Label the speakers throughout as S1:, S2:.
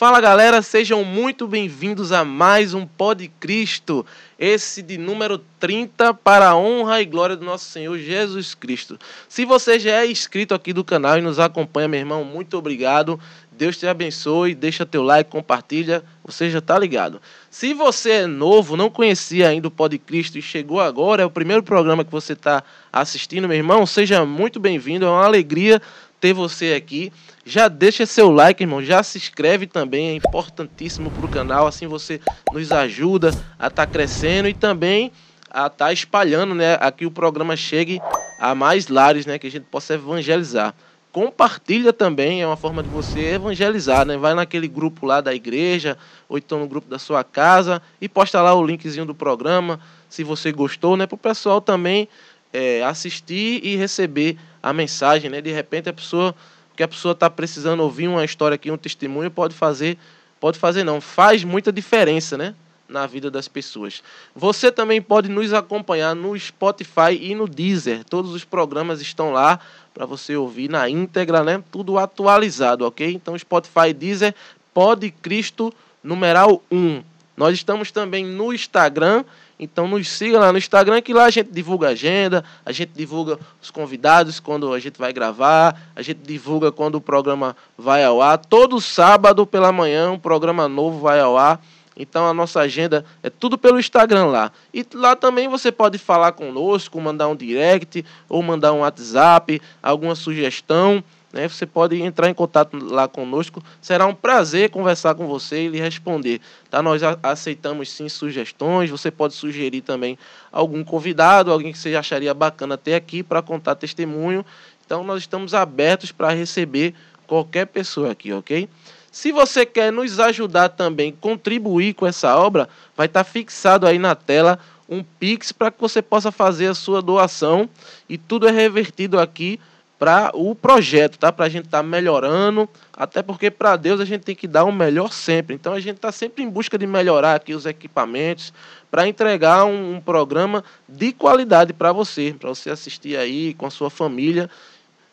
S1: Fala galera, sejam muito bem-vindos a mais um Pod Cristo, esse de número 30 para a honra e glória do nosso Senhor Jesus Cristo. Se você já é inscrito aqui do canal e nos acompanha, meu irmão, muito obrigado. Deus te abençoe, deixa teu like, compartilha, você já tá ligado. Se você é novo, não conhecia ainda o Pod Cristo e chegou agora, é o primeiro programa que você está assistindo, meu irmão, seja muito bem-vindo, é uma alegria ter você aqui. Já deixa seu like, irmão. Já se inscreve também, é importantíssimo para o canal. Assim você nos ajuda a estar tá crescendo e também a estar tá espalhando, né? Aqui o programa chegue a mais lares, né? Que a gente possa evangelizar. Compartilha também, é uma forma de você evangelizar, né? Vai naquele grupo lá da igreja, ou então no grupo da sua casa, e posta lá o linkzinho do programa, se você gostou, né? Para o pessoal também é, assistir e receber a mensagem, né? De repente a pessoa que a pessoa está precisando ouvir uma história aqui, um testemunho, pode fazer, pode fazer não, faz muita diferença, né? Na vida das pessoas. Você também pode nos acompanhar no Spotify e no Deezer. Todos os programas estão lá para você ouvir na íntegra, né? Tudo atualizado, ok? Então, Spotify, Deezer, Pode Cristo, numeral 1. Nós estamos também no Instagram então nos siga lá no Instagram que lá a gente divulga a agenda, a gente divulga os convidados quando a gente vai gravar, a gente divulga quando o programa vai ao ar. Todo sábado pela manhã um programa novo vai ao ar. Então a nossa agenda é tudo pelo Instagram lá. E lá também você pode falar conosco, mandar um direct ou mandar um WhatsApp, alguma sugestão. Né? Você pode entrar em contato lá conosco. Será um prazer conversar com você e lhe responder. Tá? Nós aceitamos sim sugestões. Você pode sugerir também algum convidado, alguém que você acharia bacana ter aqui para contar testemunho. Então nós estamos abertos para receber qualquer pessoa aqui, ok? Se você quer nos ajudar também, contribuir com essa obra, vai estar tá fixado aí na tela um Pix para que você possa fazer a sua doação e tudo é revertido aqui para o projeto, tá? Para a gente estar tá melhorando, até porque para Deus a gente tem que dar o melhor sempre. Então a gente está sempre em busca de melhorar aqui os equipamentos para entregar um, um, programa de qualidade para você, para você assistir aí com a sua família.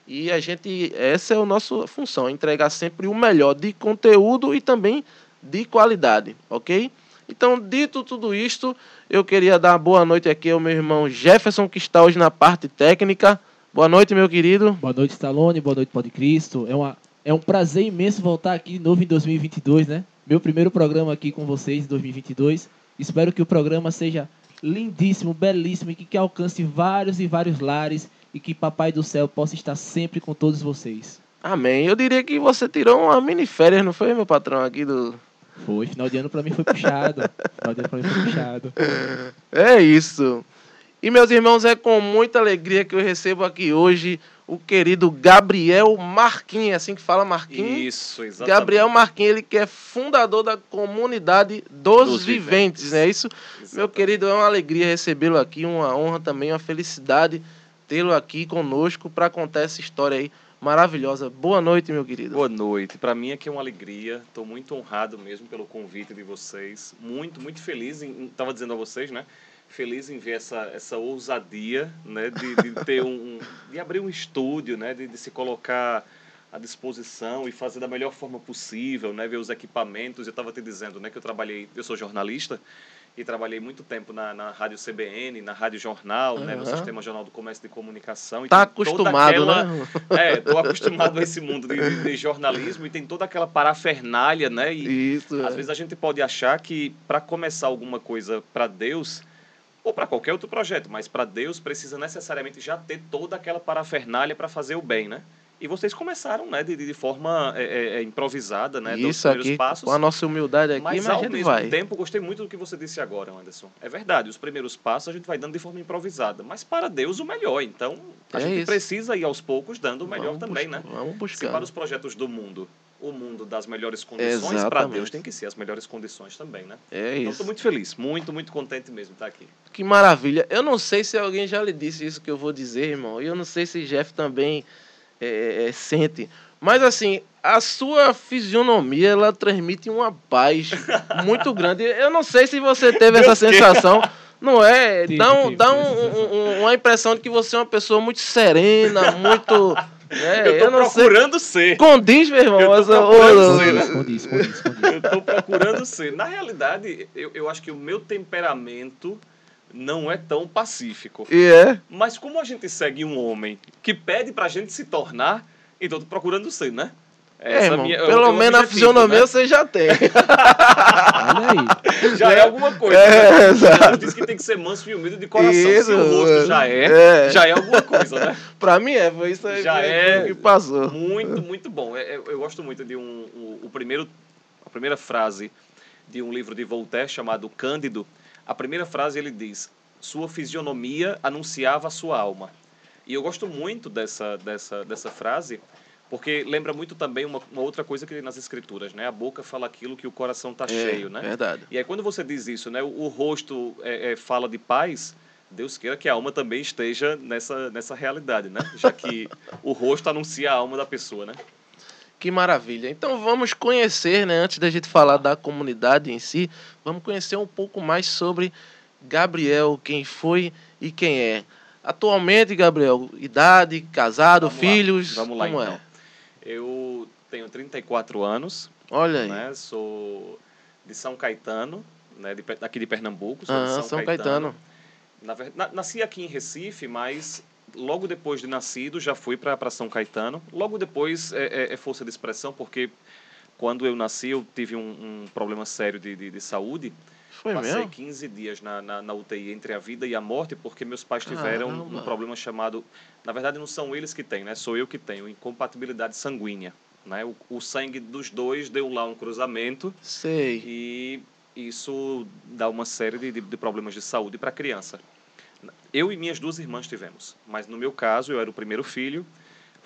S1: E a gente, essa é a nossa função, entregar sempre o melhor de conteúdo e também de qualidade, ok? Então, dito tudo isto, eu queria dar boa noite aqui ao meu irmão Jefferson, que está hoje na parte técnica. Boa noite, meu querido.
S2: Boa noite, Stallone. Boa noite, Pode Cristo. É, uma, é um prazer imenso voltar aqui de novo em 2022, né? Meu primeiro programa aqui com vocês em 2022. Espero que o programa seja lindíssimo, belíssimo e que, que alcance vários e vários lares e que Papai do Céu possa estar sempre com todos vocês.
S1: Amém. Eu diria que você tirou uma mini férias, não foi, meu patrão, aqui do...
S2: Foi, final de ano para mim foi puxado. final de ano para mim foi puxado.
S1: É isso. E meus irmãos, é com muita alegria que eu recebo aqui hoje o querido Gabriel Marquinhos, é assim que fala Marquinhos?
S3: Isso, exatamente.
S1: Gabriel Marquinhos, ele que é fundador da comunidade dos, dos viventes, viventes, não é isso? Exatamente. Meu querido, é uma alegria recebê-lo aqui, uma honra também, uma felicidade tê-lo aqui conosco para contar essa história aí maravilhosa. Boa noite, meu querido.
S3: Boa noite. Para mim aqui é uma alegria. Estou muito honrado mesmo pelo convite de vocês. Muito, muito feliz. Estava dizendo a vocês, né? Feliz em ver essa, essa ousadia, né, de, de ter um, de abrir um estúdio, né, de, de se colocar à disposição e fazer da melhor forma possível, né, ver os equipamentos. Eu estava te dizendo, né, que eu trabalhei, eu sou jornalista e trabalhei muito tempo na, na rádio CBN, na rádio jornal, uhum. né, no sistema jornal do comércio de comunicação.
S1: E tá acostumado,
S3: aquela,
S1: né?
S3: É, estou acostumado a esse mundo de, de, de, jornalismo e tem toda aquela parafernália, né? E
S1: Isso,
S3: às é. vezes a gente pode achar que para começar alguma coisa para Deus ou para qualquer outro projeto, mas para Deus precisa necessariamente já ter toda aquela parafernália para fazer o bem, né? E vocês começaram, né, de, de forma é, é, é improvisada, né,
S1: Isso aqui, passos, com a nossa humildade aqui,
S3: mas,
S1: mas
S3: ao mesmo
S1: vai.
S3: tempo, gostei muito do que você disse agora, Anderson. É verdade, os primeiros passos a gente vai dando de forma improvisada, mas para Deus o melhor. Então, a é gente isso. precisa ir aos poucos dando o melhor
S1: vamos
S3: também,
S1: buscar,
S3: né?
S1: Vamos buscar.
S3: Se para os projetos do mundo o mundo das melhores condições, para Deus tem que ser as melhores condições também, né?
S1: É
S3: então,
S1: isso.
S3: estou muito feliz, muito, muito contente mesmo de estar aqui.
S1: Que maravilha. Eu não sei se alguém já lhe disse isso que eu vou dizer, irmão. E eu não sei se Jeff também é, é, sente. Mas assim, a sua fisionomia, ela transmite uma paz muito grande. Eu não sei se você teve essa sensação. Não é? Dá, um, dá um, um, uma impressão de que você é uma pessoa muito serena, muito É,
S3: eu tô
S1: não sei.
S3: procurando ser.
S1: Condiz, meu irmão.
S3: Eu tô procurando ser, né?
S2: Condiz, condiz, condiz.
S3: Eu tô procurando ser. Na realidade, eu, eu acho que o meu temperamento não é tão pacífico.
S1: E é.
S3: Mas como a gente segue um homem que pede pra gente se tornar, então eu tô procurando ser, né?
S1: É,
S3: Essa
S1: irmão,
S3: minha- é
S1: pelo
S3: é
S1: menos a fisionomia
S3: né?
S1: você já tem.
S2: Olha aí.
S3: Já é alguma coisa.
S1: É,
S3: né?
S1: exato.
S3: Jesus disse que tem que ser manso e humilde de coração. Se
S1: Isso,
S3: o rosto já é,
S1: é.
S3: já é alguma coisa, né?
S1: pra mim é, foi isso aí
S3: Já é.
S1: que passou.
S3: Muito, muito bom. É- é- Eu gosto muito de um, um- o primeiro, a primeira frase de um livro de Voltaire chamado Cândido. A primeira frase ele diz: "Sua fisionomia anunciava a sua alma". E eu gosto muito dessa dessa dessa frase porque lembra muito também uma, uma outra coisa que tem nas escrituras, né? A boca fala aquilo que o coração está cheio, né?
S1: Verdade.
S3: E aí quando você diz isso, né? O, o rosto é, é, fala de paz. Deus queira que a alma também esteja nessa, nessa realidade, né? Já que o rosto anuncia a alma da pessoa, né?
S1: Que maravilha. Então vamos conhecer, né, antes da gente falar da comunidade em si, vamos conhecer um pouco mais sobre Gabriel, quem foi e quem é. Atualmente, Gabriel, idade, casado,
S3: Vamos lá.
S1: filhos,
S3: Vamos lá
S1: como
S3: então.
S1: é?
S3: Eu tenho 34 anos,
S1: Olha aí.
S3: né? Sou de São Caetano, né? De, daqui de Pernambuco. Sou de
S1: Ah, São, Caetano.
S3: Ver- na- nasci aqui em Recife, mas logo depois de nascido já fui para São Caetano. Logo depois é, é- é força de expressão, porque quando eu nasci eu tive um, um problema sério de, de, de saúde.
S1: Foi
S3: Passei
S1: mesmo?
S3: 15 dias na, na, na UTI entre a vida e a morte, porque meus pais tiveram um problema chamado. Na verdade, não são eles que têm, né? Sou eu que tenho, incompatibilidade sanguínea. Né? O, o sangue dos dois deu lá um cruzamento
S1: Sei.
S3: e isso dá uma série de, de, de problemas de saúde para a criança. Eu e minhas duas irmãs tivemos, mas no meu caso, eu era o primeiro filho,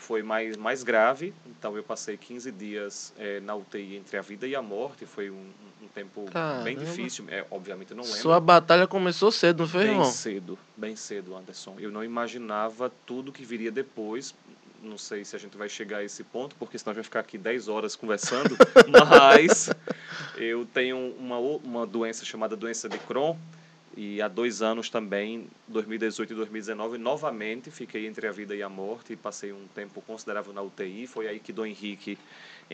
S3: foi mais, mais grave, então eu passei 15 dias eh, na UTI entre a vida e a morte, foi um, um tempo bem
S1: Caramba.
S3: difícil, é, obviamente não lembro.
S1: Sua batalha começou cedo, não foi,
S3: Bem
S1: irmão?
S3: cedo, bem cedo, Anderson. Eu não imaginava tudo que viria depois. Não sei se a gente vai chegar a esse ponto, porque senão a gente vai ficar aqui 10 horas conversando. mas eu tenho uma, uma doença chamada doença de Crohn. E há dois anos também, 2018 e 2019, novamente fiquei entre a vida e a morte. Passei um tempo considerável na UTI. Foi aí que Dom Henrique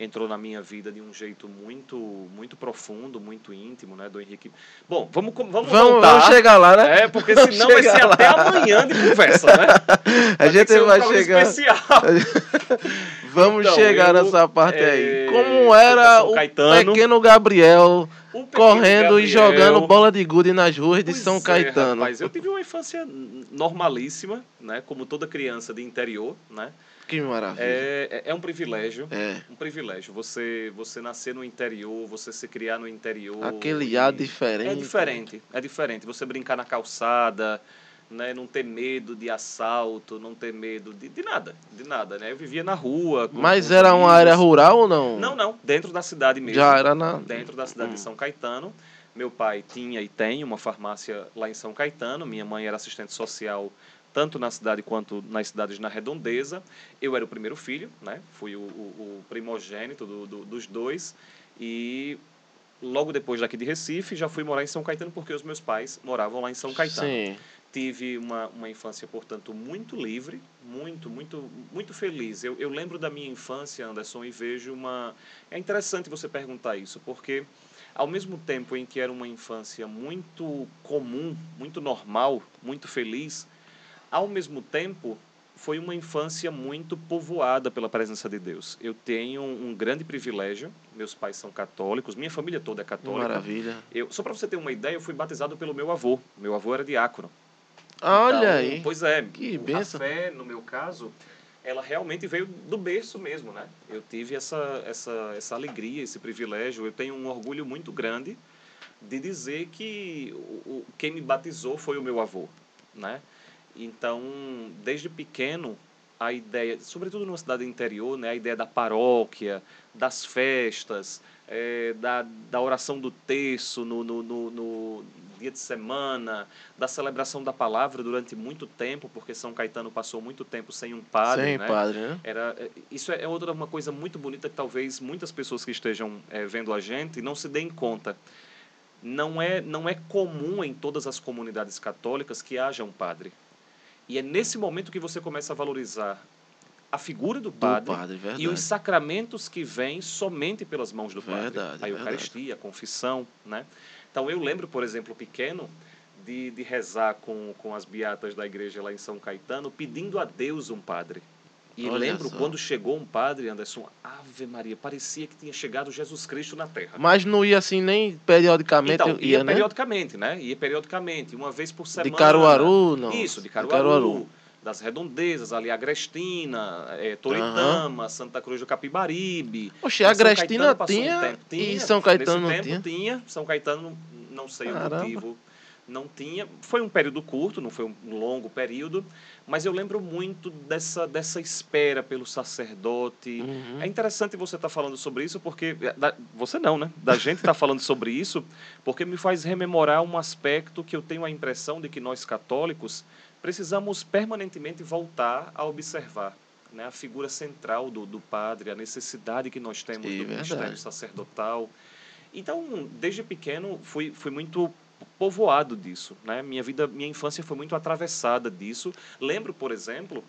S3: entrou na minha vida de um jeito muito muito profundo, muito íntimo, né, Dom Henrique. Bom, vamos vamos,
S1: Vamos,
S3: voltar.
S1: vamos chegar lá, né?
S3: É, porque
S1: Vamos
S3: senão vai ser
S1: lá.
S3: até amanhã de conversa, né?
S1: A
S3: que
S1: gente
S3: um
S1: vai
S3: programa
S1: chegar.
S3: Especial.
S1: Vamos
S3: Então,
S1: chegar
S3: eu,
S1: nessa parte
S3: eh,
S1: aí. Como era o
S3: Caetano.
S1: pequeno Gabriel
S3: O
S1: correndo e
S3: Gabriel-
S1: jogando bola de gude nas ruas de
S3: Pois
S1: São
S3: é,
S1: Caetano?
S3: rapaz, eu tive uma infância normalíssima, né? Como toda criança de interior, né?
S1: Que maravilha.
S3: É, é, é um privilégio.
S1: É.
S3: Um privilégio. Você, você nascer no interior, você se criar no interior.
S1: Aquele ar diferente.
S3: É diferente, é diferente. Você brincar na calçada, né? Não ter medo de assalto, não ter medo de, de nada, de nada, né? Eu vivia na rua.
S1: Mas era uma área
S3: amigos.
S1: rural ou não?
S3: Não, não, dentro da cidade mesmo.
S1: Já era na.
S3: Dentro da cidade
S1: Hum.
S3: de São Caetano. Meu pai tinha e tem uma farmácia lá em São Caetano. Minha mãe era assistente social tanto na cidade quanto nas cidades na redondeza. Eu era o primeiro filho, né? Fui o, o- o primogênito do- do- dos dois. E logo depois daqui de Recife, já fui morar em São Caetano porque os meus pais moravam lá em São Caetano
S1: Sim.
S3: tive uma, uma infância, portanto, muito livre, muito, muito, muito feliz. Eu, eu lembro da minha infância, Anderson, e vejo uma. É interessante você perguntar isso, porque ao mesmo tempo em que era uma infância muito comum, muito normal, muito feliz, ao mesmo tempo foi uma infância muito povoada pela presença de Deus. Eu tenho um grande privilégio, meus pais são católicos, minha família toda é católica.
S1: Maravilha.
S3: Eu, só para você ter uma ideia, eu fui batizado pelo meu avô. Meu avô era diácono.
S1: Olha
S3: Então,
S1: aí.
S3: Pois é.
S1: Que
S3: o-
S1: bênção.
S3: A fé, no meu caso, ela realmente veio do berço mesmo, né? Eu tive essa, essa, essa alegria, esse privilégio. Eu tenho um orgulho muito grande de dizer que o- quem me batizou foi o meu avô, né? Então, desde pequeno, a ideia, sobretudo numa cidade interior, né, a ideia da paróquia, das festas, eh, da, da oração do terço no, no, no, no dia de semana, da celebração da palavra durante muito tempo, porque São Caetano passou muito tempo sem um padre,
S1: Sem
S3: né?
S1: padre, né?
S3: Era, é, isso é outra uma coisa muito bonita que talvez muitas pessoas que estejam eh, vendo a gente não se deem conta. Não é, não é comum em todas as comunidades católicas que haja um padre. E é nesse momento que você começa a valorizar a figura do
S1: Do
S3: padre,
S1: padre, verdade.
S3: e os sacramentos que vêm somente pelas mãos do padre.
S1: Verdade,
S3: a
S1: verdade.
S3: Eucaristia, a confissão, né? Então eu lembro, por exemplo, pequeno, de, de rezar com, com as beatas da igreja lá em São Caetano, pedindo a Deus um padre. E
S1: Olha
S3: lembro
S1: só.
S3: quando chegou um padre, Anderson, Ave Maria, parecia que tinha chegado Jesus Cristo na Terra.
S1: Mas não ia assim nem periodicamente,
S3: Então, ia,
S1: ia, né?
S3: periodicamente, né? Ia periodicamente, uma vez por semana.
S1: De Caruaru, não.
S3: Isso, de Caruaru. Das Redondezas, ali Agrestina, eh, Toritama, Santa Cruz do Capibaribe.
S1: Oxe, Agrestina
S3: passou um
S1: tinha e São Caetano não tinha.
S3: tinha. São Caetano, não sei
S1: Caramba.
S3: o motivo, não tinha. Foi um período curto, não foi um longo período, mas eu lembro muito dessa, dessa espera pelo sacerdote.
S1: Uhum.
S3: É interessante você estar falando sobre isso, porque. é, da- você não, né? Da gente estar falando sobre isso, porque me faz rememorar um aspecto que eu tenho a impressão de que nós católicos precisamos permanentemente voltar a observar. Né? A figura central do, do padre, a necessidade que nós temos
S1: Sim,
S3: do ministério
S1: verdade.
S3: sacerdotal. Então, desde pequeno, fui, fui muito povoado disso, né? Minha vida, minha infância foi muito atravessada disso. Lembro, por exemplo,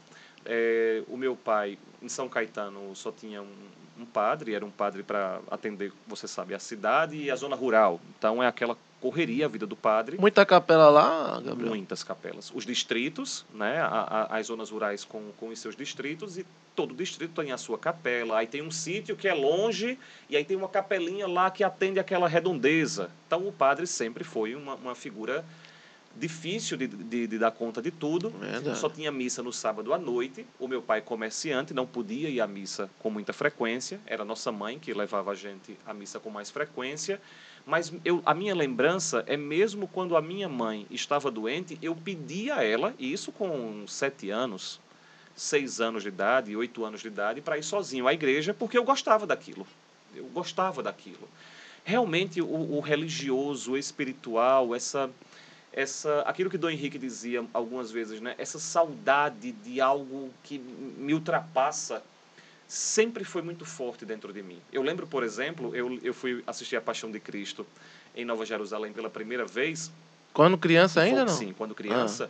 S3: eh, o meu pai em São Caetano só tinha um, um padre, era um padre para atender, você sabe, a cidade e a zona rural. Então é aquela correria a vida do padre.
S1: Muita capela lá, Gabriel.
S3: Muitas capelas. Os distritos, né, a- a- as zonas rurais com, com os seus distritos, e todo distrito tem a sua capela. Aí tem um sítio que é longe, e aí tem uma capelinha lá que atende aquela redondeza. Então o padre sempre foi uma, uma figura difícil de, de, de dar conta de tudo.
S1: Verdade.
S3: Só tinha missa no sábado à noite. O meu pai, comerciante, não podia ir à missa com muita frequência. Era nossa mãe que levava a gente à missa com mais frequência. Mas eu, a minha lembrança é mesmo quando a minha mãe estava doente, eu pedia a ela, e isso com sete anos, seis anos de idade, oito anos de idade, para ir sozinho à igreja, porque eu gostava daquilo. Eu gostava daquilo. Realmente, o, o religioso, o espiritual, essa essa aquilo que Dom Henrique dizia algumas vezes, né? Essa saudade de algo que me ultrapassa sempre foi muito forte dentro de mim. Eu lembro, por exemplo, eu, eu fui assistir a Paixão de Cristo em Nova Jerusalém pela primeira vez.
S1: Quando criança ainda não?
S3: Sim, quando criança.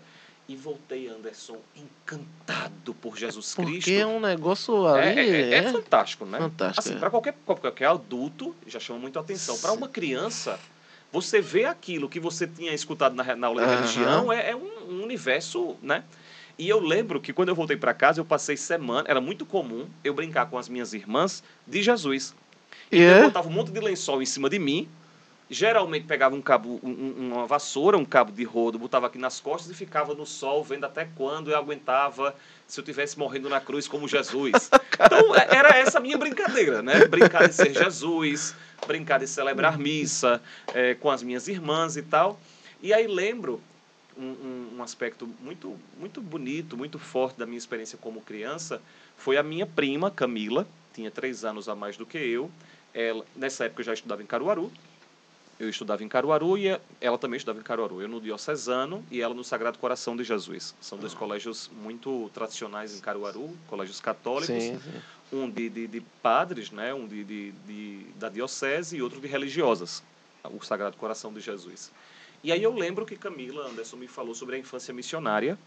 S3: E voltei, Anderson, encantado por Jesus
S1: Porque
S3: Cristo.
S1: é um negócio ali.
S3: É, é- é fantástico, né?
S1: Fantástico,
S3: Assim,
S1: é.
S3: para qualquer, qualquer adulto, já chama muito a atenção. Para uma criança, você vê aquilo que você tinha escutado na, na aula de
S1: Aham.
S3: religião, é, é um, um universo, né? E eu lembro que quando eu voltei para casa, eu passei semana, era muito comum eu brincar com as minhas irmãs de Jesus.
S1: E
S3: Então, eu
S1: é?
S3: botava um monte de lençol em cima de mim, geralmente pegava um cabo, um- um- uma vassoura, um cabo de rodo, botava aqui nas costas e ficava no sol, vendo até quando eu aguentava se eu tivesse morrendo na cruz como Jesus. Então, é- era essa a minha brincadeira, né? Brincar de ser Jesus, brincar de celebrar missa eh, com as minhas irmãs e tal. E aí lembro um, um- um aspecto muito, muito bonito, muito forte da minha experiência como criança, foi a minha prima, Camila, tinha três anos a mais do que eu. Ela, nessa época eu já estudava em Caruaru, eu estudava em Caruaru e a- ela também estudava em Caruaru. Eu no Diocesano e ela no Sagrado Coração de Jesus. São dois colégios muito tradicionais em Caruaru, colégios católicos.
S1: Sim, sim.
S3: Um de, de, de padres, né? um de, de, de- da diocese e outro de religiosas. O Sagrado Coração de Jesus. E aí eu lembro que Camila Anderson me falou sobre a infância missionária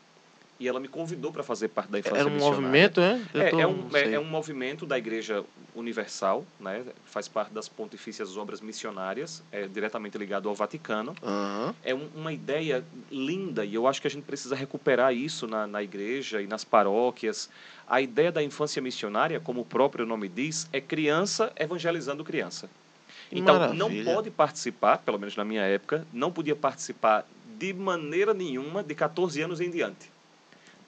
S3: e ela me convidou para fazer parte da infância
S1: Era um
S3: missionária.
S1: movimento, é? Eu
S3: É,
S1: tô-
S3: é, um, é, é um movimento da Igreja Universal, né? faz parte das Pontifícias Obras Missionárias, é diretamente ligado ao Vaticano.
S1: Aham.
S3: É um- uma ideia linda e eu acho que a gente precisa recuperar isso na, na igreja e nas paróquias. A ideia da infância missionária, como o próprio nome diz, é criança evangelizando criança. Então,
S1: maravilha.
S3: não pode participar, pelo menos na minha época, não podia participar de maneira nenhuma de 14 anos em diante.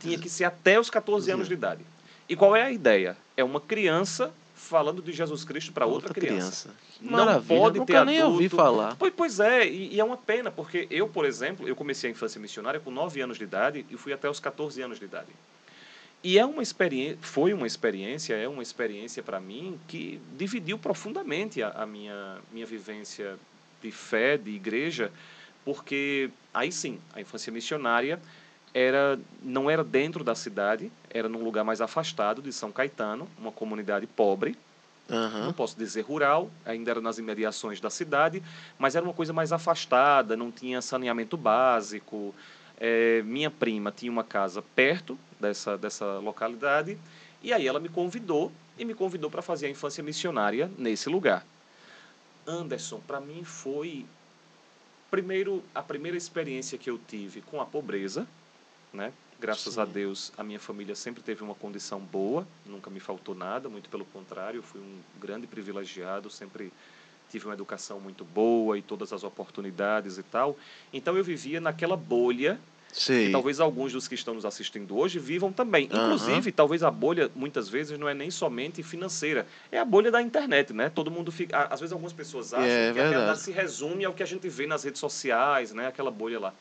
S3: Tinha que ser até os 14 anos de idade. E qual é a ideia? É uma criança falando de Jesus Cristo para outra, criança.
S1: Que
S3: Não
S1: Maravilha.
S3: pode
S1: Nunca
S3: ter
S1: nem
S3: adulto.
S1: ouvi falar.
S3: Pois, pois é, e, e é uma pena, porque eu, por exemplo, eu comecei a infância missionária com 9 anos de idade e fui até os 14 anos de idade. E é uma experiência, foi uma experiência, é uma experiência para mim que dividiu profundamente a, a minha, minha vivência de fé, de igreja, porque aí sim, a infância missionária era não era dentro da cidade, era num lugar mais afastado de São Caetano, uma comunidade pobre, não
S1: Aham.
S3: posso dizer rural, ainda era nas imediações da cidade, mas era uma coisa mais afastada, não tinha saneamento básico. Eh, minha prima tinha uma casa perto dessa, dessa localidade E aí ela me convidou e me convidou para fazer a infância missionária nesse lugar. Anderson, para mim foi primeiro a primeira experiência que eu tive com a pobreza, né? Graças
S1: Sim.
S3: a Deus, a minha família sempre teve uma condição boa, nunca me faltou nada, muito pelo contrário, fui um grande privilegiado, sempre tive uma educação muito boa e todas as oportunidades e tal. Então eu vivia naquela bolha
S1: Sei.
S3: que talvez alguns dos que estão nos assistindo hoje vivam também.
S1: Aham.
S3: Inclusive, talvez a bolha, muitas vezes, não é nem somente financeira, é a bolha da internet, né? Todo mundo fica. a- Às vezes, algumas pessoas acham
S1: É,
S3: que a
S1: verdade.
S3: realidade se resume ao que a gente vê nas redes sociais, né? Aquela bolha lá.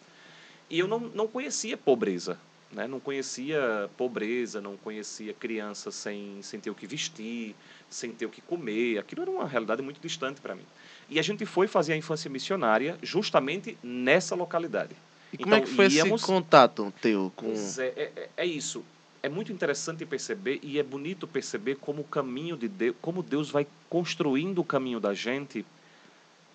S3: E eu não, não conhecia pobreza. Né? Não conhecia pobreza, não conhecia criança sem, sem ter o que vestir, sem ter o que comer. Aquilo era uma realidade muito distante para mim. E a gente foi fazer a infância missionária justamente nessa localidade.
S1: E como é
S3: Então,
S1: que foi
S3: íamos-
S1: esse contato teu com.
S3: É, é, é- é isso. É muito interessante perceber e é bonito perceber como o caminho de Deus, como Deus vai construindo o caminho da gente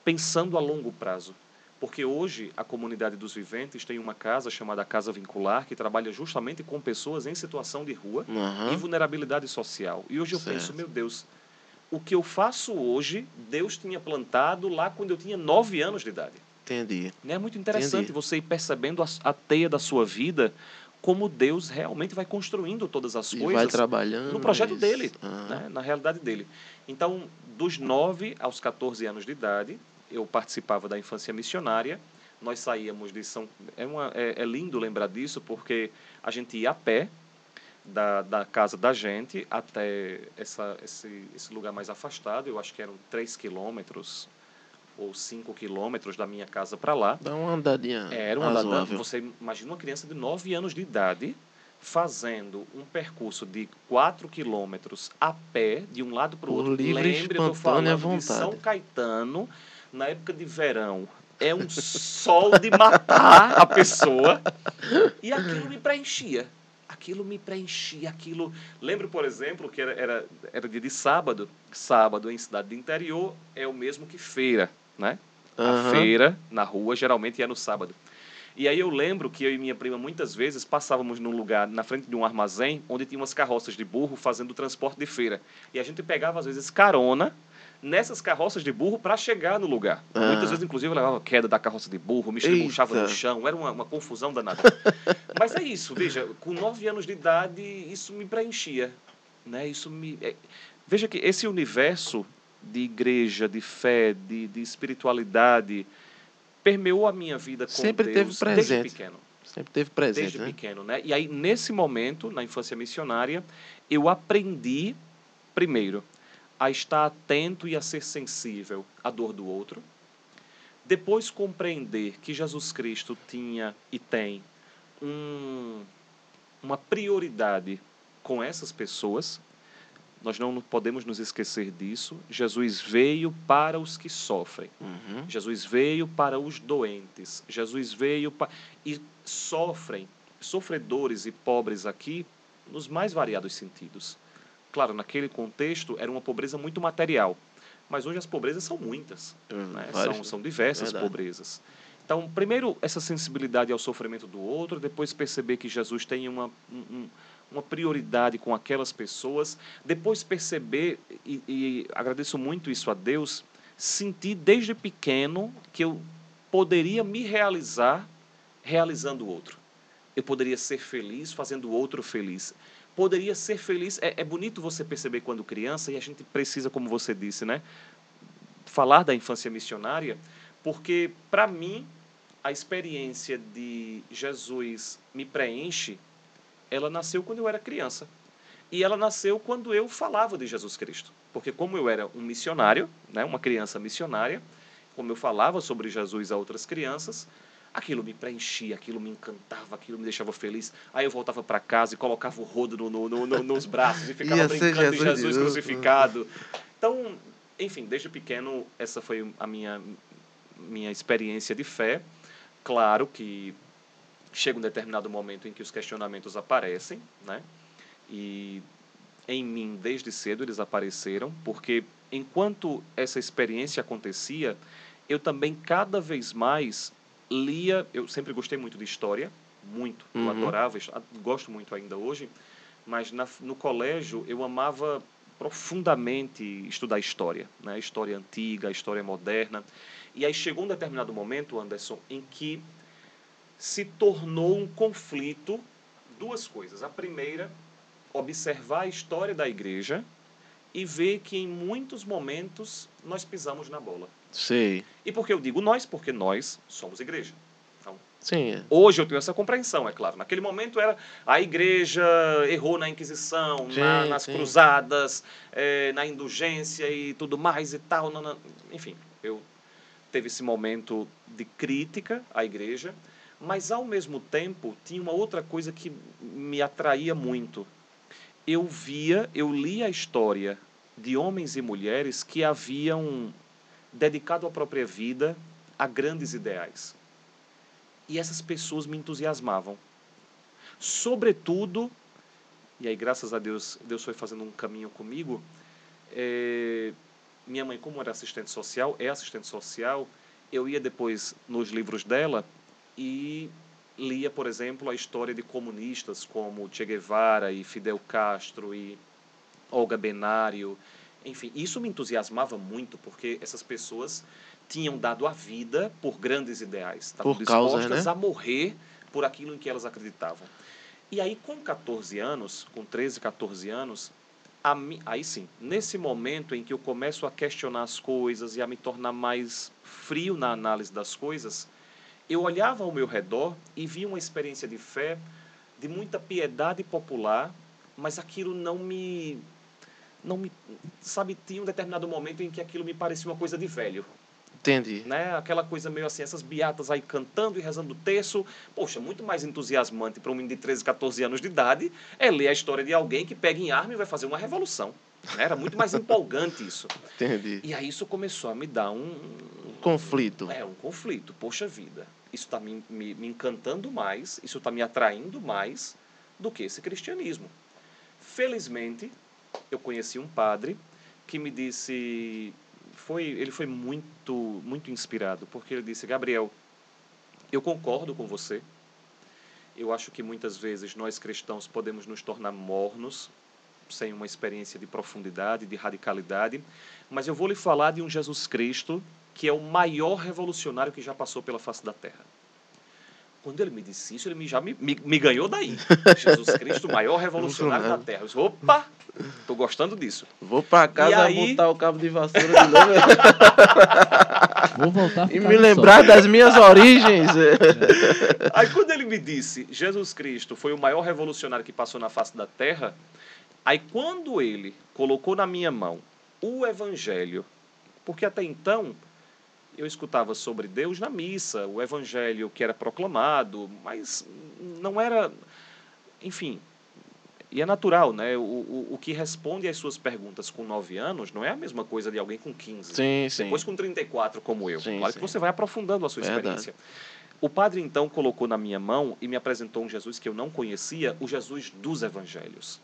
S3: pensando a longo prazo. Porque hoje a comunidade dos viventes tem uma casa chamada Casa Vincular que trabalha justamente com pessoas em situação de rua e
S1: Aham.
S3: vulnerabilidade social. E hoje eu penso,
S1: Certo.
S3: meu Deus, o que eu faço hoje, Deus tinha plantado lá quando eu tinha nove anos de idade.
S1: Entendi.
S3: Né? É muito interessante
S1: Entendi.
S3: você ir percebendo a, a teia da sua vida, como Deus realmente vai construindo todas as
S1: E vai
S3: coisas
S1: trabalhando.
S3: no projeto
S1: isso.
S3: dele,
S1: Aham.
S3: né? na realidade dele. Então, dos 9 aos 14 anos de idade, eu participava da infância missionária. Nós saíamos de São. É, uma, é, é lindo lembrar disso, porque a gente ia a pé da, da casa da gente até essa, esse, esse lugar mais afastado. Eu acho que eram 3 quilômetros ou 5 quilômetros da minha casa para lá.
S1: Dá uma andadinha.
S3: É, Era uma
S1: razoável.
S3: você imagina uma criança de 9 anos de idade fazendo um percurso de 4 quilômetros a pé, de um lado para o outro.
S1: livre
S3: Lembre, eu
S1: espontânea
S3: falando de São. Caetano, na época de verão. É um sol de matar a pessoa. E aquilo me preenchia. Aquilo me preenchia, aquilo... Lembro, por exemplo, que era, era, era dia de sábado. Sábado em cidade do interior é o mesmo que feira, né? A
S1: Aham.
S3: feira na rua geralmente é no sábado. E aí eu lembro que eu e minha prima muitas vezes passávamos num lugar na frente de um armazém onde tinha umas carroças de burro fazendo o transporte de feira. E a gente pegava às vezes carona nessas carroças de burro para chegar no lugar.
S1: Ah.
S3: Muitas vezes inclusive eu levava queda da carroça de burro, me estribuchava no chão, era uma, uma confusão danada. Mas é isso, veja, com nove anos de idade isso me preenchia, né? Isso me é- veja que esse universo de igreja, de fé, de, de espiritualidade permeou a minha vida com
S1: Sempre
S3: Deus
S1: teve
S3: desde
S1: presente.
S3: pequeno,
S1: Sempre teve presente,
S3: desde
S1: né?
S3: pequeno, né? E aí nesse momento, na infância missionária, eu aprendi primeiro a estar atento e a ser sensível à dor do outro. Depois compreender que Jesus Cristo tinha e tem um, uma prioridade com essas pessoas. Nós não podemos nos esquecer disso. Jesus veio para os que sofrem.
S1: Uhum.
S3: Jesus veio para os doentes. Jesus veio para. E sofrem, sofredores e pobres aqui, nos mais variados sentidos. Claro, naquele contexto era uma pobreza muito material. Mas hoje as pobrezas são muitas. Né?
S1: Vários-
S3: São, são diversas
S1: Verdade.
S3: pobrezas. Então, primeiro, essa sensibilidade ao sofrimento do outro, depois perceber que Jesus tem uma, um- um- uma prioridade com aquelas pessoas, depois perceber, e, e agradeço muito isso a Deus, sentir desde pequeno que eu poderia me realizar realizando o outro. Eu poderia ser feliz fazendo o outro feliz. Poderia ser feliz. É, é bonito você perceber quando criança, e a gente precisa, como você disse, né? Falar da infância missionária, porque, para mim, a experiência de Jesus me preenche, ela nasceu quando eu era criança. E ela nasceu quando eu falava de Jesus Cristo. Porque como eu era um missionário, né, uma criança missionária, como eu falava sobre Jesus a outras crianças, aquilo me preenchia, aquilo me encantava, aquilo me deixava feliz. Aí eu voltava para casa e colocava o rodo no, no- no- no- nos braços e ficava
S1: Ia
S3: brincando de
S1: Jesus de
S3: Jesus
S1: novo.
S3: crucificado. Então, enfim, desde pequeno, essa foi a minha, minha experiência de fé. Claro que chega um determinado momento em que os questionamentos aparecem, né? E em mim, desde cedo, eles apareceram, porque enquanto essa experiência acontecia, eu também cada vez mais lia. Eu sempre gostei muito de história, muito. Eu
S1: Uhum.
S3: adorava, his- gosto muito ainda hoje, mas na, no colégio eu amava profundamente estudar história, né? História antiga, história moderna. E aí chegou um determinado momento, Anderson, em que se tornou um conflito duas coisas. A primeira, observar a história da igreja e ver que em muitos momentos nós pisamos na bola.
S1: Sei.
S3: E por que eu digo nós? Porque nós somos igreja. Então,
S1: Sim. é.
S3: hoje eu tenho essa compreensão, é claro. Naquele momento era a igreja errou na Inquisição,
S1: Sim,
S3: na- nas
S1: sim.
S3: cruzadas, eh, na indulgência e tudo mais e tal. não- não- enfim, eu teve esse momento de crítica à igreja, mas ao mesmo tempo tinha uma outra coisa que me atraía muito. Eu via, eu lia a história de homens e mulheres que haviam dedicado a própria vida a grandes ideais. E essas pessoas me entusiasmavam. Sobretudo, e aí graças a Deus, Deus foi fazendo um caminho comigo. eh, minha mãe, como era assistente social, é assistente social, eu ia depois nos livros dela e lia, por exemplo, a história de comunistas como Che Guevara e Fidel Castro e Olga Benário. Enfim, isso me entusiasmava muito, porque essas pessoas tinham dado a vida por grandes ideais. Estavam
S1: Por causa,
S3: dispostas
S1: né?
S3: a morrer por aquilo em que elas acreditavam. E aí, com 14 anos, com 13, 14 anos, aí sim, nesse momento em que eu começo a questionar as coisas e a me tornar mais frio na análise das coisas, eu olhava ao meu redor e via uma experiência de fé, de muita piedade popular, mas aquilo não me não me sabe tinha um determinado momento em que aquilo me parecia uma coisa de velho
S1: Entendi.
S3: né? Aquela coisa meio assim, essas beatas aí cantando e rezando o terço. Poxa, muito mais entusiasmante para um menino de 13, 14 anos de idade é ler a história de alguém que pega em arma e vai fazer uma revolução. né? Era muito mais empolgante isso.
S1: Entendi.
S3: E aí isso começou a me dar um...
S1: Conflito.
S3: É, um conflito. Poxa vida, isso está me, me, me encantando mais, isso está me atraindo mais do que esse cristianismo. Felizmente, eu conheci um padre que me disse foi ele foi muito muito inspirado porque ele disse Gabriel eu concordo com você eu acho que muitas vezes nós cristãos podemos nos tornar mornos sem uma experiência de profundidade de radicalidade mas eu vou lhe falar de um Jesus Cristo que é o maior revolucionário que já passou pela face da terra quando ele me disse isso, ele me, já me, me, me ganhou daí. Jesus Cristo, o maior revolucionário da Terra. Eu disse, opa, tô gostando disso.
S1: Vou pra casa
S3: E aí-
S1: botar o cabo de vassoura de novo
S2: Vou voltar
S1: e me lembrar das minhas origens.
S3: Aí quando ele me disse, Jesus Cristo foi o maior revolucionário que passou na face da Terra, aí quando ele colocou na minha mão o Evangelho, porque até então eu escutava sobre Deus na missa, o Evangelho que era proclamado, mas não era, enfim, e é natural, né? O, o, o que responde às suas perguntas com 9 anos não é a mesma coisa de alguém com 15.
S1: Sim, sim.
S3: Depois com 34, como eu.
S1: Sim,
S3: claro
S1: sim.
S3: que você vai aprofundando a sua
S1: Verdade.
S3: experiência. O padre, então, colocou na minha mão e me apresentou um Jesus que eu não conhecia, o Jesus dos evangelhos.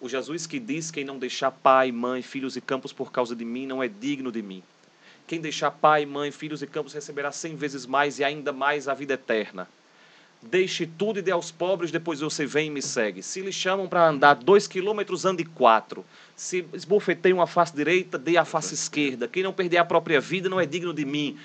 S3: O Jesus que diz: quem não deixar pai, mãe, filhos e campos por causa de mim não é digno de mim. Quem deixar pai, mãe, filhos e campos receberá cem vezes mais e ainda mais a vida eterna. Deixe tudo e dê aos pobres, depois você vem e me segue. Se lhe chamam para andar dois quilômetros, ande quatro. Se esbofeteiam a face direita, dê a face esquerda. Quem não perder a própria vida não é digno de mim.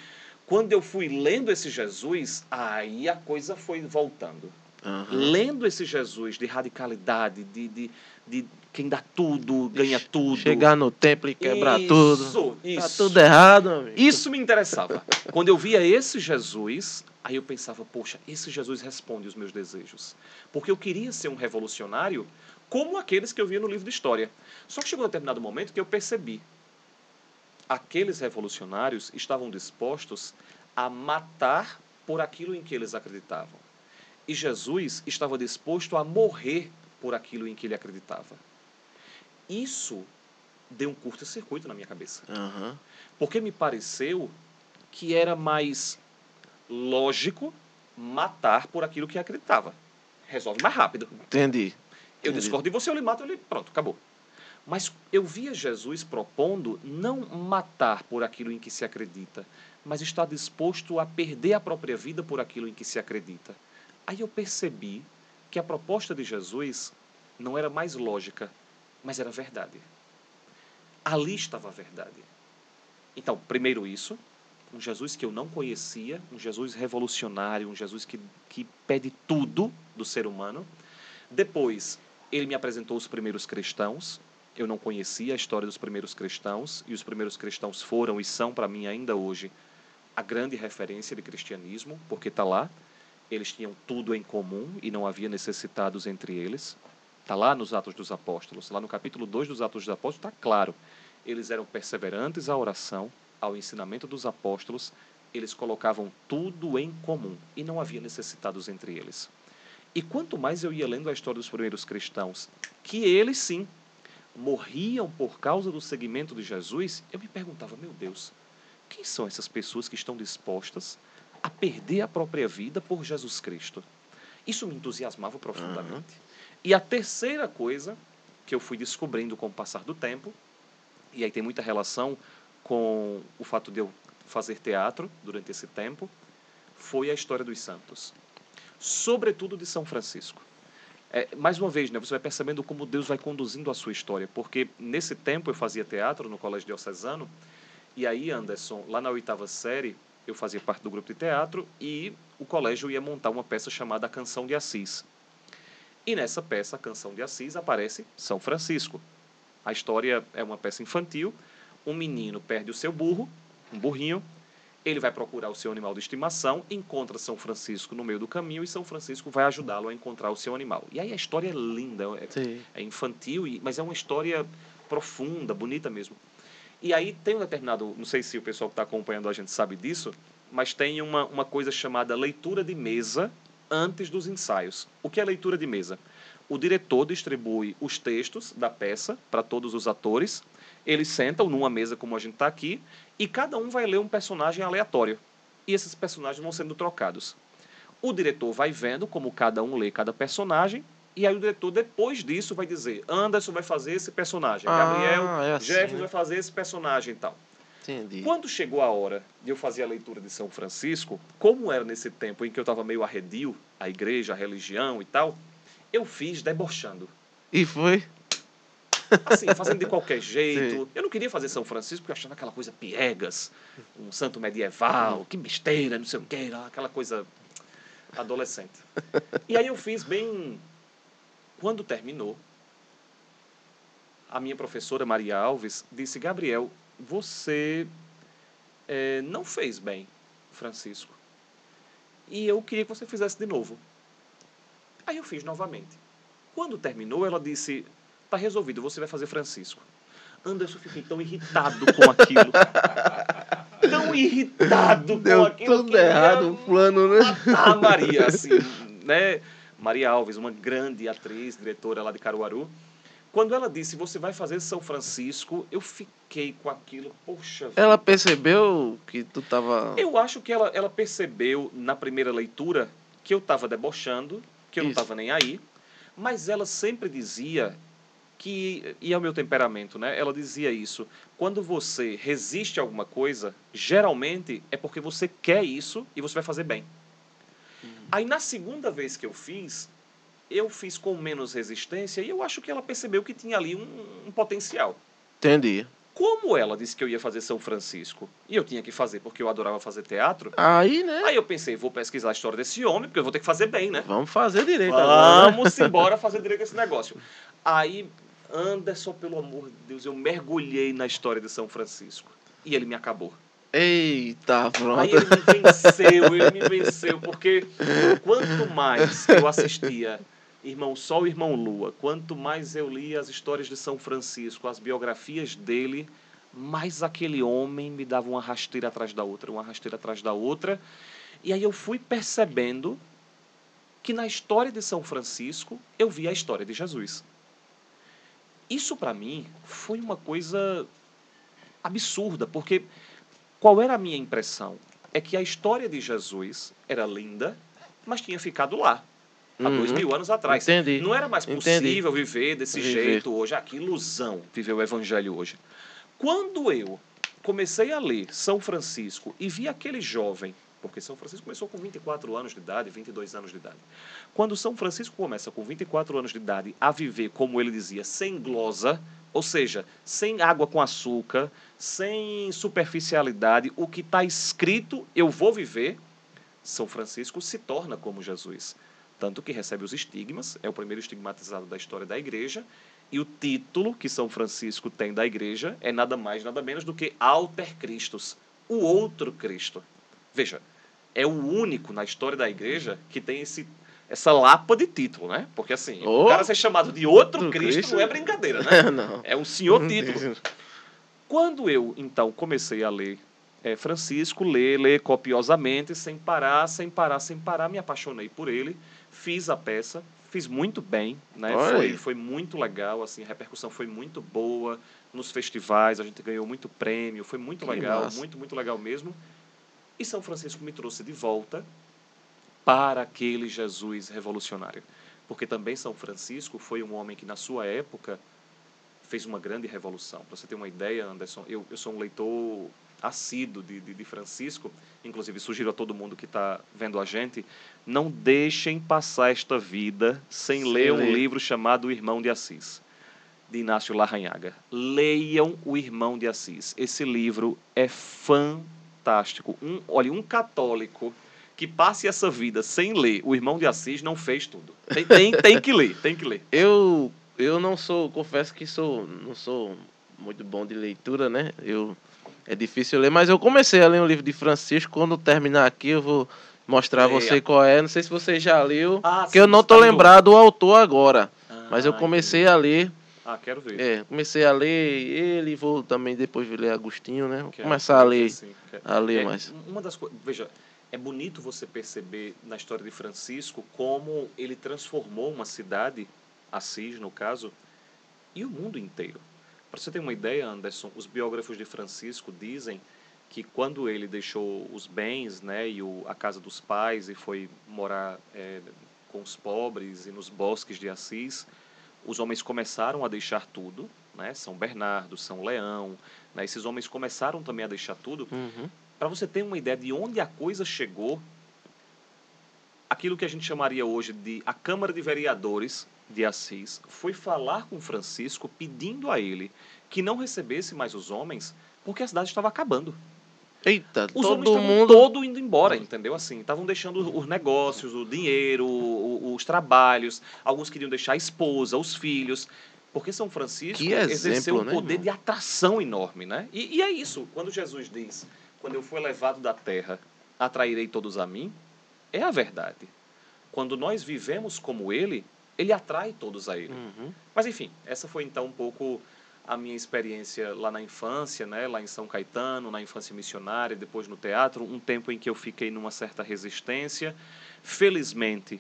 S3: Quando eu fui lendo esse Jesus, aí a coisa foi voltando.
S1: Aham.
S3: Lendo esse Jesus de radicalidade, de, de, de quem dá tudo, ganha tudo.
S1: Chegar no templo e quebrar
S3: Isso,
S1: tudo. Tá
S3: Isso,
S1: tudo errado, amigo.
S3: isso me interessava. Quando eu via esse Jesus, aí eu pensava, poxa, esse Jesus responde os meus desejos. Porque eu queria ser um revolucionário como aqueles que eu via no livro de história. Só que chegou um determinado momento que eu percebi. Aqueles revolucionários estavam dispostos a matar por aquilo em que eles acreditavam. E Jesus estava disposto a morrer por aquilo em que ele acreditava. Isso deu um curto-circuito na minha cabeça.
S1: Aham.
S3: Porque me pareceu que era mais lógico matar por aquilo que acreditava. Resolve mais rápido.
S1: Entendi.
S3: Eu
S1: Entendi.
S3: discordo de você, eu lhe mato, eu lhe... pronto, acabou. Mas eu via Jesus propondo não matar por aquilo em que se acredita, mas estar disposto a perder a própria vida por aquilo em que se acredita. Aí eu percebi que a proposta de Jesus não era mais lógica, mas era verdade. Ali estava a verdade. Então, primeiro isso, um Jesus que eu não conhecia, um Jesus revolucionário, um Jesus que, que pede tudo do ser humano. Depois, ele me apresentou os primeiros cristãos. Eu não conhecia a história dos primeiros cristãos, e os primeiros cristãos foram e são, para mim, ainda hoje, a grande referência de cristianismo, porque está lá. Eles tinham tudo em comum e não havia necessitados entre eles. Está lá nos Atos dos Apóstolos. Lá no capítulo 2 dos Atos dos Apóstolos está claro. Eles eram perseverantes à oração, ao ensinamento dos apóstolos, eles colocavam tudo em comum e não havia necessitados entre eles. E quanto mais eu ia lendo a história dos primeiros cristãos, que eles sim morriam por causa do seguimento de Jesus, eu me perguntava, meu Deus, quem são essas pessoas que estão dispostas a perder a própria vida por Jesus Cristo? Isso me entusiasmava profundamente. Uhum. E a terceira coisa que eu fui descobrindo com o passar do tempo, e aí tem muita relação com o fato de eu fazer teatro durante esse tempo, foi a história dos santos, sobretudo de São Francisco. É, mais uma vez, né, você vai percebendo como Deus vai conduzindo a sua história, porque nesse tempo eu fazia teatro no Colégio Diocesano, e aí, Anderson, lá na oitava série, eu fazia parte do grupo de teatro e o colégio ia montar uma peça chamada Canção de Assis. E nessa peça, A Canção de Assis, aparece São Francisco. A história é uma peça infantil, um menino perde o seu burro, um burrinho, ele vai procurar o seu animal de estimação, encontra São Francisco no meio do caminho e São Francisco vai ajudá-lo a encontrar o seu animal. E aí a história é linda, é, é infantil, mas é uma história profunda, bonita mesmo. E aí tem um determinado, não sei se o pessoal que está acompanhando a gente sabe disso, mas tem uma, uma coisa chamada leitura de mesa antes dos ensaios. O que é leitura de mesa? O diretor distribui os textos da peça para todos os atores eles sentam numa mesa como a gente está aqui e cada um vai ler um personagem aleatório. E esses personagens vão sendo trocados. O diretor vai vendo como cada um lê cada personagem e aí o diretor, depois disso, vai dizer: Anderson vai fazer esse personagem, ah, Gabriel, é assim. Jefferson vai fazer esse personagem e tal. Entendi. Quando chegou a hora de eu fazer a leitura de São Francisco, como era nesse tempo em que eu estava meio arredio, a igreja, a religião e tal, eu fiz debochando.
S1: E foi?
S3: Assim, fazendo de qualquer jeito. Sim. Eu não queria fazer São Francisco porque eu achava aquela coisa piegas, um santo medieval, que besteira, não sei o que, aquela coisa adolescente. E aí eu fiz bem. Quando terminou, a minha professora Maria Alves disse: Gabriel, você é, não fez bem, Francisco. E eu queria que você fizesse de novo. Aí eu fiz novamente. Quando terminou, ela disse: Tá resolvido, você vai fazer Francisco. Anderson fiquei tão irritado com aquilo. tão irritado
S1: Deu
S3: com aquilo.
S1: Tudo errado, o plano, né?
S3: A Maria, assim, né? Maria Alves, uma grande atriz, diretora lá de Caruaru. Quando ela disse, você vai fazer São Francisco, eu fiquei com aquilo, poxa.
S1: Ela percebeu que tu tava.
S3: Eu acho que ela, ela percebeu na primeira leitura que eu tava debochando, que eu Isso. não tava nem aí. Mas ela sempre dizia, que e é o meu temperamento, né? Ela dizia isso. Quando você resiste a alguma coisa, geralmente é porque você quer isso e você vai fazer bem. Uhum. Aí na segunda vez que eu fiz, eu fiz com menos resistência e eu acho que ela percebeu que tinha ali um, um potencial.
S1: Entendi.
S3: Como ela disse que eu ia fazer São Francisco e eu tinha que fazer porque eu adorava fazer teatro.
S1: Aí, né?
S3: Aí eu pensei, vou pesquisar a história desse homem, porque eu vou ter que fazer bem, né?
S1: Vamos fazer direito
S3: Vamos agora. Vamos embora fazer direito esse negócio. Aí Anderson, pelo amor de Deus, eu mergulhei na história de São Francisco. E ele me acabou.
S1: Eita, pronto.
S3: Aí ele me venceu, ele me venceu, porque quanto mais eu assistia Irmão Sol e Irmão Lua, quanto mais eu lia as histórias de São Francisco, as biografias dele, mais aquele homem me dava uma rasteira atrás da outra, uma rasteira atrás da outra. E aí eu fui percebendo que na história de São Francisco eu via a história de Jesus. Isso para mim foi uma coisa absurda, porque qual era a minha impressão? É que a história de Jesus era linda, mas tinha ficado lá. Há uhum. dois mil anos atrás.
S1: Entendi.
S3: Não era mais possível Entendi. viver desse viver. jeito hoje. Ah, que ilusão viver o evangelho hoje. Quando eu comecei a ler São Francisco e vi aquele jovem porque São Francisco começou com 24 anos de idade, 22 anos de idade. Quando São Francisco começa com 24 anos de idade a viver, como ele dizia, sem glosa, ou seja, sem água com açúcar, sem superficialidade, o que está escrito, eu vou viver, São Francisco se torna como Jesus. Tanto que recebe os estigmas, é o primeiro estigmatizado da história da igreja, e o título que São Francisco tem da igreja é nada mais, nada menos do que Alter Christus, o outro Cristo. Veja, é o único na história da igreja que tem esse, essa lapa de título, né? Porque assim,
S1: Oh,
S3: o cara ser chamado de outro Cristo,
S1: Cristo?
S3: não é brincadeira, né?
S1: não.
S3: É um senhor título. Quando eu, então, comecei a ler eh, Francisco, ler, ler copiosamente, sem parar, sem parar, sem parar, me apaixonei por ele, fiz a peça, fiz muito bem, né? Foi, foi muito legal, assim, a repercussão foi muito boa nos festivais, a gente ganhou muito prêmio, foi muito
S1: Que
S3: legal,
S1: massa.
S3: muito, muito legal mesmo. E São Francisco me trouxe de volta para aquele Jesus revolucionário. Porque também São Francisco foi um homem que, na sua época, fez uma grande revolução. Para você ter uma ideia, Anderson, eu, eu sou um leitor assíduo de, de, de Francisco, inclusive sugiro a todo mundo que está vendo a gente, não deixem passar esta vida sem,
S1: Sem
S3: ler um
S1: ler.
S3: livro chamado O Irmão de Assis, de Inácio Larranhaga. Leiam O Irmão de Assis. Esse livro é fantástico. Um, olha, um católico que passe essa vida sem ler O Irmão de Assis não fez tudo. Tem, tem, tem que ler, tem que ler.
S1: Eu, eu não sou, confesso que sou, não sou muito bom de leitura, né? Eu, é difícil ler, mas eu comecei a ler um livro de Francisco. Quando terminar aqui, eu vou mostrar a você qual é. Não sei se você já leu,
S3: Ah,
S1: porque eu
S3: sim,
S1: não
S3: tá
S1: tô
S3: em
S1: lembrado do autor agora.
S3: Ah,
S1: Mas eu comecei a ler,
S3: Ah, quero ver.
S1: é, comecei a ler ele, vou também depois ler Agostinho, né? Vou
S3: Quero-
S1: começar a ler,
S3: sim,
S1: a ler
S3: É,
S1: mais.
S3: Uma das coisas, veja, é bonito você perceber na história de Francisco como ele transformou uma cidade, Assis no caso, e o mundo inteiro. Para você ter uma ideia, Anderson, os biógrafos de Francisco dizem que quando ele deixou os bens, né, e o, a casa dos pais e foi morar é, com os pobres e nos bosques de Assis, os homens começaram a deixar tudo, né, São Bernardo, São Leão, né, esses homens começaram também a deixar tudo
S1: Uhum.
S3: para você ter uma ideia de onde a coisa chegou, aquilo que a gente chamaria hoje de a Câmara de Vereadores de Assis foi falar com Francisco pedindo a ele que não recebesse mais os homens porque a cidade estava acabando.
S1: Eita,
S3: Os homens
S1: todo
S3: estavam
S1: mundo.
S3: todo indo embora, entendeu? Assim, estavam deixando os negócios, o dinheiro, os trabalhos. Alguns queriam deixar a esposa, os filhos. Porque São Francisco
S1: Que
S3: exerceu
S1: exemplo,
S3: um
S1: né,
S3: poder de atração enorme, né? E, e é isso. Quando Jesus diz, quando eu for levado da terra, atrairei todos a mim, é a verdade. Quando nós vivemos como ele, ele atrai todos a ele.
S1: Uhum.
S3: Mas enfim, essa foi então um pouco a minha experiência lá na infância, né, lá em São Caetano, na infância missionária, depois no teatro, um tempo em que eu fiquei numa certa resistência. Felizmente,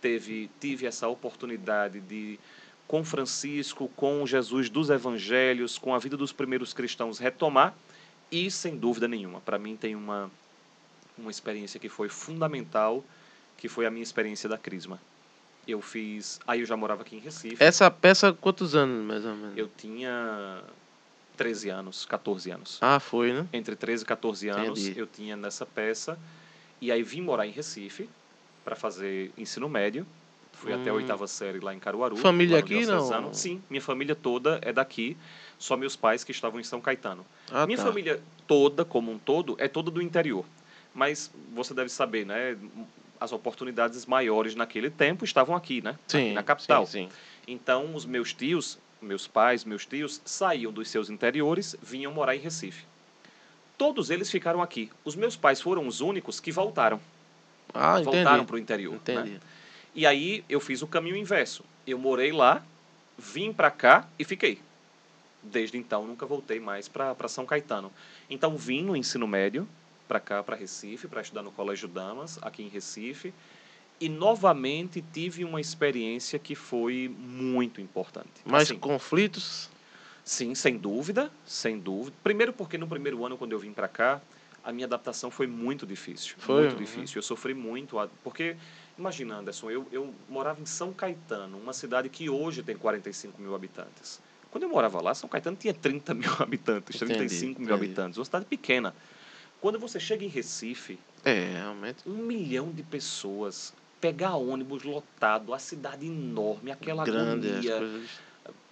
S3: teve tive essa oportunidade de com Francisco, com Jesus dos evangelhos, com a vida dos primeiros cristãos retomar e sem dúvida nenhuma, para mim tem uma uma experiência que foi fundamental, que foi a minha experiência da Crisma. Eu fiz, aí eu já morava aqui em Recife.
S1: Essa peça, quantos anos mais ou menos?
S3: Eu tinha 13 anos, 14 anos.
S1: Ah, foi, né?
S3: Entre 13 e 14 anos
S1: Entendi.
S3: eu tinha nessa peça. E aí vim morar em Recife para fazer ensino médio. Fui até a
S1: Hum.
S3: oitava série lá em Caruaru.
S1: Família aqui, não?
S3: Sim, minha família toda é daqui. Só meus pais que estavam em São Caetano.
S1: Ah,
S3: minha
S1: tá.
S3: família toda, como um todo, é toda do interior. Mas você deve saber, né? As oportunidades maiores naquele tempo estavam aqui, né?
S1: Sim,
S3: aqui na capital.
S1: Sim, sim.
S3: Então, os meus tios, meus pais, meus tios, saíam dos seus interiores, vinham morar em Recife. Todos eles ficaram aqui. Os meus pais foram os únicos que voltaram.
S1: Ah,
S3: voltaram para o interior. né?
S1: Entendi.
S3: E aí eu fiz o caminho inverso. Eu morei lá, vim para cá e fiquei. Desde então nunca voltei mais para São Caetano. Então vim no ensino médio para cá, para Recife, para estudar no Colégio Damas, aqui em Recife. E novamente tive uma experiência que foi muito importante.
S1: Mais
S3: Assim,
S1: conflitos?
S3: Sim, sem dúvida, sem dúvida. Primeiro porque no primeiro ano, quando eu vim para cá, a minha adaptação foi muito difícil.
S1: Foi?
S3: Muito
S1: Uhum.
S3: difícil. Eu sofri muito. Porque, imagina, Anderson, eu, eu morava em São Caetano, uma cidade que hoje tem 45 mil habitantes. Quando eu morava lá, São Caetano tinha 30 mil habitantes,
S1: Entendi,
S3: 35 mil
S1: entendi.
S3: habitantes. Uma cidade pequena. Quando você chega em Recife,
S1: É, realmente.
S3: um milhão de pessoas, pegar ônibus lotado, a cidade enorme, aquela
S1: Grande,
S3: agonia.
S1: coisas.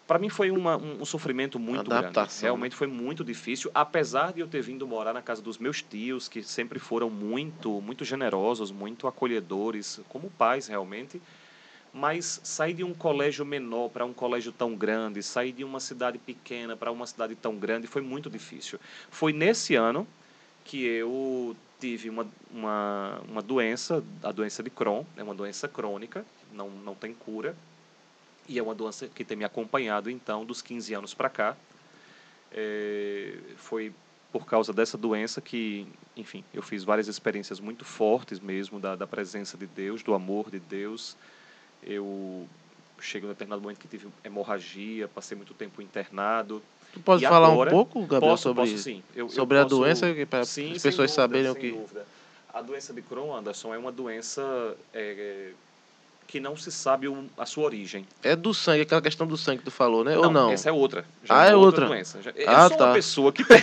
S3: Para mim foi uma, um, um sofrimento muito grande.
S1: Adaptação, né?
S3: Realmente foi muito difícil, apesar de eu ter vindo morar na casa dos meus tios, que sempre foram muito, muito generosos, muito acolhedores, como pais realmente. Mas sair de um colégio menor para um colégio tão grande, sair de uma cidade pequena para uma cidade tão grande foi muito difícil. Foi nesse ano que eu tive uma, uma, uma doença, a doença de Crohn, é uma doença crônica, não, não tem cura, e é uma doença que tem me acompanhado, então, dos 15 anos para cá. É, foi por causa dessa doença que, enfim, eu fiz várias experiências muito fortes mesmo da, da presença de Deus, do amor de Deus. Eu cheguei em um determinado momento que tive hemorragia, passei muito tempo internado.
S1: Tu pode
S3: E
S1: falar
S3: agora-
S1: um pouco, Gabriel,
S3: posso,
S1: sobre,
S3: posso sim. Eu, eu
S1: sobre a
S3: posso-
S1: doença, para as pessoas
S3: dúvida,
S1: saberem o
S3: sem
S1: que.
S3: dúvida. A doença de Crohn, Anderson, é uma doença é, que não se sabe o- a sua origem.
S1: É do sangue, aquela questão do sangue que tu falou, né? Ou não?
S3: Essa é outra.
S1: Ah, é outra.
S3: doença. Já- Eu
S1: Ah,
S3: sou
S1: tá.
S3: uma pessoa que tem...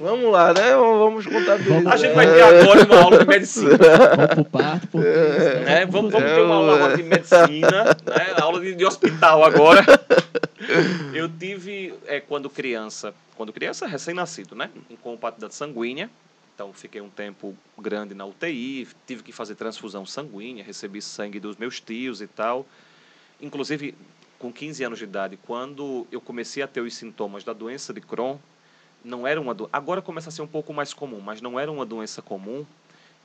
S1: Vamos lá, né? Vamos contabilizar.
S3: A gente vai ter agora uma aula de medicina.
S2: Vamos pro parto, porque...
S3: né? Vamos, vamos ter uma
S1: É,
S3: aula agora de medicina, né? aula de, de hospital agora. Eu tive, é, quando criança, quando criança, recém-nascido, né? Incompatibilidade sanguínea. Então, fiquei um tempo grande na UTI, tive que fazer transfusão sanguínea, recebi sangue dos meus tios e tal. Inclusive, com 15 anos de idade, quando eu comecei a ter os sintomas da doença de Crohn, não era uma do... agora começa a ser um pouco mais comum, mas não era uma doença comum.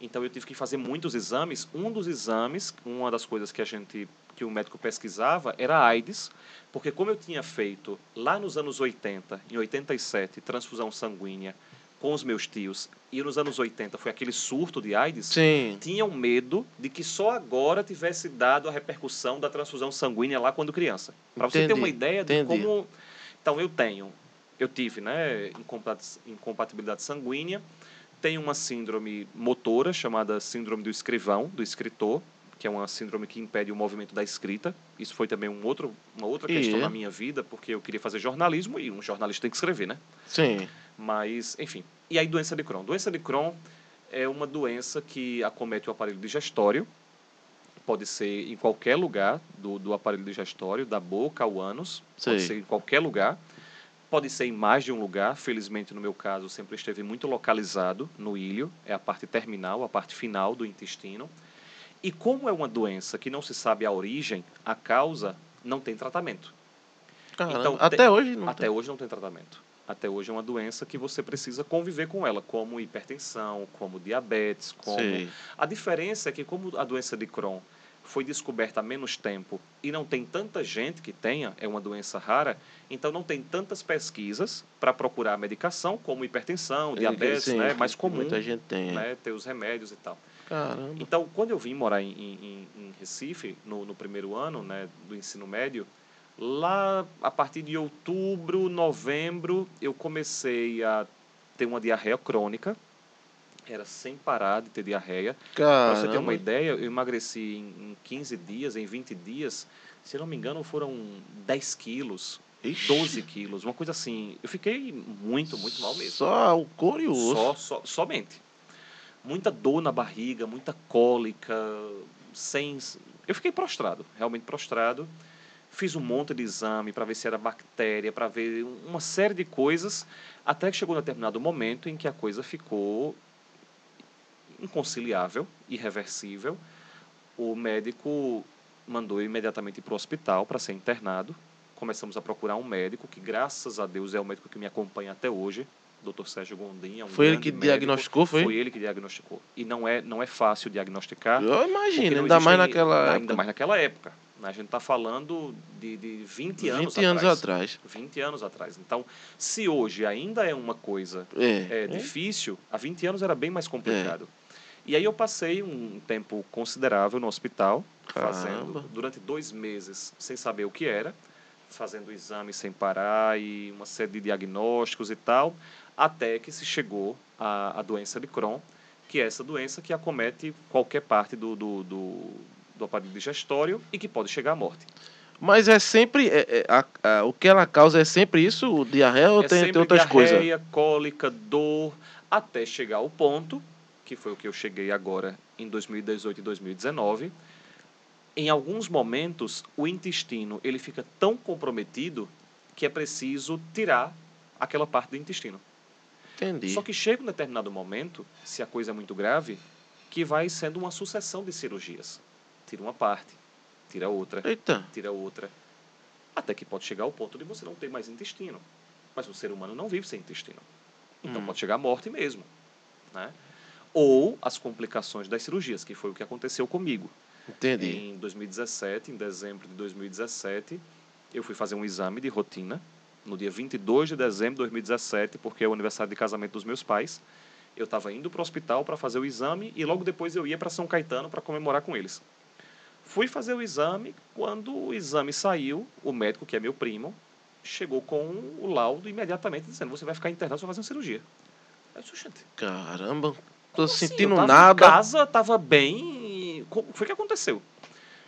S3: Então eu tive que fazer muitos exames. Um dos exames, uma das coisas que a gente que o médico pesquisava era a AIDS, porque como eu tinha feito lá nos anos 80, em 87, transfusão sanguínea com os meus tios, e nos anos 80 foi aquele surto de AIDS,
S1: Sim.
S3: tinham medo de que só agora tivesse dado a repercussão da transfusão sanguínea lá quando criança. Para você ter uma ideia de
S1: entendi.
S3: como. Então, eu tenho, eu tive, né, incompat- incompatibilidade sanguínea, tenho uma síndrome motora chamada síndrome do escrivão, do escritor, que é uma síndrome que impede o movimento da escrita. Isso foi também um outro, uma outra
S1: E
S3: questão na minha vida, porque eu queria fazer jornalismo e um jornalista tem que escrever, né?
S1: Sim.
S3: Mas, enfim. E aí, doença de Crohn. Doença de Crohn é uma doença que acomete o aparelho digestório. Pode ser em qualquer lugar do, do aparelho digestório, da boca ao ânus. Pode
S1: Sei.
S3: ser em qualquer lugar. Pode ser em mais de um lugar. Felizmente, no meu caso, sempre esteve muito localizado no ilho. É a parte terminal, a parte final do intestino. E como é uma doença que não se sabe a origem, a causa, não tem tratamento.
S1: Caramba,
S3: Então,
S1: até
S3: tem-
S1: hoje não
S3: Até
S1: tem.
S3: hoje não tem tratamento. Até hoje é uma doença que você precisa conviver com ela, como hipertensão, como diabetes, como...
S1: Sei.
S3: A diferença é que como a doença de Crohn foi descoberta há menos tempo e não tem tanta gente que tenha, é uma doença rara, então não tem tantas pesquisas para procurar a medicação, como hipertensão, diabetes,
S1: Sim,
S3: né? Mais comum,
S1: Muita gente tem.
S3: né? Ter os remédios e tal.
S1: Caramba.
S3: Então, quando eu vim morar em, em, em Recife, no, no primeiro ano né, do ensino médio, lá a partir de outubro, novembro, eu comecei a ter uma diarreia crônica. Era sem parar de ter diarreia. Para você ter uma ideia, eu emagreci em, em 15 dias, em 20 dias, se não me engano, foram 10 quilos,
S1: Ixi.
S3: 12 quilos, uma coisa assim. Eu fiquei muito, muito mal mesmo.
S1: Só o couro o osso.
S3: Só, só, somente. Muita dor na barriga, muita cólica, sem. Eu fiquei prostrado, realmente prostrado. Fiz um monte de exame para ver se era bactéria, para ver uma série de coisas, até que chegou um determinado momento em que a coisa ficou inconciliável, irreversível. O médico mandou imediatamente para o hospital para ser internado. Começamos a procurar um médico, que graças a Deus é o médico que me acompanha até hoje, Dr. Sérgio Gondim. É um
S1: Foi ele que
S3: médico.
S1: diagnosticou, foi?
S3: Foi ele que diagnosticou. E não é, não é fácil diagnosticar.
S1: Eu imagino, ainda mais naquela
S3: Ainda
S1: época.
S3: mais naquela época. né? A gente está falando de, de 20 anos
S1: 20 anos
S3: atrás.
S1: atrás.
S3: 20 anos atrás. Então, se hoje ainda é uma coisa
S1: É.
S3: é, difícil, há 20 anos era bem mais complicado. E aí eu passei um tempo considerável no hospital, fazendo
S1: Caramba.
S3: durante dois meses sem saber o que era, fazendo exames sem parar e uma série de diagnósticos e tal, até que se chegou a, a doença de Crohn, que é essa doença que acomete qualquer parte do, do, do, do aparelho digestório e que pode chegar à morte.
S1: Mas é sempre. é- é- a- a- o que ela causa é sempre isso? O diarreia ou
S3: é
S1: tem, tem outras coisas?
S3: diarreia, cólica, dor, até chegar ao ponto, que foi o que eu cheguei agora em 2018 e 2019. Em alguns momentos, o intestino ele fica tão comprometido que é preciso tirar aquela parte do intestino.
S1: Entendi.
S3: Só que chega um determinado momento, se a coisa é muito grave, que vai sendo uma sucessão de cirurgias. Tira uma parte, tira outra,
S1: Eita.
S3: tira outra. Até que pode chegar ao ponto de você não ter mais intestino. Mas o ser humano não vive sem intestino. Então
S1: Hum.
S3: pode chegar à morte mesmo. Né? Ou as complicações das cirurgias, que foi o que aconteceu comigo.
S1: Entendi.
S3: Em 2017, em dezembro de 2017, eu fui fazer um exame de rotina, no dia 22 de dezembro de 2017, porque é o aniversário de casamento dos meus pais. Eu estava indo para o hospital para fazer o exame e logo depois eu ia para São Caetano para comemorar com eles. Fui fazer o exame, quando o exame saiu, o médico, que é meu primo, chegou com o laudo imediatamente dizendo: Você vai ficar internado, você vai fazer uma cirurgia. Aí eu disse: "Gente,
S1: Caramba. Tô
S3: como assim?
S1: sentindo
S3: eu tava
S1: nada.
S3: Em casa, tava bem. Como foi que aconteceu?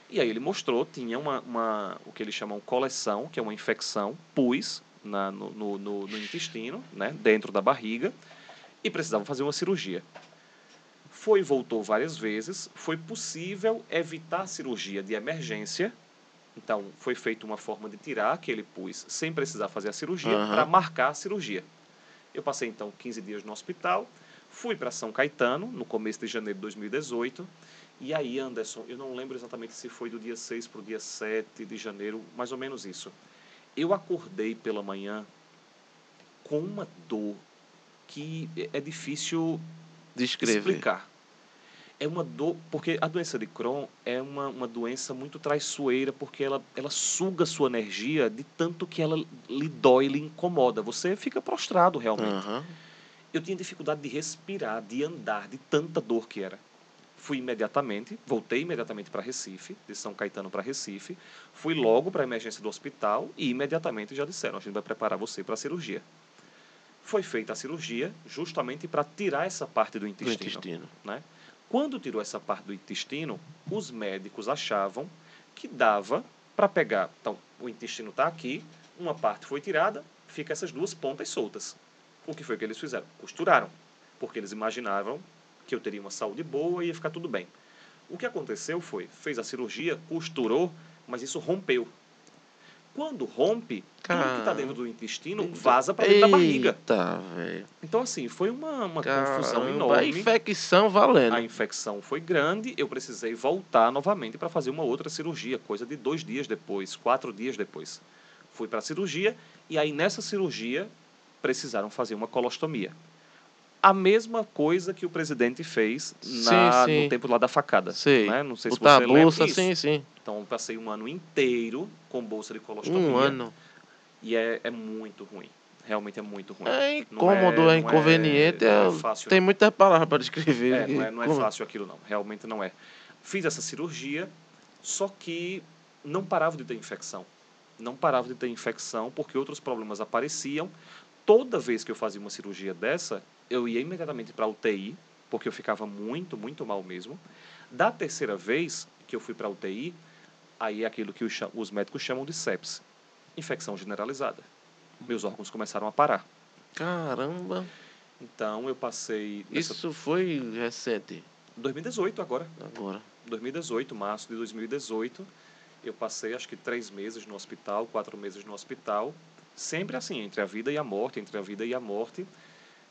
S3: E aí ele mostrou, tinha uma, uma o que eles chamam coleção, que é uma infecção, pus na, no, no, no- no intestino, né, dentro da barriga, e precisavam fazer uma cirurgia. Foi e voltou várias vezes, foi possível evitar a cirurgia de emergência, então foi feita uma forma de tirar aquele pus sem precisar fazer a cirurgia,
S1: Aham.
S3: para marcar a cirurgia. Eu passei então 15 dias no hospital, Fui para São Caetano no começo de janeiro de 2018. E aí, Anderson, eu não lembro exatamente se foi do dia 6 para o dia 7 de janeiro, mais ou menos isso. Eu acordei pela manhã com uma dor que é difícil
S1: Descrever.
S3: explicar. É uma dor, porque a doença de Crohn é uma, uma doença muito traiçoeira, porque ela, ela suga sua energia de tanto que ela lhe dói, lhe incomoda. Você fica prostrado realmente.
S1: Aham.
S3: Eu tinha dificuldade de respirar, de andar, de tanta dor que era. Fui imediatamente, voltei imediatamente para Recife, de São Caetano para Recife. Fui logo para a emergência do hospital e imediatamente já disseram: a gente vai preparar você para a cirurgia. Foi feita a cirurgia justamente para tirar essa parte do
S1: Do
S3: intestino.
S1: intestino.
S3: Né? Quando tirou essa parte do intestino, os médicos achavam que dava para pegar. Então, o intestino está aqui, uma parte foi tirada, fica essas duas pontas soltas. O que foi que eles fizeram? Costuraram, porque eles imaginavam que eu teria uma saúde boa e ia ficar tudo bem. O que aconteceu foi, fez a cirurgia, costurou, mas isso rompeu. Quando rompe, tudo que está dentro do intestino vaza para dentro da barriga.
S1: Eita, velho.
S3: Então, assim, foi uma, uma confusão
S1: Caramba, A
S3: enorme.
S1: infecção valendo.
S3: A infecção foi grande, eu precisei voltar novamente para fazer uma outra cirurgia, coisa de dois dias depois, quatro dias depois. Fui para a cirurgia e aí nessa cirurgia precisaram fazer uma colostomia. A mesma coisa que o presidente fez na-
S1: Sim, sim.
S3: no tempo lá da facada.
S1: Sei.
S3: Né? Não sei se
S1: Botar
S3: você
S1: a bolsa,
S3: lembra. Isso.
S1: sim, sim.
S3: Então eu passei um ano inteiro com bolsa de colostomia.
S1: Um ano.
S3: E é, é muito ruim. Realmente é muito ruim.
S1: É incômodo,
S3: não
S1: é inconveniente.
S3: não
S1: é-
S3: é fácil,
S1: tem
S3: não.
S1: muitas palavras para descrever.
S3: É, não é, não é
S1: Como-
S3: fácil aquilo não, realmente não é. Fiz essa cirurgia, só que não parava de ter infecção. Não parava de ter infecção porque outros problemas apareciam. Toda vez que eu fazia uma cirurgia dessa, eu ia imediatamente para UTI, porque eu ficava muito, muito mal mesmo. Da terceira vez que eu fui para UTI, aí é aquilo que os médicos chamam de sepse, infecção generalizada. Meus órgãos começaram a parar.
S1: Caramba.
S3: Então eu passei nessa
S1: Isso foi recente.
S3: 2018 agora.
S1: Agora.
S3: 2018, março de 2018, eu passei acho que três meses no hospital, quatro meses no hospital, sempre assim, entre a vida e a morte, entre a vida e a morte.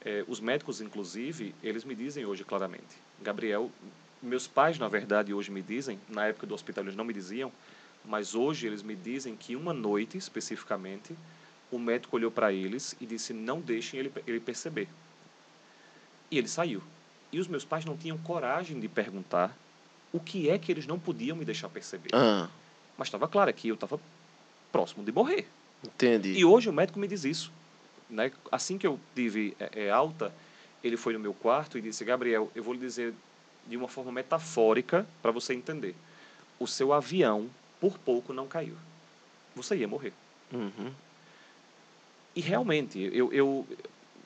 S3: Eh, os médicos, inclusive, eles me dizem hoje claramente, Gabriel, meus pais, na verdade, hoje me dizem, na época do hospital eles não me diziam, mas hoje eles me dizem que uma noite, especificamente, o médico olhou para eles e disse, não deixem ele, ele perceber. E ele saiu. E os meus pais não tinham coragem de perguntar o que é que eles não podiam me deixar perceber.
S1: Ah,
S3: Mas estava claro que eu estava próximo de morrer.
S1: entendi.
S3: E hoje o médico me diz isso. Né? Assim que eu tive é, é, alta, ele foi no meu quarto e disse: Gabriel, eu vou lhe dizer de uma forma metafórica para você entender. O seu avião, por pouco, não caiu. Você ia morrer.
S1: Uhum.
S3: E realmente, eu, eu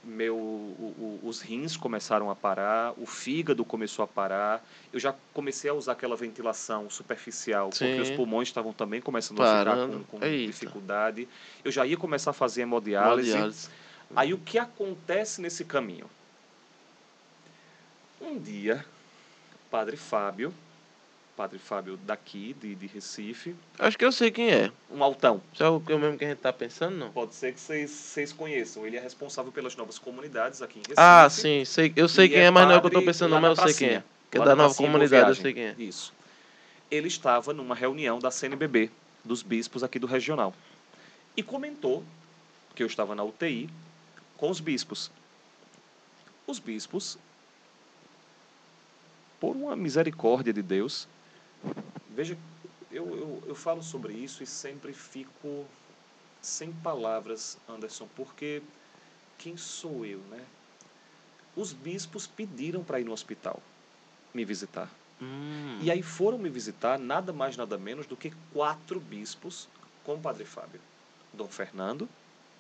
S3: meu, o- o- os rins começaram a parar, o fígado começou a parar, eu já comecei a usar aquela ventilação superficial, porque
S1: Sim.
S3: os pulmões estavam também começando a ficar
S1: Parando.
S3: com, com dificuldade. Eu já ia começar a fazer hemodiálise.
S1: Hemodiálise.
S3: Aí o que acontece nesse caminho? Um dia, Padre Fábio, Padre Fábio daqui, de, de Recife,
S1: Acho que eu sei quem é.
S3: um altão,
S1: Já o que eu mesmo que a gente tá pensando, não?
S3: pode ser que vocês, conheçam. Ele é responsável pelas novas comunidades aqui em Recife.
S1: Ah, sim, sei. Eu sei quem é, mas não é o que eu tô pensando, não, mas eu sei quem é. Que é da nova comunidade, eu sei quem é.
S3: Isso. Ele estava numa reunião da CNBB, dos bispos aqui do regional. E comentou que eu estava na UTI com os bispos. Os bispos, por uma misericórdia de Deus, veja, eu, eu, eu falo sobre isso e sempre fico sem palavras, Anderson, porque quem sou eu, né? Os bispos pediram para ir no hospital me visitar.
S1: Hum.
S3: E aí foram me visitar nada mais, nada menos do que quatro bispos com o Padre Fábio. Dom Fernando,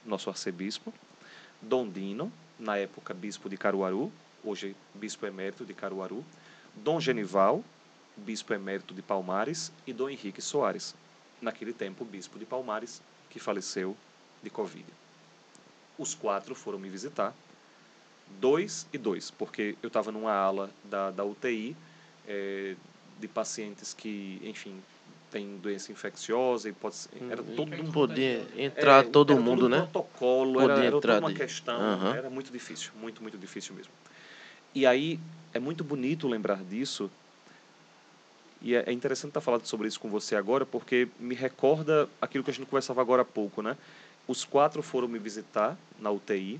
S3: nosso arcebispo, Dom Dino, na época bispo de Caruaru, hoje bispo emérito de Caruaru, Dom Genival, bispo emérito de Palmares, e Dom Henrique Soares, naquele tempo bispo de Palmares, que faleceu de Covid. Os quatro foram me visitar, dois e dois, porque eu estava numa ala da, da UTI, eh, de pacientes que, enfim, têm doença infecciosa e pode ser, era todo mundo
S1: Podia entrar
S3: é,
S1: todo mundo,
S3: um
S1: né?
S3: protocolo,
S1: Podia
S3: era, era
S1: entrar
S3: uma
S1: de-
S3: questão,
S1: Aham.
S3: era muito difícil, muito, muito difícil mesmo. E aí, é muito bonito lembrar disso, e é é interessante estar falando sobre isso com você agora, porque me recorda aquilo que a gente conversava agora há pouco, né? Os quatro foram me visitar na UTI,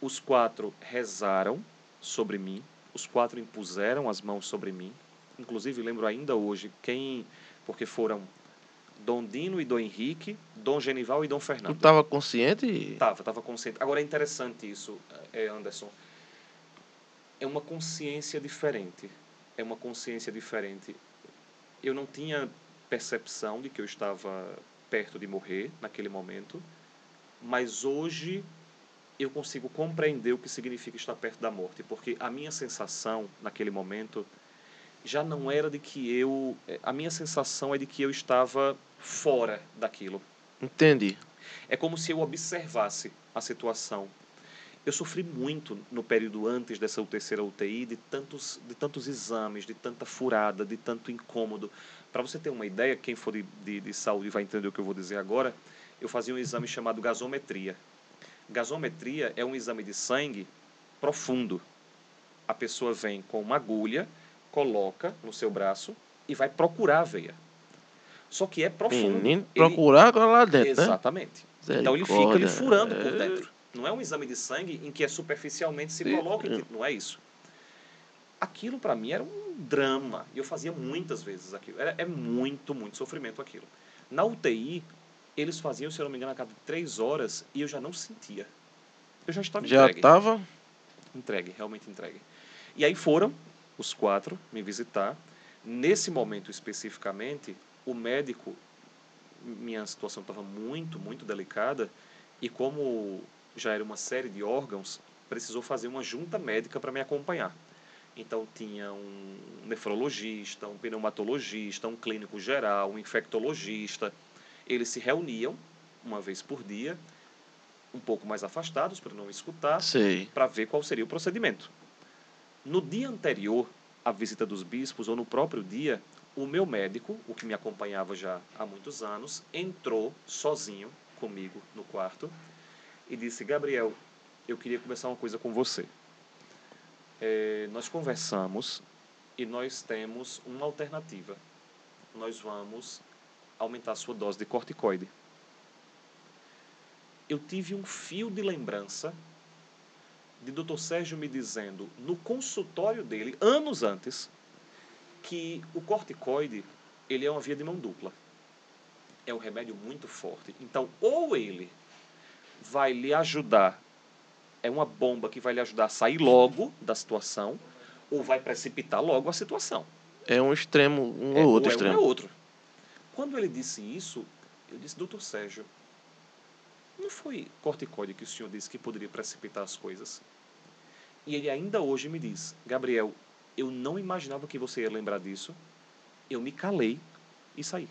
S3: os quatro rezaram sobre mim, os quatro impuseram as mãos sobre mim, inclusive lembro ainda hoje quem, porque foram Dom Dino e Dom Henrique, Dom Genival e Dom
S1: Tu
S3: Fernando.
S1: tava consciente?
S3: Tava, tava consciente. Agora é interessante isso, é, Anderson. É uma consciência diferente. É uma consciência diferente. Eu não tinha percepção de que eu estava perto de morrer naquele momento, mas hoje eu consigo compreender o que significa estar perto da morte, porque a minha sensação naquele momento já não era de que eu, a minha sensação é de que eu estava fora daquilo.
S1: Entendi.
S3: É como se eu observasse a situação. Eu sofri muito no período antes dessa terceira UTI de tantos, de tantos exames, de tanta furada, de tanto incômodo. Para você ter uma ideia, quem for de, de, de saúde vai entender o que eu vou dizer agora. Eu fazia um exame chamado gasometria. Gasometria é um exame de sangue profundo. A pessoa vem com uma agulha, coloca no seu braço e vai procurar a veia. Só que é profundo.
S1: Menino,
S3: Ele-
S1: procurar agora lá dentro, né?
S3: Exatamente. Então ele fica ali
S1: Misericórdia.
S3: furando por dentro. Não é um exame de sangue em que é superficialmente se
S1: Sim.
S3: coloca. em que- Não é isso. Aquilo para mim era um drama. E eu fazia muitas vezes aquilo. Era, é muito, muito sofrimento aquilo. Na UTI, eles faziam, se eu não me engano, a cada três horas e eu já não sentia. Eu já estava
S1: Já
S3: entregue.
S1: tava?
S3: Entregue, realmente entregue. E aí foram os quatro me visitar. Nesse momento especificamente, o médico, minha situação estava muito, muito delicada, e como já era uma série de órgãos, precisou fazer uma junta médica para me acompanhar. Então tinha um nefrologista, um pneumatologista, um clínico geral, um infectologista. Eles se reuniam uma vez por dia, um pouco mais afastados para não escutar, para ver qual seria o procedimento. No dia anterior à visita dos bispos, ou no próprio dia, o meu médico, o que me acompanhava já há muitos anos, entrou sozinho comigo no quarto e disse: Gabriel, eu queria conversar uma coisa com você. Eh, nós conversamos e nós temos uma alternativa. Nós vamos aumentar a sua dose de corticoide. Eu tive um fio de lembrança de Dr. Sérgio me dizendo no consultório dele, anos antes, que o corticoide ele é uma via de mão dupla. É um remédio muito forte. Então, ou ele vai lhe ajudar, é uma bomba que vai lhe ajudar a sair logo da situação, ou vai precipitar logo a situação.
S1: É um extremo, um
S3: É,
S1: ou outro
S3: é um
S1: extremo.
S3: ou outro. Quando ele disse isso, eu disse, doutor Sérgio, não foi corticóide que o senhor disse que poderia precipitar as coisas? E ele ainda hoje me diz: Gabriel, eu não imaginava que você ia lembrar disso. Eu me calei e saí.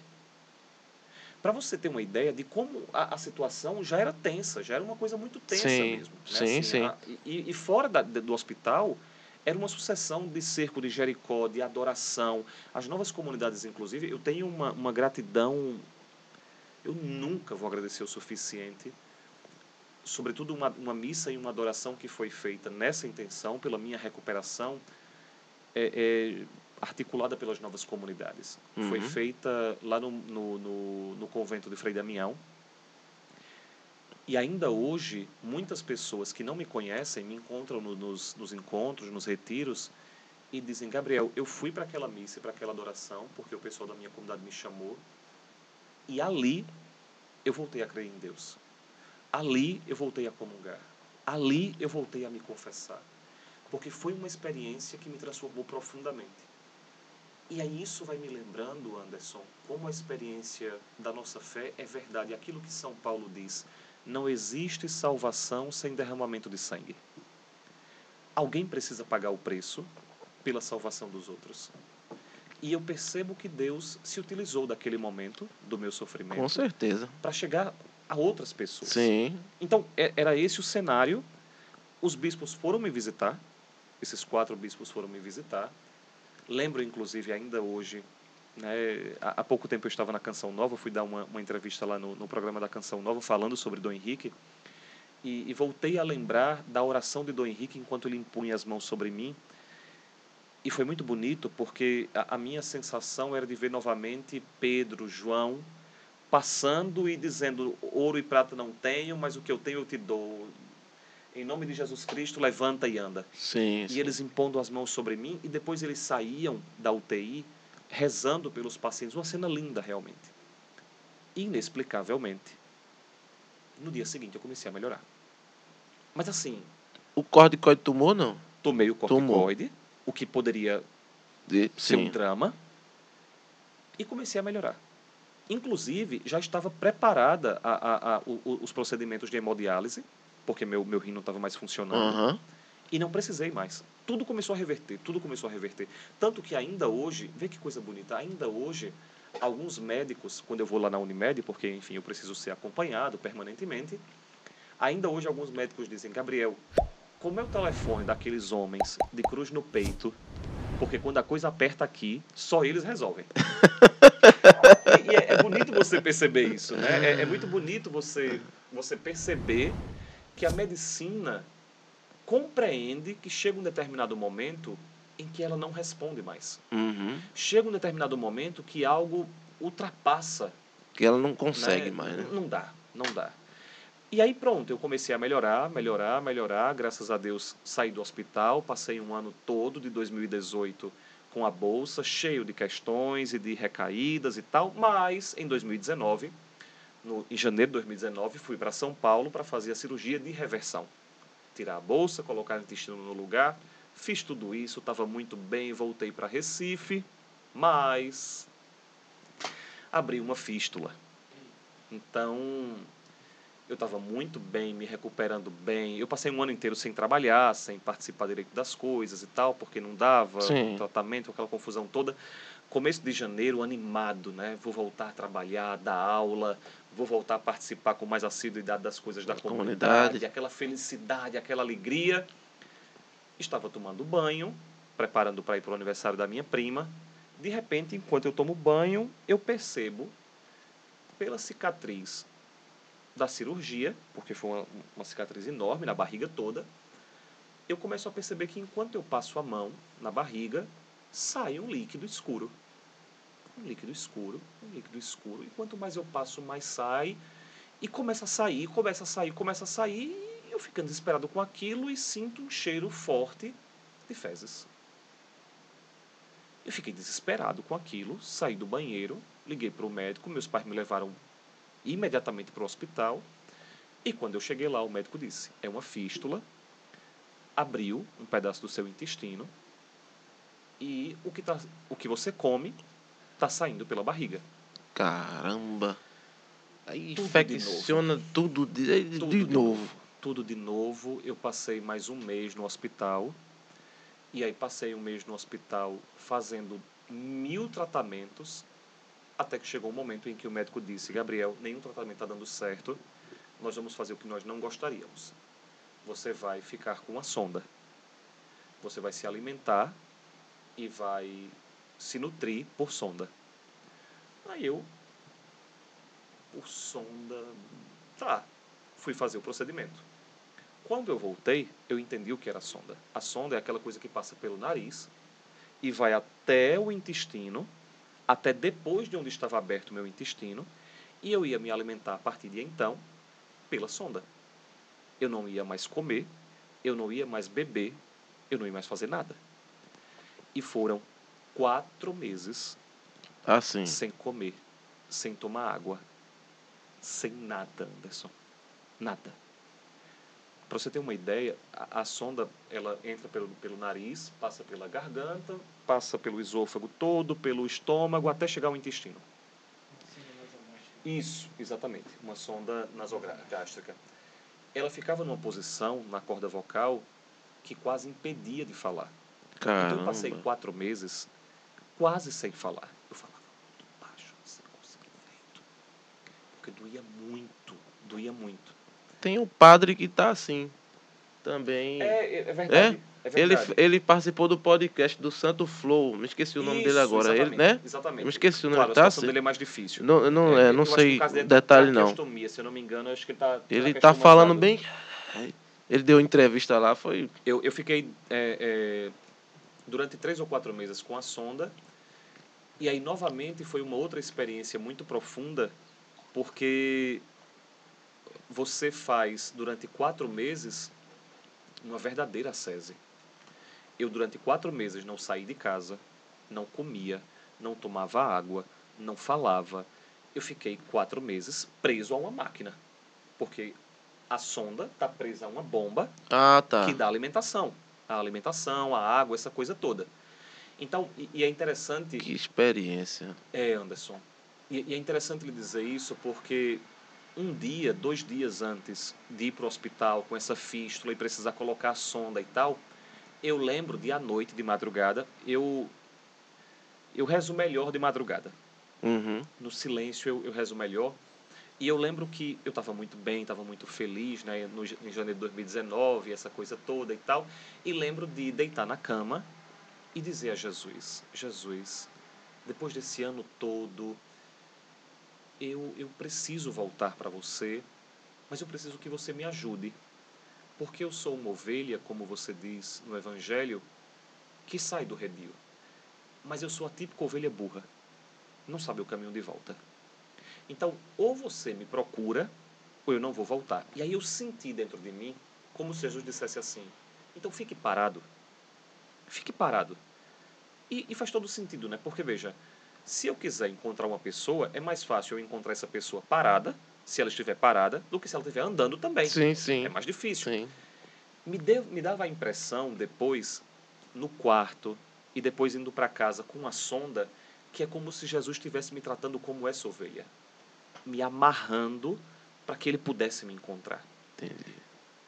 S3: Para você ter uma ideia de como a, a, situação já era tensa, já era uma coisa muito tensa
S1: sim,
S3: mesmo. Né?
S1: Sim,
S3: assim,
S1: sim.
S3: A, e, e, fora da, do hospital, era uma sucessão de cerco de Jericó, de adoração. As novas comunidades, inclusive, eu tenho uma, uma gratidão. Eu nunca vou agradecer o suficiente sobretudo uma, uma missa e uma adoração que foi feita nessa intenção, pela minha recuperação, é, é articulada pelas novas comunidades. Uhum. Foi feita lá no, no, no, no convento de Frei Damião. E ainda hoje, muitas pessoas que não me conhecem me encontram no, nos, nos encontros, nos retiros, e dizem: Gabriel, eu fui para aquela missa, para aquela adoração, porque o pessoal da minha comunidade me chamou, e ali eu voltei a crer em Deus. Ali eu voltei a comungar. Ali eu voltei a me confessar. Porque foi uma experiência que me transformou profundamente. E aí isso vai me lembrando, Anderson, como a experiência da nossa fé é verdade. Aquilo que São Paulo diz: não existe salvação sem derramamento de sangue. Alguém precisa pagar o preço pela salvação dos outros. E eu percebo que Deus se utilizou daquele momento do meu sofrimento.
S1: Com certeza.
S3: Para chegar a outras pessoas.
S1: Sim.
S3: Então, era esse o cenário. Os bispos foram me visitar, esses quatro bispos foram me visitar. Lembro, inclusive, ainda hoje, né, há, pouco tempo eu estava na Canção Nova, fui dar uma, uma entrevista lá no, no programa da Canção Nova falando sobre Dom Henrique. E, e, voltei a lembrar da oração de Dom Henrique enquanto ele impunha as mãos sobre mim. E foi muito bonito porque a, a minha sensação era de ver novamente Pedro, João, passando e dizendo: ouro e prata não tenho, mas o que eu tenho eu te dou. Em nome de Jesus Cristo, levanta e anda.
S1: Sim,
S3: e
S1: sim.
S3: eles impondo as mãos sobre mim, e depois eles saíam da UTI rezando pelos pacientes. Uma cena linda, realmente. Inexplicavelmente, no dia seguinte eu comecei a melhorar. Mas assim.
S1: O corticoide tomou, não?
S3: Tomei o corticoide, Tomou. o que poderia
S1: de,
S3: ser sim. um drama, e comecei a melhorar. Inclusive, já estava preparada a, a, a, os procedimentos de hemodiálise, porque meu, meu rim não estava mais funcionando.
S1: Uhum.
S3: E não precisei mais. Tudo começou a reverter, tudo começou a reverter. Tanto que ainda hoje, vê que coisa bonita, ainda hoje, alguns médicos, quando eu vou lá na Unimed, porque, enfim, eu preciso ser acompanhado permanentemente, ainda hoje alguns médicos dizem, Gabriel, como é o telefone daqueles homens de cruz no peito, porque quando a coisa aperta aqui, só eles resolvem. e, e é, é, bonito você perceber isso, né? É, é, muito bonito você, você perceber que a medicina compreende que chega um determinado momento em que ela não responde mais.
S1: Uhum.
S3: Chega um determinado momento que algo ultrapassa.
S1: Que ela não consegue
S3: né?
S1: mais, né?
S3: Não dá, não dá. E aí pronto, eu comecei a melhorar, melhorar, melhorar. Graças a Deus saí do hospital, passei um ano todo de 2018 com a bolsa, cheio de questões e de recaídas e tal, mas em 2019, no, em janeiro de 2019, fui para São Paulo para fazer a cirurgia de reversão. Tirar a bolsa, colocar o intestino no lugar, fiz tudo isso, estava muito bem, voltei para Recife, mas abri uma fístula. Então, eu estava muito bem, me recuperando bem. Eu passei um ano inteiro sem trabalhar, sem participar direito das coisas e tal, porque não dava
S1: Sim.
S3: tratamento, aquela confusão toda. Começo de janeiro, animado, né? Vou voltar a trabalhar, dar aula, vou voltar a participar com mais assiduidade das coisas da, da comunidade, comunidade, aquela felicidade, aquela alegria. Estava tomando banho, preparando para ir para o aniversário da minha prima. De repente, enquanto eu tomo banho, eu percebo pela cicatriz da cirurgia, porque foi uma, uma cicatriz enorme na barriga toda, eu começo a perceber que enquanto eu passo a mão na barriga, sai um líquido escuro. Um líquido escuro, um líquido escuro. E quanto mais eu passo, mais sai. E começa a sair, começa a sair, começa a sair. E eu ficando desesperado com aquilo e sinto um cheiro forte de fezes. Eu fiquei desesperado com aquilo, saí do banheiro, liguei para o médico, meus pais me levaram imediatamente para o hospital. E quando eu cheguei lá, o médico disse: é uma fístula, abriu um pedaço do seu intestino e o que, tá, o que você come está saindo pela barriga.
S1: Caramba! Aí
S3: Tudo de
S1: infecciona tudo de, de,
S3: Tudo
S1: de novo.
S3: Tudo de novo. Eu passei mais um mês no hospital. E aí passei um mês no hospital fazendo mil tratamentos. Até que chegou um momento em que o médico disse: Gabriel, nenhum tratamento está dando certo. Nós vamos fazer o que nós não gostaríamos. Você vai ficar com a sonda. Você vai se alimentar e vai se nutrir por sonda. Aí eu, por sonda, tá, fui fazer o procedimento. Quando eu voltei, eu entendi o que era a sonda. A sonda é aquela coisa que passa pelo nariz e vai até o intestino, até depois de onde estava aberto o meu intestino, e eu ia me alimentar a partir de então pela sonda. Eu não ia mais comer, eu não ia mais beber, eu não ia mais fazer nada. E foram quatro meses
S1: Assim.
S3: sem comer, sem tomar água, sem nada, Anderson. Nada. Para você ter uma ideia, a, a sonda ela entra pelo, pelo nariz, passa pela garganta, passa pelo esôfago todo, pelo estômago, até chegar ao intestino. Isso, exatamente. Uma sonda nasogástrica. Ela ficava numa posição na corda vocal que quase impedia de falar. Então eu passei
S1: Caramba.
S3: quatro meses quase sem falar. Eu falava muito baixo, sem conseguir vento. Porque doía muito, doía muito.
S1: Tem um padre que tá assim. Também.
S3: É, é verdade. É,
S1: ele,
S3: verdade.
S1: ele participou do podcast do Santo Flow. Me esqueci o nome dele agora. Ele,
S3: exatamente,
S1: né?
S3: Exatamente.
S1: Me esqueci o nome.
S3: Claro,
S1: Tá assim.
S3: dele é mais difícil.
S1: Não, não, é,
S3: eu
S1: não sei
S3: o é
S1: detalhe não.
S3: se eu não me engano, acho que ele tá
S1: Ele tá falando bem. Ele deu entrevista lá, foi.
S3: Eu, eu fiquei é, é, durante três ou quatro meses com a sonda. E aí, novamente, foi uma outra experiência muito profunda, porque você faz durante quatro meses uma verdadeira ascese. Eu, durante quatro meses, não saí de casa, não comia, não tomava água, não falava. Eu fiquei quatro meses preso a uma máquina, porque a sonda está presa a uma bomba
S1: Ah, tá.
S3: que dá alimentação. A alimentação, a água, essa coisa toda. Então, e, e é interessante,
S1: Que experiência.
S3: é, Anderson, e, e é interessante lhe dizer isso porque um dia, dois dias antes de ir para o hospital com essa fístula e precisar colocar a sonda e tal, eu lembro de à noite, de madrugada, eu, eu rezo melhor de madrugada
S1: Uhum.
S3: no silêncio eu, eu rezo melhor. E eu lembro que eu estava muito bem, estava muito feliz, né, no, em janeiro de 2019, essa coisa toda e tal. E lembro de deitar na cama e dizer a Jesus: Jesus, depois desse ano todo, eu, eu preciso voltar para você, mas eu preciso que você me ajude. Porque eu sou uma ovelha, como você diz no Evangelho, que sai do redil. Mas eu sou a típica ovelha burra não sabe o caminho de volta. Então, ou você me procura, ou eu não vou voltar. E aí eu senti dentro de mim como se Jesus dissesse assim: então fique parado. Fique parado. E, e faz todo sentido, né? Porque veja, se eu quiser encontrar uma pessoa, é mais fácil eu encontrar essa pessoa parada, se ela estiver parada, do que se ela estiver andando também.
S1: Sim, sim.
S3: É mais difícil.
S1: Sim.
S3: Me, deu, me dava a impressão depois, no quarto, e depois indo para casa com a sonda, que é como se Jesus estivesse me tratando como essa ovelha. Me amarrando para que ele pudesse me encontrar.
S1: Entendi.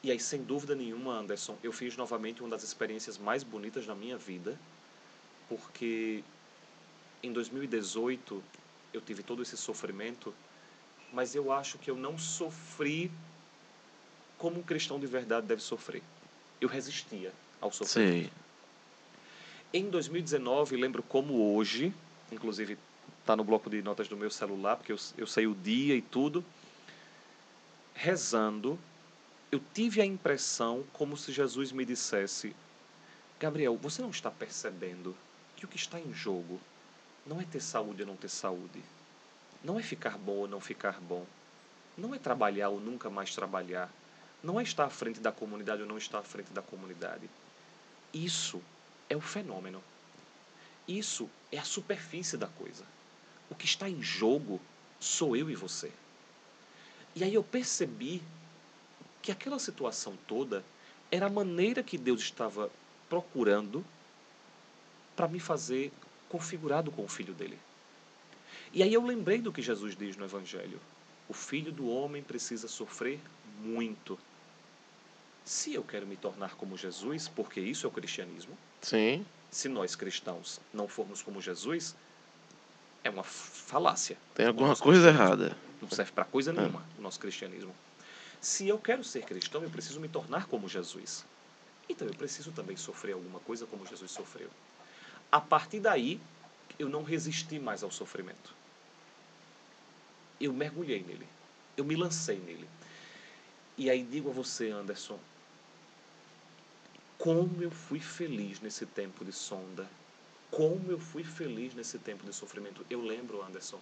S3: E aí, sem dúvida nenhuma, Anderson, eu fiz novamente uma das experiências mais bonitas da minha vida, porque em 2018 eu tive todo esse sofrimento, mas eu acho que eu não sofri como um cristão de verdade deve sofrer. Eu resistia ao sofrimento.
S1: Sei.
S3: Em 2019, lembro como hoje, inclusive está no bloco de notas do meu celular, porque eu, eu sei o dia e tudo, rezando, eu tive a impressão como se Jesus me dissesse: Gabriel, você não está percebendo que o que está em jogo não é ter saúde ou não ter saúde, não é ficar bom ou não ficar bom, não é trabalhar ou nunca mais trabalhar, não é estar à frente da comunidade ou não estar à frente da comunidade. Isso é o fenômeno. Isso é a superfície da coisa. O que está em jogo sou eu e você. E aí eu percebi que aquela situação toda era a maneira que Deus estava procurando para me fazer configurado com o filho dele. E aí eu lembrei do que Jesus diz no Evangelho. O filho do homem precisa sofrer muito. Se eu quero me tornar como Jesus, porque isso é o cristianismo,
S1: Sim.
S3: se nós cristãos não formos como Jesus, é uma falácia.
S1: Tem alguma coisa errada.
S3: Não serve para coisa nenhuma o nosso cristianismo. Se eu quero ser cristão, eu preciso me tornar como Jesus. Então eu preciso também sofrer alguma coisa como Jesus sofreu. A partir daí, eu não resisti mais ao sofrimento. Eu mergulhei nele. Eu me lancei nele. E aí digo a você, Anderson, como eu fui feliz nesse tempo de sonda. Como eu fui feliz nesse tempo de sofrimento. Eu lembro, Anderson,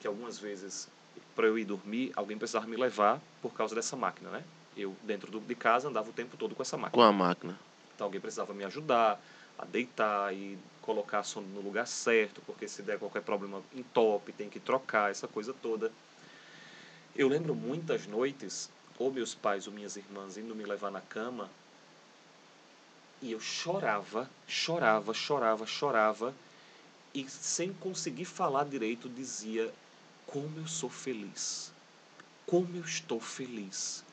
S3: que algumas vezes, para eu ir dormir, alguém precisava me levar por causa dessa máquina, né? Eu, dentro do, de casa, andava o tempo todo com essa máquina.
S1: Com a máquina.
S3: Então alguém precisava me ajudar a deitar e colocar a sonda no lugar certo, porque se der qualquer problema em top, tem que trocar, essa coisa toda. Eu lembro muitas noites, ou meus pais ou minhas irmãs indo me levar na cama, e eu chorava, chorava, chorava, chorava, e sem conseguir falar direito dizia: Como eu sou feliz, como eu estou feliz,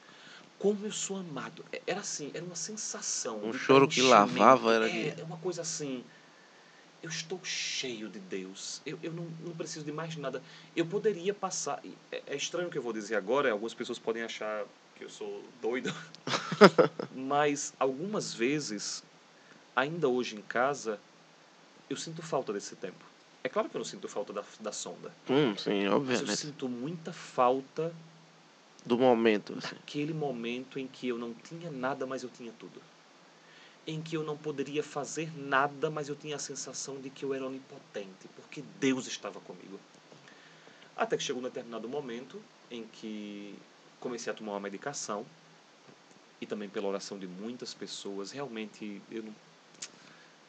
S3: como eu sou amado. É- Era assim, era uma sensação.
S1: Um choro que lavava, era
S3: É,
S1: de-
S3: é uma coisa assim. Eu estou cheio de Deus. Eu, eu não, não preciso de mais nada. Eu poderia passar. É, é estranho o que eu vou dizer agora. Algumas pessoas podem achar que eu sou doido. Mas algumas vezes, ainda hoje em casa, eu sinto falta desse tempo. É claro que eu não sinto falta da, da sonda.
S1: Hum, sim,
S3: Mas eu
S1: obviamente.
S3: sinto muita falta
S1: Do momento, assim.
S3: aquele momento em que eu não tinha nada, mas eu tinha tudo. Em que eu não poderia fazer nada, mas eu tinha a sensação de que eu era onipotente, porque Deus estava comigo. Até que chegou um determinado momento em que comecei a tomar uma medicação e também pela oração de muitas pessoas, realmente eu não...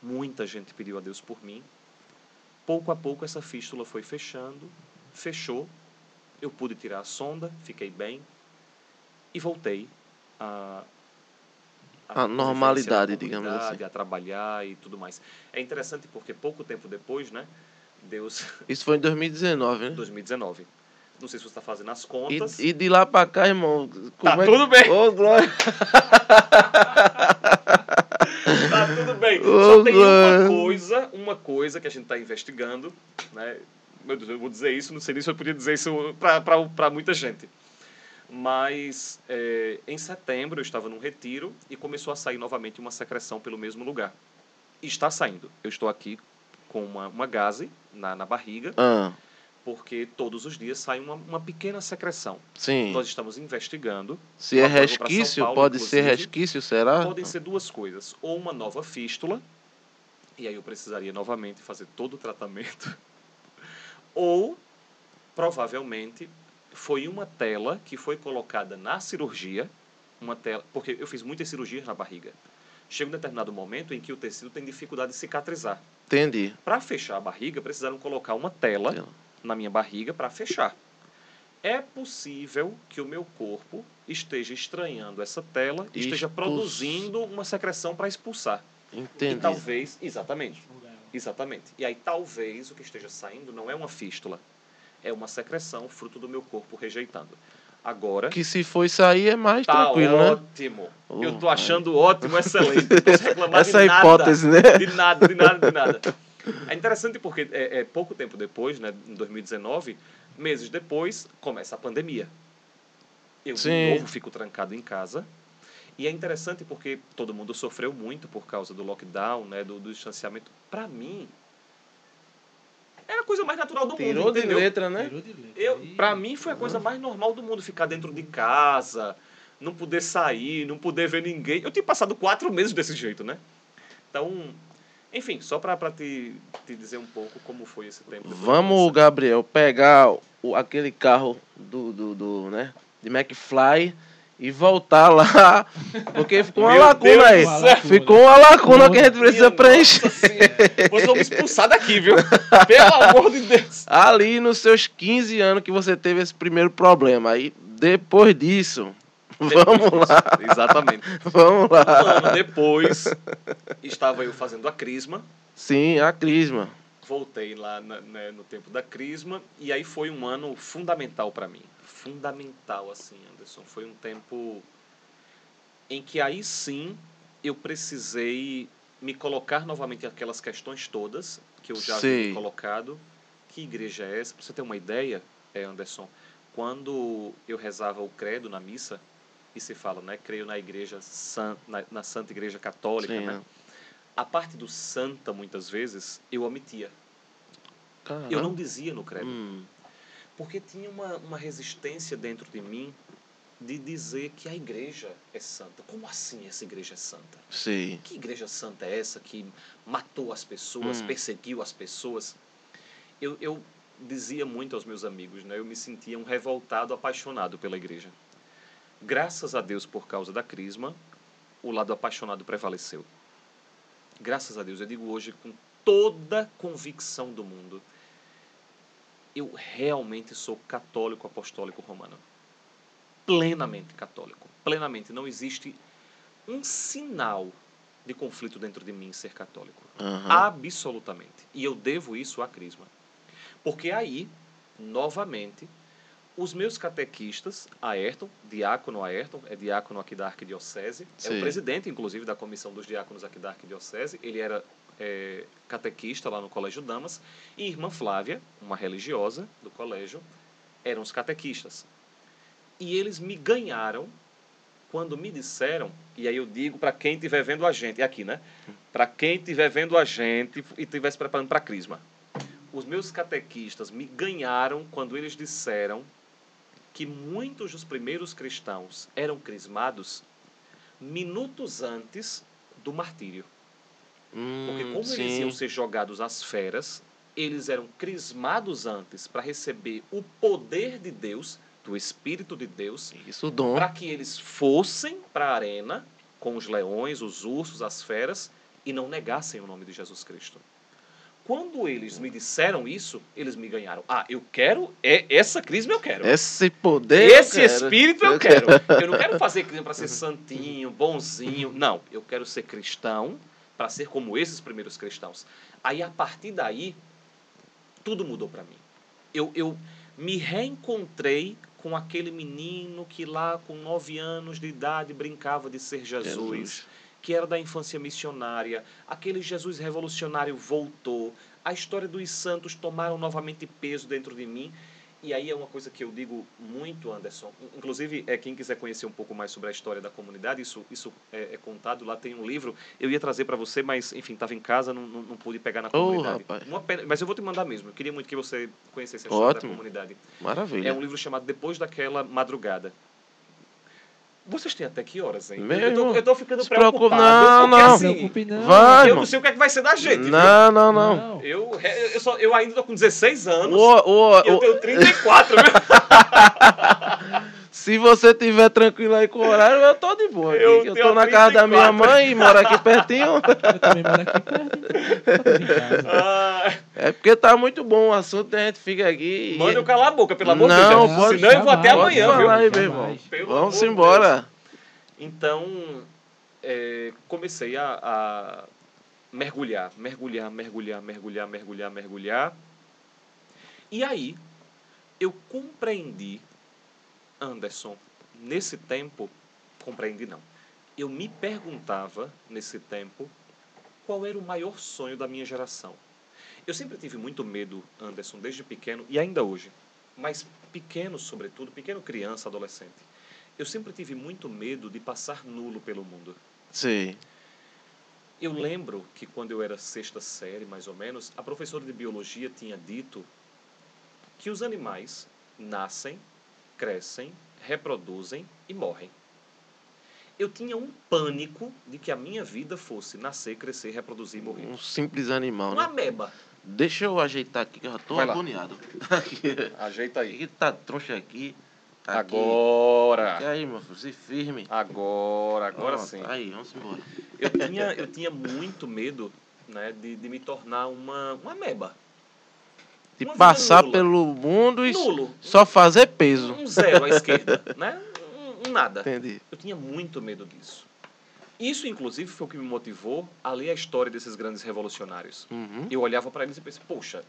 S3: muita gente pediu a Deus por mim. Pouco a pouco essa fístula foi fechando, fechou. Eu pude tirar a sonda, fiquei bem, e voltei a
S1: A
S3: fazer
S1: normalidade, digamos assim.
S3: a trabalhar e tudo mais. É interessante porque pouco tempo depois, né, Deus,
S1: Isso foi em 2019, né?
S3: 2019. Não sei se você está fazendo as
S1: E,
S3: contas.
S1: e de lá pra cá, irmão.
S3: Tá
S1: é-
S3: tudo bem.
S1: Ô, Glória.
S3: Tá tudo bem. Só tem uma coisa, uma coisa que a gente está investigando, né? Meu Deus, eu vou dizer isso, não sei nem se eu podia dizer isso para muita gente. Mas é, em setembro eu estava num retiro e começou a sair novamente uma secreção pelo mesmo lugar. E está saindo. Eu estou aqui com uma, uma gase na, na barriga,
S1: Ah,
S3: porque todos os dias sai uma, uma pequena secreção.
S1: sim.
S3: Nós estamos investigando
S1: Se é resquício,
S3: Paulo,
S1: pode ser resquício, será?
S3: podem ser duas coisas. Ou uma nova fístula, e aí eu precisaria novamente fazer todo o tratamento. Ou, provavelmente, foi uma tela que foi colocada na cirurgia, uma tela, porque eu fiz muitas cirurgias na barriga. Chega um determinado momento em que o tecido tem dificuldade de cicatrizar.
S1: Entendi.
S3: Para fechar a barriga, precisaram colocar uma tela
S1: Tela.
S3: Na minha barriga para fechar. É possível que o meu corpo esteja estranhando essa tela e esteja
S1: Expulso.
S3: produzindo uma secreção para expulsar. E
S1: Entendi.
S3: talvez, exatamente, exatamente. E aí talvez o que esteja saindo não é uma fístula, é uma secreção fruto do meu corpo rejeitando. Agora
S1: Que se for aí é mais
S3: tá
S1: tranquilo, né?
S3: ótimo. Eu
S1: Oh,
S3: tô achando ótimo, excelente. Não posso reclamar
S1: Essa
S3: de nada.
S1: hipótese, né?
S3: De nada, de nada, de nada. É interessante porque é, é pouco tempo depois, né, em 2019, meses depois, começa a pandemia. Eu,
S1: Sim.
S3: de novo, fico trancado em casa. E é interessante porque todo mundo sofreu muito por causa do lockdown, né, do, do distanciamento. Para mim, era a coisa mais natural do
S1: Tirou
S3: mundo,
S1: de
S3: entendeu?
S1: letra, né?
S2: Tirou de letra.
S3: Eu, pra mim foi a coisa mais normal do mundo, ficar dentro de casa, não poder sair, não poder ver ninguém. Eu tinha passado quatro meses desse jeito, né? Então, enfim, só pra te, te dizer um pouco como foi esse tempo.
S1: Vamos, Gabriel, pegar o, aquele carro do, do, do, né, de McFly e voltar lá, porque ficou uma lacuna
S3: Deus
S1: aí.
S2: céu.
S1: Ficou uma lacuna que a gente precisa
S3: Minha
S1: preencher.
S3: Vocês vão me expulsar daqui, viu? Pelo amor de Deus.
S1: Ali nos seus 15 anos que você teve esse primeiro problema. Aí, depois disso, vamos lá,
S3: Exatamente.
S1: vamos
S3: Um ano
S1: lá.
S3: depois, estava eu fazendo a crisma.
S1: Sim, a crisma.
S3: voltei lá na- né, no tempo da Crisma e aí foi um ano fundamental para mim. Fundamental, assim, Anderson. Foi um tempo em que aí sim eu precisei me colocar novamente aquelas questões todas que eu já
S1: Sei.
S3: havia colocado. Que igreja é essa? Pra você ter uma ideia, é, Anderson, quando eu rezava o credo na missa, e se fala, né? Creio na igreja, san, na, na Santa Igreja Católica,
S1: Sim,
S3: né? A parte do santa, muitas vezes, eu omitia.
S1: Caramba.
S3: Eu não dizia no credo.
S1: Hum,
S3: Porque tinha uma, uma resistência dentro de mim de dizer que a igreja é santa. Como assim essa igreja é santa?
S1: sei.
S3: Que igreja santa é essa que matou as pessoas,
S1: Hum.
S3: perseguiu as pessoas? Eu, eu dizia muito aos meus amigos, né? eu me sentia um revoltado, apaixonado pela igreja. Graças a Deus, por causa da crisma, o lado apaixonado prevaleceu. Graças a Deus, eu digo hoje com toda convicção do mundo, eu realmente sou católico apostólico romano. Plenamente católico. Plenamente. Não existe um sinal de conflito dentro de mim ser católico.
S1: Aham.
S3: Absolutamente. E eu devo isso à Crisma. Porque aí, novamente, os meus catequistas, Ayrton, diácono Ayrton, é diácono aqui da Arquidiocese, é
S1: Sim.
S3: o presidente, inclusive, da comissão dos diáconos aqui da Arquidiocese, ele era é, catequista lá no Colégio Damas, e irmã Flávia, uma religiosa do colégio, eram os catequistas. E eles me ganharam quando me disseram, e aí eu digo para quem estiver vendo a gente, é aqui, né? Para quem estiver vendo a gente e estiver se preparando para a Crisma. Os meus catequistas me ganharam quando eles disseram que muitos dos primeiros cristãos eram crismados minutos antes do martírio. Porque
S1: Hum,
S3: como eles
S1: sim.
S3: iam ser jogados às feras, eles eram crismados antes para receber o poder de Deus, do Espírito de Deus, para que eles fossem para a arena com os leões, os ursos, as feras e não negassem o nome de Jesus Cristo. Quando eles me disseram isso, eles me ganharam. Ah, eu quero, é essa crisma eu quero.
S1: Esse poder. eu
S3: Esse
S1: quero.
S3: espírito eu quero. Eu não quero fazer crisma para ser santinho, bonzinho. Não, eu quero ser cristão para ser como esses primeiros cristãos. Aí a partir daí tudo mudou para mim. Eu, eu me reencontrei com aquele menino que lá com nove anos de idade brincava de ser Jesus,
S1: Jesus.
S3: Que era da infância missionária. Aquele Jesus revolucionário voltou. A história dos santos tomaram novamente peso dentro de mim. E aí é uma coisa que eu digo muito, Anderson. Inclusive, é, quem quiser conhecer um pouco mais sobre a história da comunidade, isso, isso é, é contado. Lá tem um livro. Eu ia trazer para você, mas, enfim, estava em casa, não, não, não pude pegar na comunidade.
S1: rapaz.
S3: Uma pena- mas eu vou te mandar mesmo. Eu queria muito que você conhecesse a história
S1: Ótimo.
S3: da comunidade.
S1: Maravilha.
S3: É um livro chamado Depois daquela Madrugada. Vocês têm até que horas, hein?
S1: Meu
S3: eu, tô, eu tô ficando
S1: se preocupe-
S3: preocupado.
S1: não,
S3: porque,
S1: não.
S2: Não se
S3: assim,
S2: preocupe, não.
S1: Vai,
S3: eu não sei o que é que vai ser da gente, viu?
S1: Não, não, não.
S3: Eu, eu, só, eu ainda tô com 16 anos.
S1: O, o,
S3: e eu
S1: o-
S3: tenho 34, viu?
S1: se você tiver tranquilo aí com o horário, eu tô de boa. aqui.
S3: Eu
S1: Eu, tô na casa da minha
S3: 34.
S1: mãe e moro aqui pertinho.
S2: Eu também moro aqui perto.
S3: Ah,
S1: É porque tá muito bom o assunto, a gente fica aqui. e-
S3: manda eu calar a boca, pelo amor
S1: Não,
S3: de Deus.
S1: pode-
S3: Senão eu vou até amanhã, viu?
S1: aí, meu irmão. Vamos embora.
S3: Então, é, comecei a, a mergulhar, mergulhar, mergulhar, mergulhar, mergulhar, mergulhar. E aí, eu compreendi, Anderson, nesse tempo, compreendi não. Eu me perguntava, nesse tempo, qual era o maior sonho da minha geração. Eu sempre tive muito medo, Anderson, desde pequeno e ainda hoje. Mas pequeno, sobretudo, pequeno criança, adolescente. Eu sempre tive muito medo de passar nulo pelo mundo.
S1: Sei.
S3: Eu lembro que quando eu era sexta série, mais ou menos, a professora de biologia tinha dito que os animais nascem, crescem, reproduzem e morrem. Eu tinha um pânico de que a minha vida fosse nascer, crescer, reproduzir e morrer.
S1: Um simples animal,
S3: Uma
S1: né?
S3: ameba.
S1: Deixa eu ajeitar aqui que eu já tô
S3: Vai
S1: agoniado.
S3: Ajeita
S1: Aqui tá troncha aqui. Aqui. Aqui
S3: Agora.
S1: aí, meu filho, se firme.
S3: Agora, agora
S1: Pronto,
S3: sim.
S1: Aí, vamos embora.
S3: Eu tinha, eu tinha muito medo né, de, de me tornar uma, uma ameba.
S1: De
S3: Uma
S1: passar
S3: nula.
S1: pelo mundo e
S3: Nulo.
S1: só fazer peso.
S3: Um zero à esquerda, né? Um, um nada.
S1: Entendi.
S3: Eu tinha muito medo disso. Isso, inclusive, foi o que me motivou a ler a história desses grandes revolucionários.
S1: Uhum.
S3: Eu olhava para eles e pensei, poxa,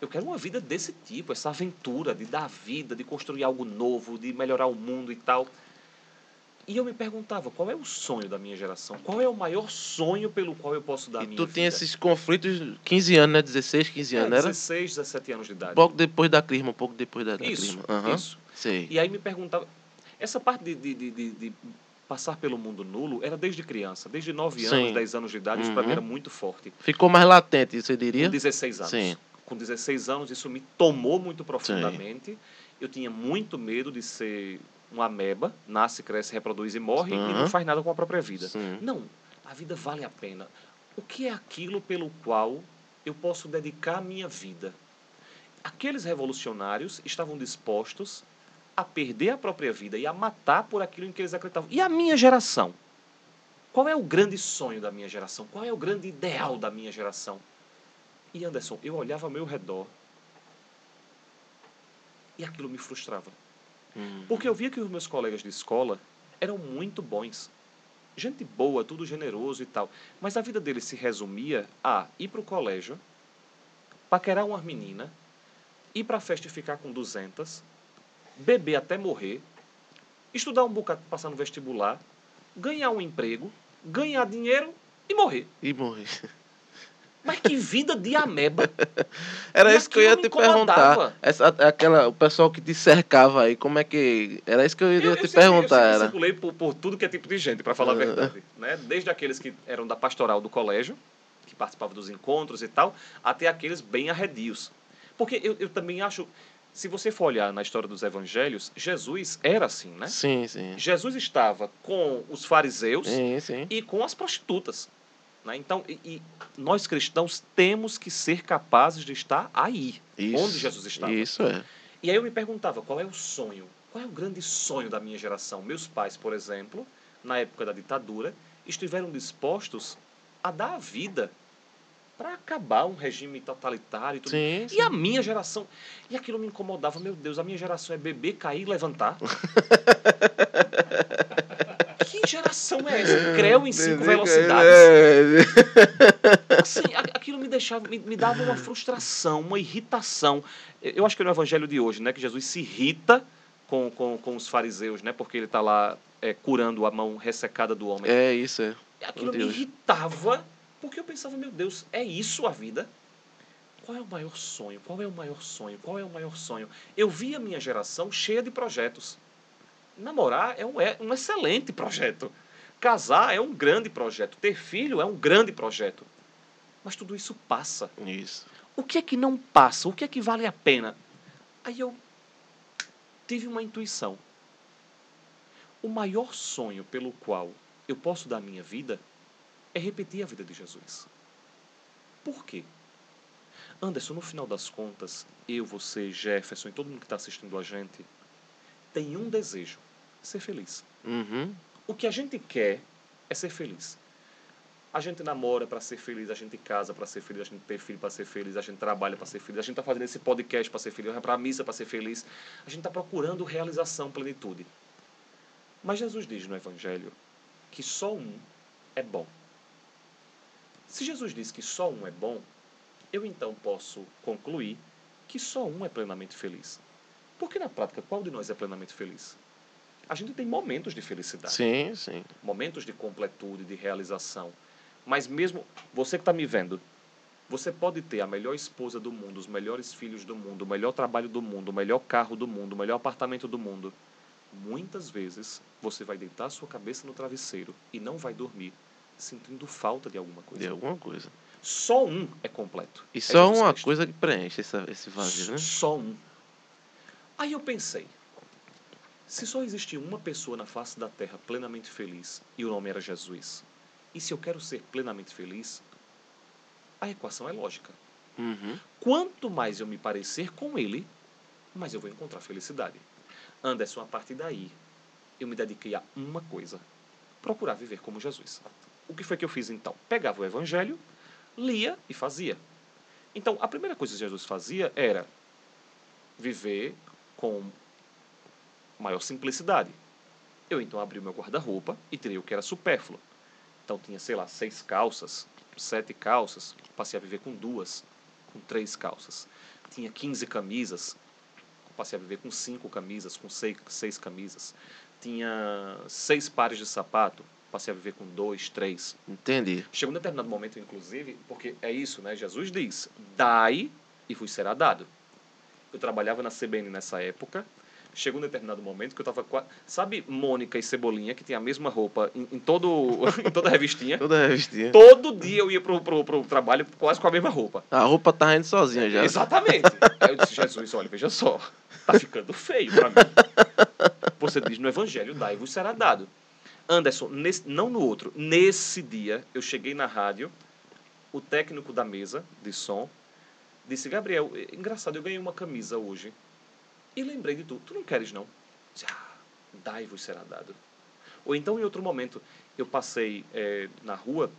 S3: eu quero uma vida desse tipo, essa aventura de dar vida, de construir algo novo, de melhorar o mundo e tal. E eu me perguntava, qual é o sonho da minha geração? Qual é o maior sonho pelo qual eu posso dar a
S1: E
S3: minha
S1: tu
S3: vida?
S1: tinha esses conflitos 15 anos, né? 16, 15
S3: é,
S1: anos, era?
S3: 16, 17 anos de idade.
S1: Pouco depois da crisma, um pouco depois da, da
S3: Isso,
S1: crisma. Aham.
S3: isso.
S1: Sei.
S3: E aí me perguntava, essa parte de, de, de, de- de passar pelo mundo nulo era desde criança, desde 9
S1: Sim.
S3: anos, 10 anos de idade, isso para mim
S1: Uhum.
S3: era muito forte.
S1: Ficou mais latente, você diria?
S3: Com 16 anos.
S1: Sim.
S3: Com 16 anos, isso me tomou muito profundamente. Eu tinha muito medo de ser uma ameba, nasce, cresce, reproduz e morre e não faz nada com a própria vida.
S1: Sim.
S3: Não, a vida vale a pena. O que é aquilo pelo qual eu posso dedicar a minha vida? Aqueles revolucionários estavam dispostos a perder a própria vida e a matar por aquilo em que eles acreditavam. E a minha geração? Qual é o grande sonho da minha geração? Qual é o grande ideal da minha geração? E Anderson, eu olhava ao meu redor e aquilo me frustrava.
S1: Hum.
S3: Porque eu via que os meus colegas de escola eram muito bons. Gente boa, tudo generoso e tal. Mas a vida deles se resumia a ir para o colégio, paquerar umas meninas, ir para a festa e ficar com 200, beber até morrer, estudar um bocado, passar no vestibular, ganhar um emprego, ganhar dinheiro e morrer.
S1: E morri.
S3: Mas que vida de ameba.
S1: Era
S3: E
S1: isso que eu ia te perguntar. Essa, aquela, o pessoal que te cercava aí, como é que. Era isso que eu iria
S3: Eu, eu
S1: te
S3: sempre-
S1: perguntar.
S3: eu sempre
S1: era.
S3: circulei por, por tudo que é tipo de gente, para falar a
S1: Ah.
S3: verdade. Né? Desde aqueles que eram da pastoral do colégio, que participavam dos encontros e tal, até aqueles bem arredios. Porque eu, eu também acho, se você for olhar na história dos evangelhos, Jesus era assim, né?
S1: Sim, sim.
S3: Jesus estava com os fariseus
S1: Sim, sim.
S3: e com as prostitutas. Né? Então, e, e nós cristãos temos que ser capazes de estar aí,
S1: Isso,
S3: onde Jesus estava.
S1: Isso é.
S3: E aí eu me perguntava, qual é o sonho? Qual é o grande sonho da minha geração? Meus pais, por exemplo, na época da ditadura, estiveram dispostos a dar a vida para acabar um regime totalitário e tudo.
S1: Sim,
S3: E a minha geração. E aquilo me incomodava, meu Deus, a minha geração é beber, cair e levantar. que geração é essa? Creu em cinco velocidades.
S1: É.
S3: Assim, aquilo me deixava, me, me dava uma frustração, uma irritação. Eu acho que é no evangelho de hoje, né, que Jesus se irrita com, com, com os fariseus, né, porque ele está lá é, curando a mão ressecada do homem.
S1: É isso, é.
S3: Aquilo me irritava, porque eu pensava, meu Deus, é isso a vida? Qual é o maior sonho? Qual é o maior sonho? Qual é o maior sonho? Eu vi a minha geração cheia de projetos. Namorar é um, é um excelente projeto. Casar é um grande projeto. Ter filho é um grande projeto. Mas tudo isso passa.
S1: Isso.
S3: O que é que não passa? O que é que vale a pena? Aí eu tive uma intuição. O maior sonho pelo qual eu posso dar minha vida é repetir a vida de Jesus. Por quê? Anderson, no final das contas, eu, você, Jefferson e todo mundo que está assistindo a gente tem um desejo: ser feliz.
S1: Uhum.
S3: O que a gente quer é ser feliz. A gente namora para ser feliz, a gente casa para ser feliz, a gente tem filho para ser feliz, a gente trabalha para ser feliz, a gente está fazendo esse podcast para ser feliz, vai para a missa para ser feliz. A gente está procurando realização, plenitude. Mas Jesus diz no Evangelho que só um é bom. Se Jesus diz que só um é bom, eu então posso concluir que só um é plenamente feliz. Porque na prática, qual de nós é plenamente feliz? A gente tem momentos de felicidade
S1: Sim, sim.
S3: momentos de completude, de realização. Mas mesmo você que está me vendo, você pode ter a melhor esposa do mundo, os melhores filhos do mundo, o melhor trabalho do mundo, o melhor carro do mundo, o melhor apartamento do mundo. Muitas vezes você vai deitar sua cabeça no travesseiro e não vai dormir sentindo falta de alguma coisa.
S1: De alguma coisa.
S3: Só um é completo.
S1: E
S3: É
S1: só uma
S3: Cristo.
S1: coisa que preenche esse vazio, né?
S3: Só um. Aí eu pensei, se só existe uma pessoa na face da terra plenamente feliz e o nome era Jesus, e se eu quero ser plenamente feliz, a equação é lógica.
S1: Uhum.
S3: Quanto mais eu me parecer com ele, mais eu vou encontrar felicidade. Anderson, a partir daí, eu me dediquei a uma coisa: procurar viver como Jesus. O que foi que eu fiz então? Pegava o evangelho, lia e fazia. Então, a primeira coisa que Jesus fazia era viver com maior simplicidade. Eu então abri o meu guarda-roupa e tirei o que era supérfluo. Então tinha, sei lá, seis calças, sete calças, passei a viver com duas, com três calças. Tinha 15 camisas, passei a viver com cinco camisas, com seis, seis camisas. Tinha seis pares de sapato, passei a viver com dois, três.
S1: Entendi.
S3: Chegou um determinado momento, inclusive, porque é isso, né? Jesus diz: dai e vos será dado. Eu trabalhava na CBN nessa época. Chegou um determinado momento que eu tava quase. Sabe Mônica e Cebolinha, que tem a mesma roupa em, em todo, em toda a revistinha?
S1: Toda revistinha.
S3: Todo dia eu ia pro, pro, pro trabalho quase com a mesma roupa.
S1: A roupa tá indo sozinha já.
S3: Exatamente. Aí eu disse, Jesus, olha, veja só, tá ficando feio pra mim. Você diz no Evangelho, dai e vos será dado. Anderson, nesse, não no outro, nesse dia eu cheguei na rádio, o técnico da mesa de som disse, Gabriel, é engraçado, eu ganhei uma camisa hoje. E lembrei de tu, tu não queres não? Disse, ah, dai e vos será dado. Ou então, em outro momento, eu passei eh, na rua,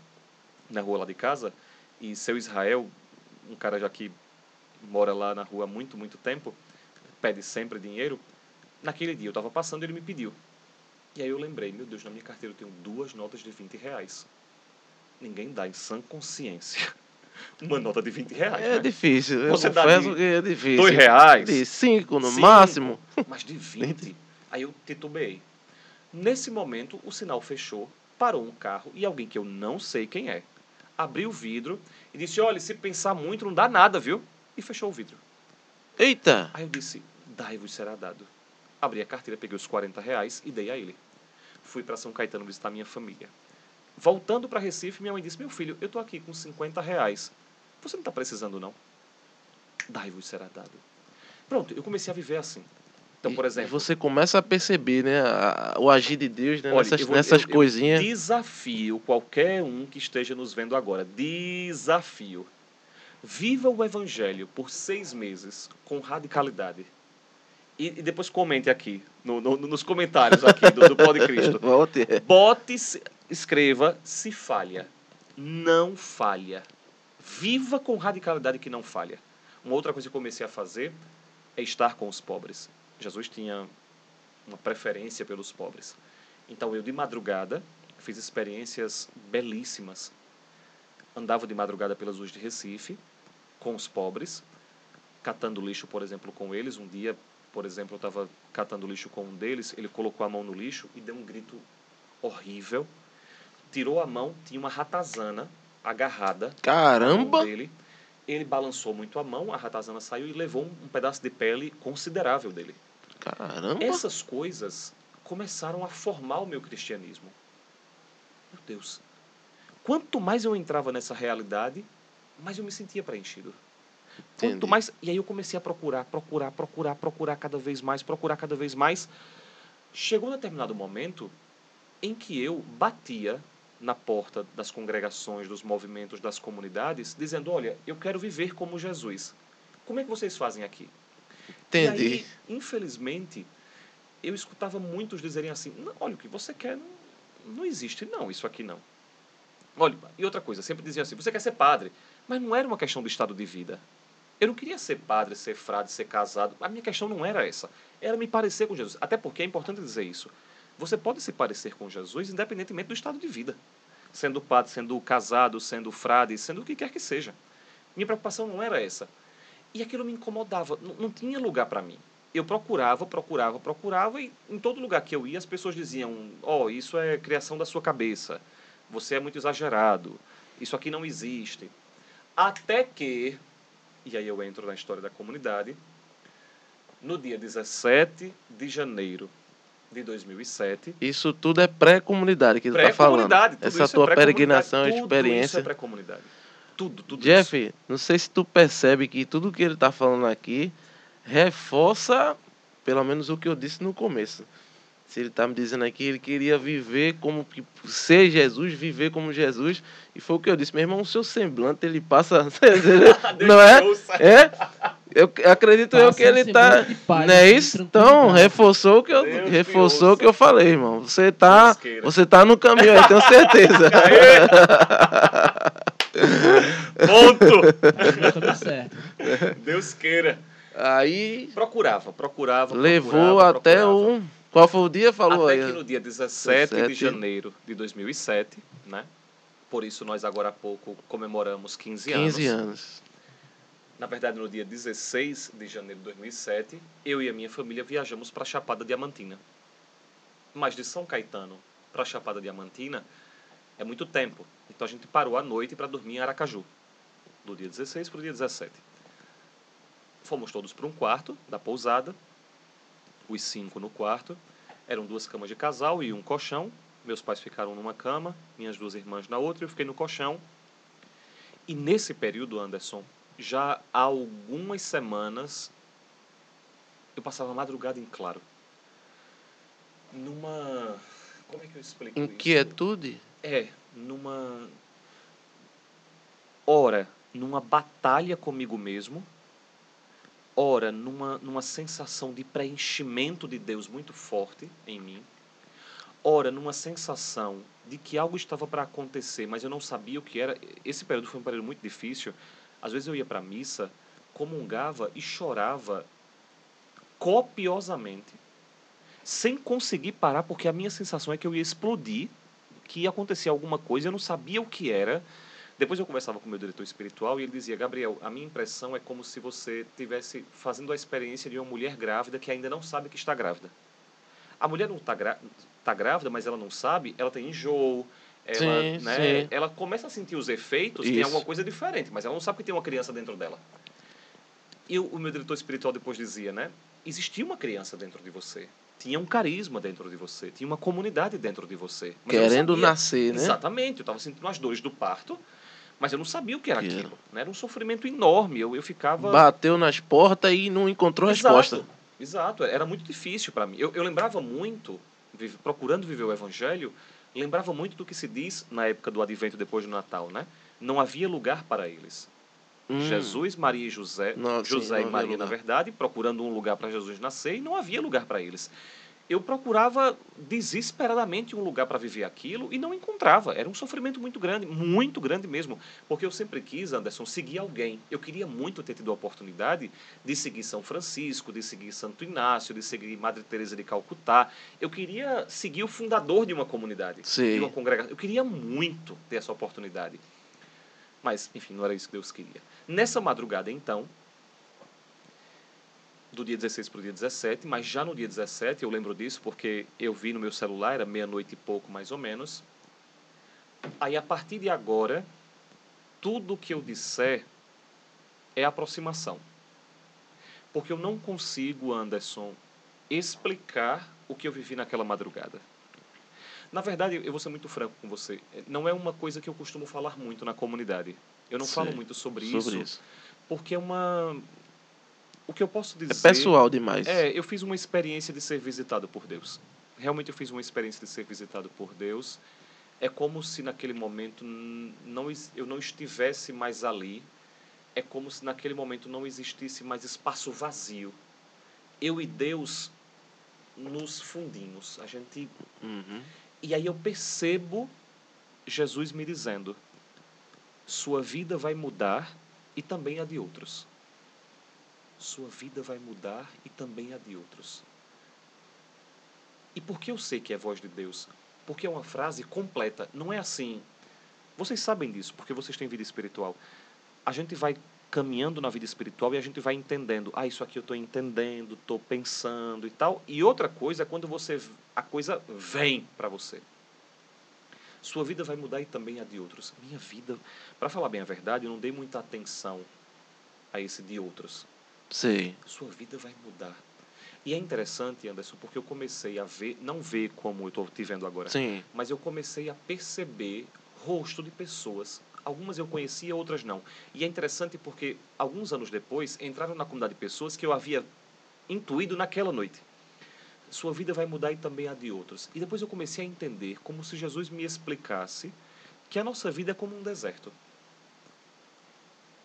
S3: na rua lá de casa, e seu Israel, um cara já que mora lá na rua há muito, muito tempo, pede sempre dinheiro. Naquele dia eu estava passando e ele me pediu. E aí eu lembrei, meu Deus, na minha carteira eu tenho duas notas de 20 reais. Ninguém dá em sã consciência uma nota de 20 reais.
S1: É
S3: né?
S1: difícil. Eu
S3: Você dá
S1: confesso
S3: de
S1: que é difícil.
S3: Dois reais.
S1: De cinco no
S3: Cinco,
S1: máximo.
S3: Mas de 20. Aí eu titubeei. Nesse momento, o sinal fechou, parou um carro e alguém que eu não sei quem é abriu o vidro e disse: Olha, se pensar muito, não dá nada, viu? E fechou o vidro.
S1: Eita!
S3: Aí eu disse: Dai-vos será dado. Abri a carteira, peguei os 40 reais e dei a ele. Fui para São Caetano visitar minha família. Voltando para Recife, minha mãe disse: Meu filho, eu tô aqui com 50 reais. Você não está precisando, não? Dai-vos será dado. Pronto, eu comecei a viver assim. Então, por exemplo.
S1: E você começa a perceber, né? a- o agir de Deus né,
S3: Olha,
S1: nessas,
S3: eu vou-
S1: nessas
S3: eu- eu
S1: coisinhas.
S3: Desafio qualquer um que esteja nos vendo agora. Desafio. Viva o Evangelho por seis meses com radicalidade. E, e depois comente aqui, no- no- nos comentários aqui do, do Pode Cristo. Bote, se- escreva se falha. Não falha. Viva com radicalidade que não falha. Uma outra coisa que comecei a fazer é estar com os pobres. Jesus tinha uma preferência pelos pobres. Então eu de madrugada fiz experiências belíssimas. Andava de madrugada pelas ruas de Recife com os pobres, catando lixo, por exemplo, com eles. Um dia, por exemplo, eu estava catando lixo com um deles, ele colocou a mão no lixo e deu um grito horrível. Tirou a mão, tinha uma ratazana agarrada
S1: Caramba!
S3: dele. Ele balançou muito a mão, a ratazana saiu e levou um, um pedaço de pele considerável dele.
S1: Caramba!
S3: Essas coisas começaram a formar o meu cristianismo. Meu Deus. Quanto mais eu entrava nessa realidade, mais eu me sentia preenchido.
S1: Entendi.
S3: Quanto mais. E aí eu comecei a procurar, procurar, procurar, procurar cada vez mais, procurar cada vez mais. Chegou um determinado momento em que eu batia na porta das congregações, dos movimentos, das comunidades, dizendo: Olha, eu quero viver como Jesus. Como é que vocês fazem aqui? E
S1: Entendi.
S3: aí, infelizmente, eu escutava muitos dizerem assim: "Não, olha, o que você quer não, não existe, não, isso aqui não. Olha, e outra coisa, sempre diziam assim: você quer ser padre, mas não era uma questão do estado de vida. Eu não queria ser padre, ser frade, ser casado. A minha questão não era essa. Era me parecer com Jesus. Até porque é importante dizer isso. Você pode se parecer com Jesus independentemente do estado de vida. Sendo padre, sendo casado, sendo frade, sendo o que quer que seja. Minha preocupação não era essa. E aquilo me incomodava. Não, não tinha lugar para mim. Eu procurava, procurava, procurava e em todo lugar que eu ia as pessoas diziam: "Ó, oh, isso é criação da sua cabeça. Você é muito exagerado. Isso aqui não existe". Até que e aí eu entro na história da comunidade. No dia 17 de janeiro de 2007,
S1: Isso tudo é pré-comunidade que tu tá falando. Essa
S3: isso é
S1: tua
S3: pré-comunidade,
S1: peregrinação,
S3: tudo Isso
S1: experiência.
S3: é pré-comunidade. Tudo, tudo isso.
S1: Jeff, não sei se tu percebe que tudo que ele tá falando aqui reforça, pelo menos o que eu disse no começo. Se ele tá me dizendo aqui, ele queria viver como ser Jesus, viver como Jesus, e foi o que eu disse, meu irmão, o seu semblante ele passa, não é? É? Eu acredito eu
S2: Passa
S1: que ele tá,
S2: semblante de paz,
S1: não é
S2: assim,
S1: isso? Então, reforçou o que eu
S3: Deus
S1: reforçou o
S3: ouça.
S1: que eu falei, irmão. Você tá,
S3: Deus queira.
S1: você tá no caminho aí, tenho certeza.
S3: Ponto!
S2: Certo.
S3: Deus queira.
S1: Aí
S3: Procurava, procurava,
S1: levou
S3: procurava,
S1: até
S3: procurava.
S1: o qual foi o dia? Falou
S3: Até
S1: aí.
S3: que no dia 17,
S1: 17.
S3: de janeiro de 2007, né? Por isso, nós agora há pouco comemoramos 15,
S1: 15
S3: anos.
S1: anos.
S3: Na verdade, no dia 16 de janeiro de 2007, eu e a minha família viajamos para Chapada Diamantina. Mas de São Caetano para Chapada Diamantina é muito tempo. Então a gente parou à noite para dormir em Aracaju, do dia 16 para o dia 17. Fomos todos para um quarto da pousada, os cinco no quarto. Eram duas camas de casal e um colchão. Meus pais ficaram numa cama, minhas duas irmãs na outra, eu fiquei no colchão. E nesse período, Anderson, já há algumas semanas eu passava a madrugada em claro. Numa. Como é que eu explico isso?
S1: Inquietude?
S3: É, numa. Ora, numa batalha comigo mesmo. Ora, numa, numa sensação de preenchimento de Deus muito forte em mim. Ora, numa sensação de que algo estava para acontecer, mas eu não sabia o que era. Esse período foi um período muito difícil. Às vezes eu ia para a missa, comungava e chorava copiosamente, sem conseguir parar, porque a minha sensação é que eu ia explodir, que ia acontecer alguma coisa, eu não sabia o que era. Depois eu conversava com meu diretor espiritual e ele dizia: Gabriel, a minha impressão é como se você tivesse fazendo a experiência de uma mulher grávida que ainda não sabe que está grávida. A mulher não está tá grávida, mas ela não sabe, ela tem enjoo, ela,
S1: Sim,
S3: né,
S1: sim.
S3: ela começa a sentir os efeitos, tem
S1: Isso.
S3: alguma coisa diferente, mas ela não sabe que tem uma criança dentro dela. E o, meu diretor espiritual depois dizia, né? Existia uma criança dentro de você. Tinha um carisma dentro de você. Tinha uma comunidade dentro de você.
S1: Querendo nascer, né?
S3: Exatamente. Eu estava sentindo as dores do parto, mas eu não sabia o que era
S1: Que era.
S3: aquilo. Né? Era um sofrimento enorme. Eu, eu ficava...
S1: Bateu nas portas e não encontrou resposta.
S3: Exato, exato. Era muito difícil para mim. Eu, eu lembrava muito, procurando viver o Evangelho, lembrava muito do que se diz na época do Advento depois do Natal, né? Não havia lugar para eles.
S1: Hum,
S3: Jesus, Maria e José,
S1: Não, sim,
S3: José
S1: não
S3: e Maria, na verdade, procurando um lugar para Jesus nascer e não havia lugar para eles. Eu procurava desesperadamente um lugar para viver aquilo e não encontrava. Era um sofrimento muito grande, muito grande mesmo. Porque eu sempre quis, Anderson, seguir alguém. Eu queria muito ter tido a oportunidade de seguir São Francisco, de seguir Santo Inácio, de seguir Madre Teresa de Calcutá. Eu queria seguir o fundador de uma comunidade,
S1: Sim.
S3: de uma congregação. Eu queria muito ter essa oportunidade. Mas, enfim, não era isso que Deus queria. Nessa madrugada, então, do dia 16 para o dia 17, mas já no dia 17, eu lembro disso porque eu vi no meu celular, era meia-noite e pouco mais ou menos. Aí, a partir de agora, tudo que eu disser é aproximação. Porque eu não consigo, Anderson, explicar o que eu vivi naquela madrugada. Na verdade, eu vou ser muito franco com você. Não é uma coisa que eu costumo falar muito na comunidade. Eu não falo
S1: Sim,
S3: muito sobre,
S1: Sobre
S3: isso,
S1: isso.
S3: porque é uma. O que eu posso
S1: É
S3: dizer.
S1: pessoal demais.
S3: É, eu fiz uma experiência de ser visitado por Deus. Realmente eu fiz uma experiência de ser visitado por Deus. É como se naquele momento não, eu não estivesse mais ali. É como se naquele momento não existisse mais espaço vazio. Eu e Deus nos fundimos. A gente
S1: Uhum.
S3: e aí eu percebo Jesus me dizendo: sua vida vai mudar e também a de outros. Sua vida vai mudar e também a de outros. E por que eu sei que é voz de Deus? Porque é uma frase completa. Não é assim. Vocês sabem disso, porque vocês têm vida espiritual. A gente vai caminhando na vida espiritual e a gente vai entendendo. Ah, isso aqui eu estou entendendo, estou pensando e tal. E outra coisa é quando você a coisa vem para você. Sua vida vai mudar e também a de outros. Minha vida, para falar bem a verdade, eu não dei muita atenção a esse de outros.
S1: Sei.
S3: Sua vida vai mudar. E é interessante, Anderson, porque eu comecei a ver, não ver como eu estou te vendo agora,
S1: Sim.
S3: mas eu comecei a perceber rosto de pessoas. Algumas eu conhecia, outras não. E é interessante porque, alguns anos depois, entraram na comunidade pessoas que eu havia intuído naquela noite. Sua vida vai mudar e também a de outros. E depois eu comecei a entender, como se Jesus me explicasse, que a nossa vida é como um deserto.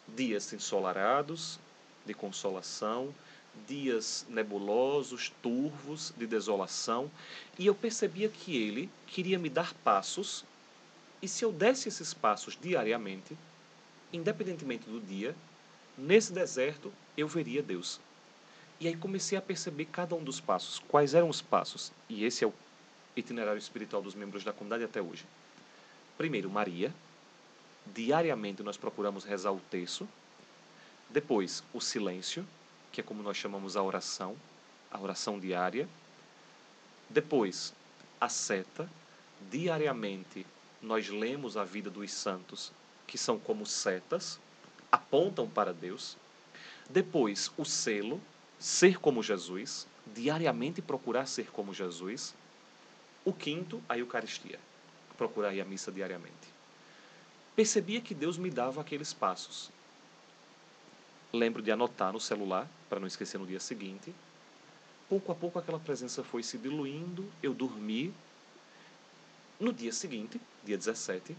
S3: Dias ensolarados, de consolação, dias nebulosos, turvos, de desolação, e eu percebia que ele queria me dar passos, e se eu desse esses passos diariamente, independentemente do dia, nesse deserto eu veria Deus. E aí comecei a perceber cada um dos passos, quais eram os passos, e esse é o itinerário espiritual dos membros da comunidade até hoje. Primeiro, Maria, Diariamente nós procuramos rezar o terço. Depois, o silêncio, que é como nós chamamos a oração, a oração diária. Depois, a seta. Diariamente, nós lemos a vida dos santos, que são como setas, apontam para Deus. Depois, o selo, ser como Jesus, diariamente procurar ser como Jesus. O quinto, a Eucaristia, procurar ir à missa diariamente. Percebia que Deus me dava aqueles passos. Lembro de anotar no celular, para não esquecer no dia seguinte. Pouco a pouco aquela presença foi se diluindo, eu dormi. No dia seguinte, dia 17,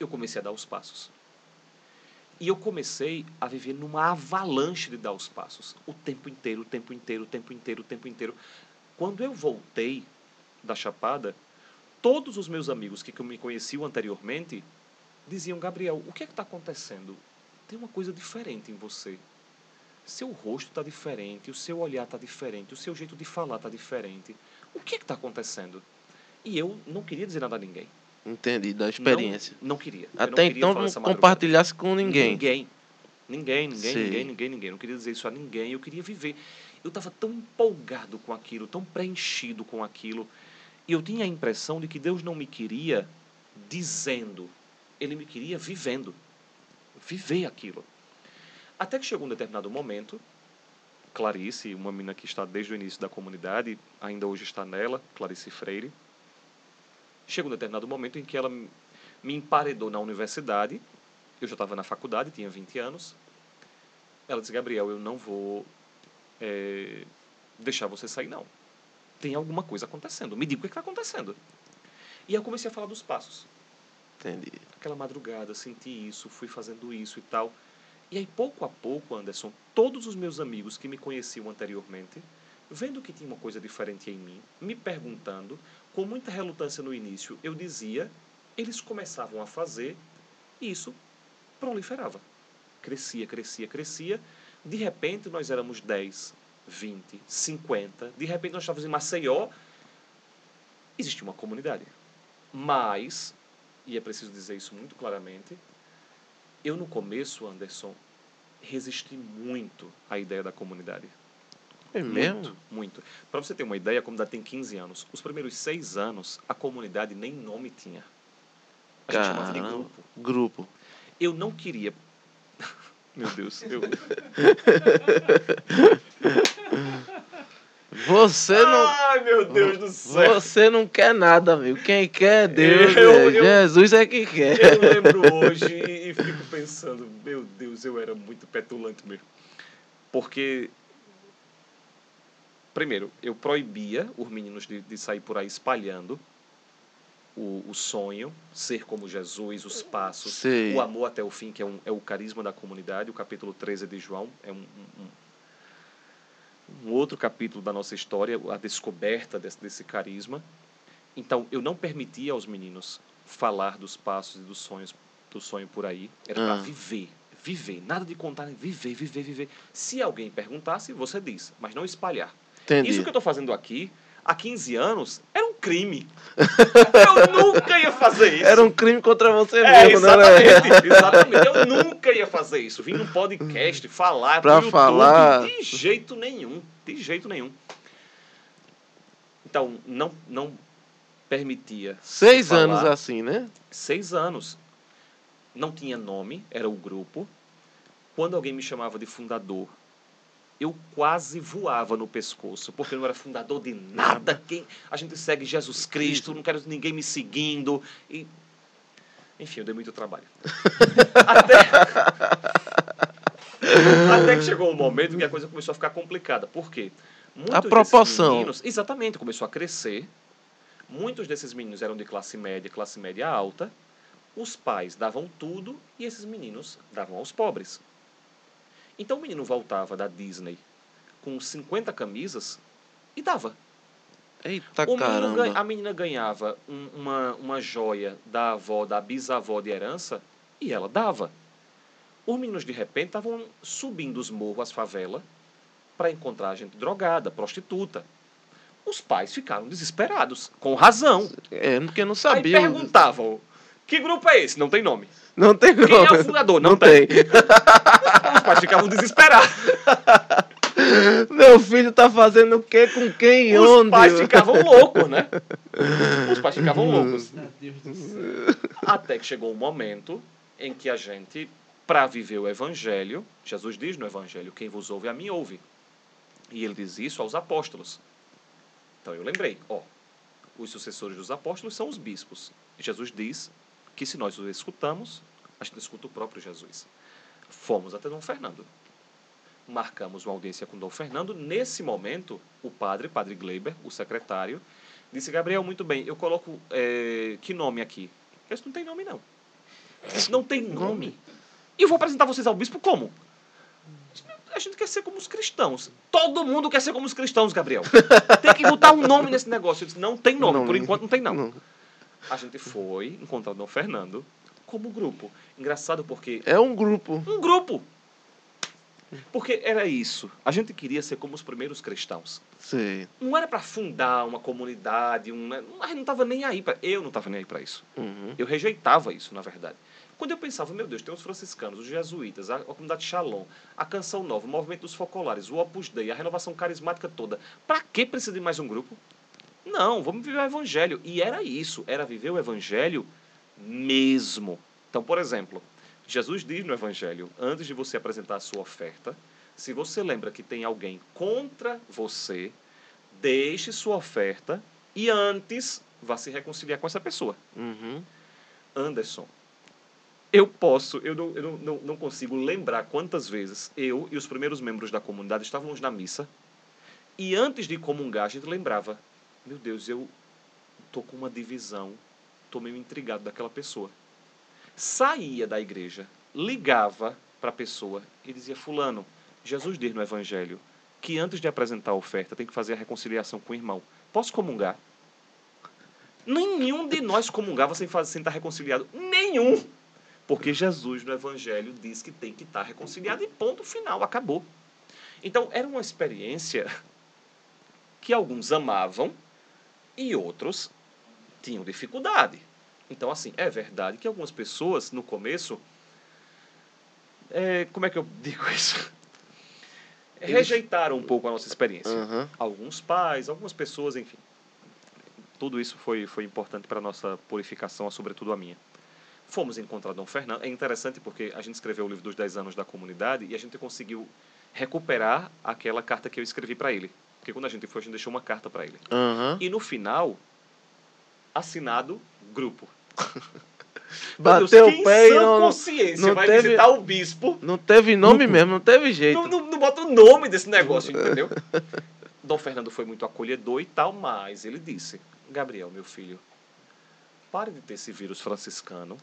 S3: eu comecei a dar os passos. E eu comecei a viver numa avalanche de dar os passos. O tempo inteiro, o tempo inteiro, o tempo inteiro, o tempo inteiro. Quando eu voltei da Chapada, todos os meus amigos que me conheciam anteriormente diziam: Gabriel, o que é está acontecendo? Tem uma coisa diferente em você. Seu rosto está diferente, o seu olhar está diferente, o seu jeito de falar está diferente. O que é está acontecendo? E eu não queria dizer nada a ninguém.
S1: Entendi, da experiência.
S3: Não, não queria.
S1: Até
S3: não queria
S1: então não compartilhasse com ninguém.
S3: Ninguém. Ninguém, ninguém,
S1: Sei.
S3: ninguém, ninguém, ninguém. Não queria dizer isso a ninguém. Eu queria viver. Eu estava tão empolgado com aquilo, tão preenchido com aquilo. E eu tinha a impressão de que Deus não me queria dizendo. Ele me queria vivendo. Viver aquilo. Até que chegou um determinado momento, Clarice, uma menina que está desde o início da comunidade, ainda hoje está nela, Clarice Freire. Chegou um determinado momento em que ela me emparedou na universidade eu já estava na faculdade, tinha 20 anos. Ela disse, Gabriel, eu não vou eh, deixar você sair, não. Tem alguma coisa acontecendo. Me diga o que está acontecendo. E eu comecei a falar dos passos.
S1: Entendi.
S3: Aquela madrugada, senti isso, fui fazendo isso e tal. E aí, pouco a pouco, Anderson, todos os meus amigos que me conheciam anteriormente, vendo que tinha uma coisa diferente em mim, me perguntando, com muita relutância no início, eu dizia, eles começavam a fazer, e isso proliferava. Crescia, crescia, crescia. De repente, nós éramos 10, 20, 50. De repente, nós estávamos em Maceió. Existia uma comunidade. Mas, e é preciso dizer isso muito claramente, eu no começo, Anderson, resisti muito à ideia da comunidade.
S1: É mesmo?
S3: Muito, muito. Para você ter uma ideia, a comunidade tem 15 anos. Os primeiros seis anos, a comunidade nem nome tinha. A gente chamava de grupo.
S1: Grupo.
S3: Eu não queria. Meu Deus, eu.
S1: Você não.
S3: Ai, meu Deus do céu!
S1: Você não quer nada, amigo. Quem quer é Deus.
S3: Eu-
S1: é.
S3: eu-
S1: Jesus é que quer.
S3: Eu lembro hoje e fico pensando, meu Deus, eu era muito petulante mesmo. Porque, primeiro, eu proibia os meninos de, de sair por aí espalhando o, o sonho, ser como Jesus, os passos,
S1: Sei.
S3: o amor até o fim, que é, um, é o carisma da comunidade, o capítulo 13 de João, é um, um, um- um outro capítulo da nossa história, a descoberta desse, desse carisma. Então, eu não permitia aos meninos falar dos passos e dos sonhos do sonho por aí. Era
S1: Ah.
S3: para viver. Viver. Nada de contar. Viver, viver, viver. Se alguém perguntasse, você diz. Mas não espalhar.
S1: Entendi.
S3: Isso que eu estou fazendo aqui, há 15 anos, era um crime. eu nunca ia fazer isso.
S1: Era um crime contra você
S3: É,
S1: mesmo, era?
S3: exatamente, exatamente. Eu nunca ia fazer isso. Vim num podcast falar YouTube,
S1: falar.
S3: De jeito nenhum. De jeito nenhum. Então, não, não permitia. se
S1: Seis
S3: falar.
S1: anos assim, né?
S3: Seis anos. Não tinha nome, era o grupo. Quando alguém me chamava de fundador, eu quase voava no pescoço, porque eu não era fundador de nada. Quem, a gente segue Jesus Cristo, não quero ninguém me seguindo. E, enfim, eu dei muito trabalho. Até, até que chegou um momento que a coisa começou a ficar complicada. Por quê? Muitos
S1: A proporção.
S3: meninos- exatamente, começou a crescer. Muitos desses meninos eram de classe média, classe média alta. Os pais davam tudo e esses meninos davam aos pobres. Então o menino voltava da Disney com 50 camisas e dava.
S1: Eita
S3: O menino
S1: caramba.
S3: ganha- a menina ganhava um- uma, uma joia da avó, da bisavó de herança e ela dava. Os meninos de repente estavam subindo os morros, as favelas, para encontrar gente drogada, prostituta. Os pais ficaram desesperados, com razão.
S1: É, porque não
S3: Aí
S1: sabia.
S3: perguntavam: Que grupo é esse? Não tem nome.
S1: Não tem
S3: Quem
S1: como.
S3: é o fundador? Não,
S1: Não
S3: tem.
S1: tem.
S3: Os pais ficavam desesperados.
S1: Meu filho tá fazendo o quê com quem e
S3: Os
S1: onde?
S3: pais ficavam loucos, né? Os pais ficavam loucos. Até que chegou um momento em que a gente, para viver o evangelho, Jesus diz no evangelho: quem vos ouve, a mim ouve. E ele diz isso aos apóstolos. Então eu lembrei, ó, os sucessores dos apóstolos são os bispos. Jesus diz que se nós os escutamos, a gente escuta o próprio Jesus. Fomos até Dom Fernando. Marcamos uma audiência com Dom Fernando. Nesse momento, o padre, padre Gleiber, o secretário, disse: Gabriel, muito bem, eu coloco eh, que nome aqui? Eu disse, não tem nome, não. Não tem nome. E eu vou apresentar vocês ao bispo como? A gente quer ser como os cristãos. Todo mundo quer ser como os cristãos, Gabriel. Tem que botar um nome nesse negócio. Eu disse, não tem nome. Por enquanto não tem não. A gente foi encontrar o Dom Fernando como grupo. Engraçado porque
S1: É um grupo.
S3: um grupo. Porque era isso. A gente queria ser como os primeiros cristãos.
S1: Sei.
S3: Não era para fundar uma comunidade, um, gente não estava nem aí para. Eu não estava nem aí para isso.
S1: Uhum.
S3: Eu rejeitava isso, na verdade. Quando eu pensava, meu Deus, tem os franciscanos, os jesuítas, a, a comunidade Shalom, a Canção Nova, o movimento dos focolares, o Opus Dei, a renovação carismática toda. Para que precisa de mais um grupo? Não, vamos viver o evangelho. E era isso, era viver o evangelho mesmo. Então, por exemplo, Jesus diz no evangelho, antes de você apresentar a sua oferta, se você lembra que tem alguém contra você, deixe sua oferta e antes vá se reconciliar com essa pessoa.
S1: Uhum.
S3: Anderson, eu posso, eu, não, eu não, não, não consigo lembrar quantas vezes eu e os primeiros membros da comunidade estávamos na missa e antes de comungar a gente lembrava, meu Deus, eu tô com uma divisão, tô meio intrigado daquela pessoa. Saía da igreja, ligava para a pessoa e dizia, fulano, Jesus diz no evangelho que antes de apresentar a oferta tem que fazer a reconciliação com o irmão. Posso comungar? Nenhum de nós comungava sem, fazer, sem estar reconciliado. Nenhum! Porque Jesus no Evangelho diz que tem que estar reconciliado e ponto final, acabou. Então era uma experiência que alguns amavam e outros tinham dificuldade. Então, assim, é verdade que algumas pessoas no começo. é, como é que eu digo isso? Rejeitaram um pouco a nossa experiência
S1: Uhum.
S3: alguns pais, algumas pessoas, enfim. Tudo isso foi, foi importante para a nossa purificação, sobretudo a minha. Fomos encontrar Dom Fernando. É interessante porque a gente escreveu o livro dos 10 anos da comunidade e a gente conseguiu recuperar aquela carta que eu escrevi para ele. Porque quando a gente foi, a gente deixou uma carta para ele.
S1: Uhum.
S3: E no final, assinado grupo.
S1: Bateu
S3: Deus,
S1: o pé e
S3: quem em sã
S1: não,
S3: consciência
S1: não
S3: vai
S1: teve-
S3: visitar o bispo
S1: não teve nome mesmo, não teve jeito.
S3: não, não, não bota o nome desse negócio, entendeu? Dom Fernando foi muito acolhedor e tal, mas ele disse: Gabriel, meu filho, pare de ter esse vírus franciscano,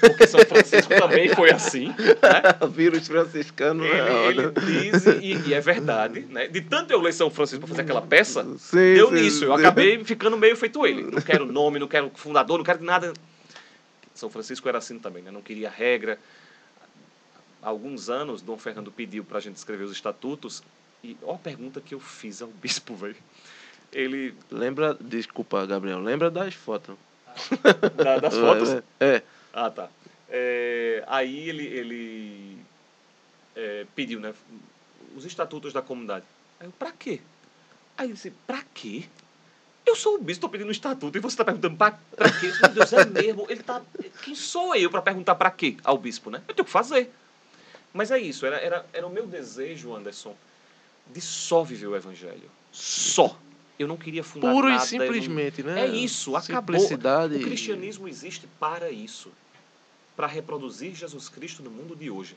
S3: porque São Francisco também foi assim, né?
S1: Vírus franciscano.
S3: Ele,
S1: é
S3: ele
S1: ótimo.
S3: diz, e, e é verdade, né? De tanto eu ler São Francisco para fazer aquela peça,
S1: Sim,
S3: deu
S1: sim,
S3: nisso. Eu
S1: sim.
S3: acabei ficando meio feito ele. Não quero nome, não quero fundador, não quero nada. São Francisco era assim também, né? Não queria regra. Há alguns anos, Dom Fernando pediu para a gente escrever os estatutos. E ó a pergunta que eu fiz ao bispo, velho. Ele.
S1: Lembra, desculpa, Gabriel, lembra das fotos.
S3: Da- das fotos?
S1: É, é.
S3: Ah, tá. É, aí ele, ele é, pediu, né? Os estatutos da comunidade. Aí eu, pra quê? Aí eu disse, pra quê? Eu sou o bispo, tô pedindo um estatuto e você tá perguntando pra, pra quê? Meu Deus, é mesmo. Ele tá. Quem sou eu para perguntar pra quê ao bispo, né? Eu tenho que fazer. Mas é isso, era, era, era o meu desejo, Anderson, de só viver o evangelho. Só. Eu não queria fundar
S1: Puro
S3: nada.
S1: e
S3: eu não-
S1: simplesmente, né?
S3: É isso, acabou. O cristianismo existe para isso para reproduzir Jesus Cristo no mundo de hoje.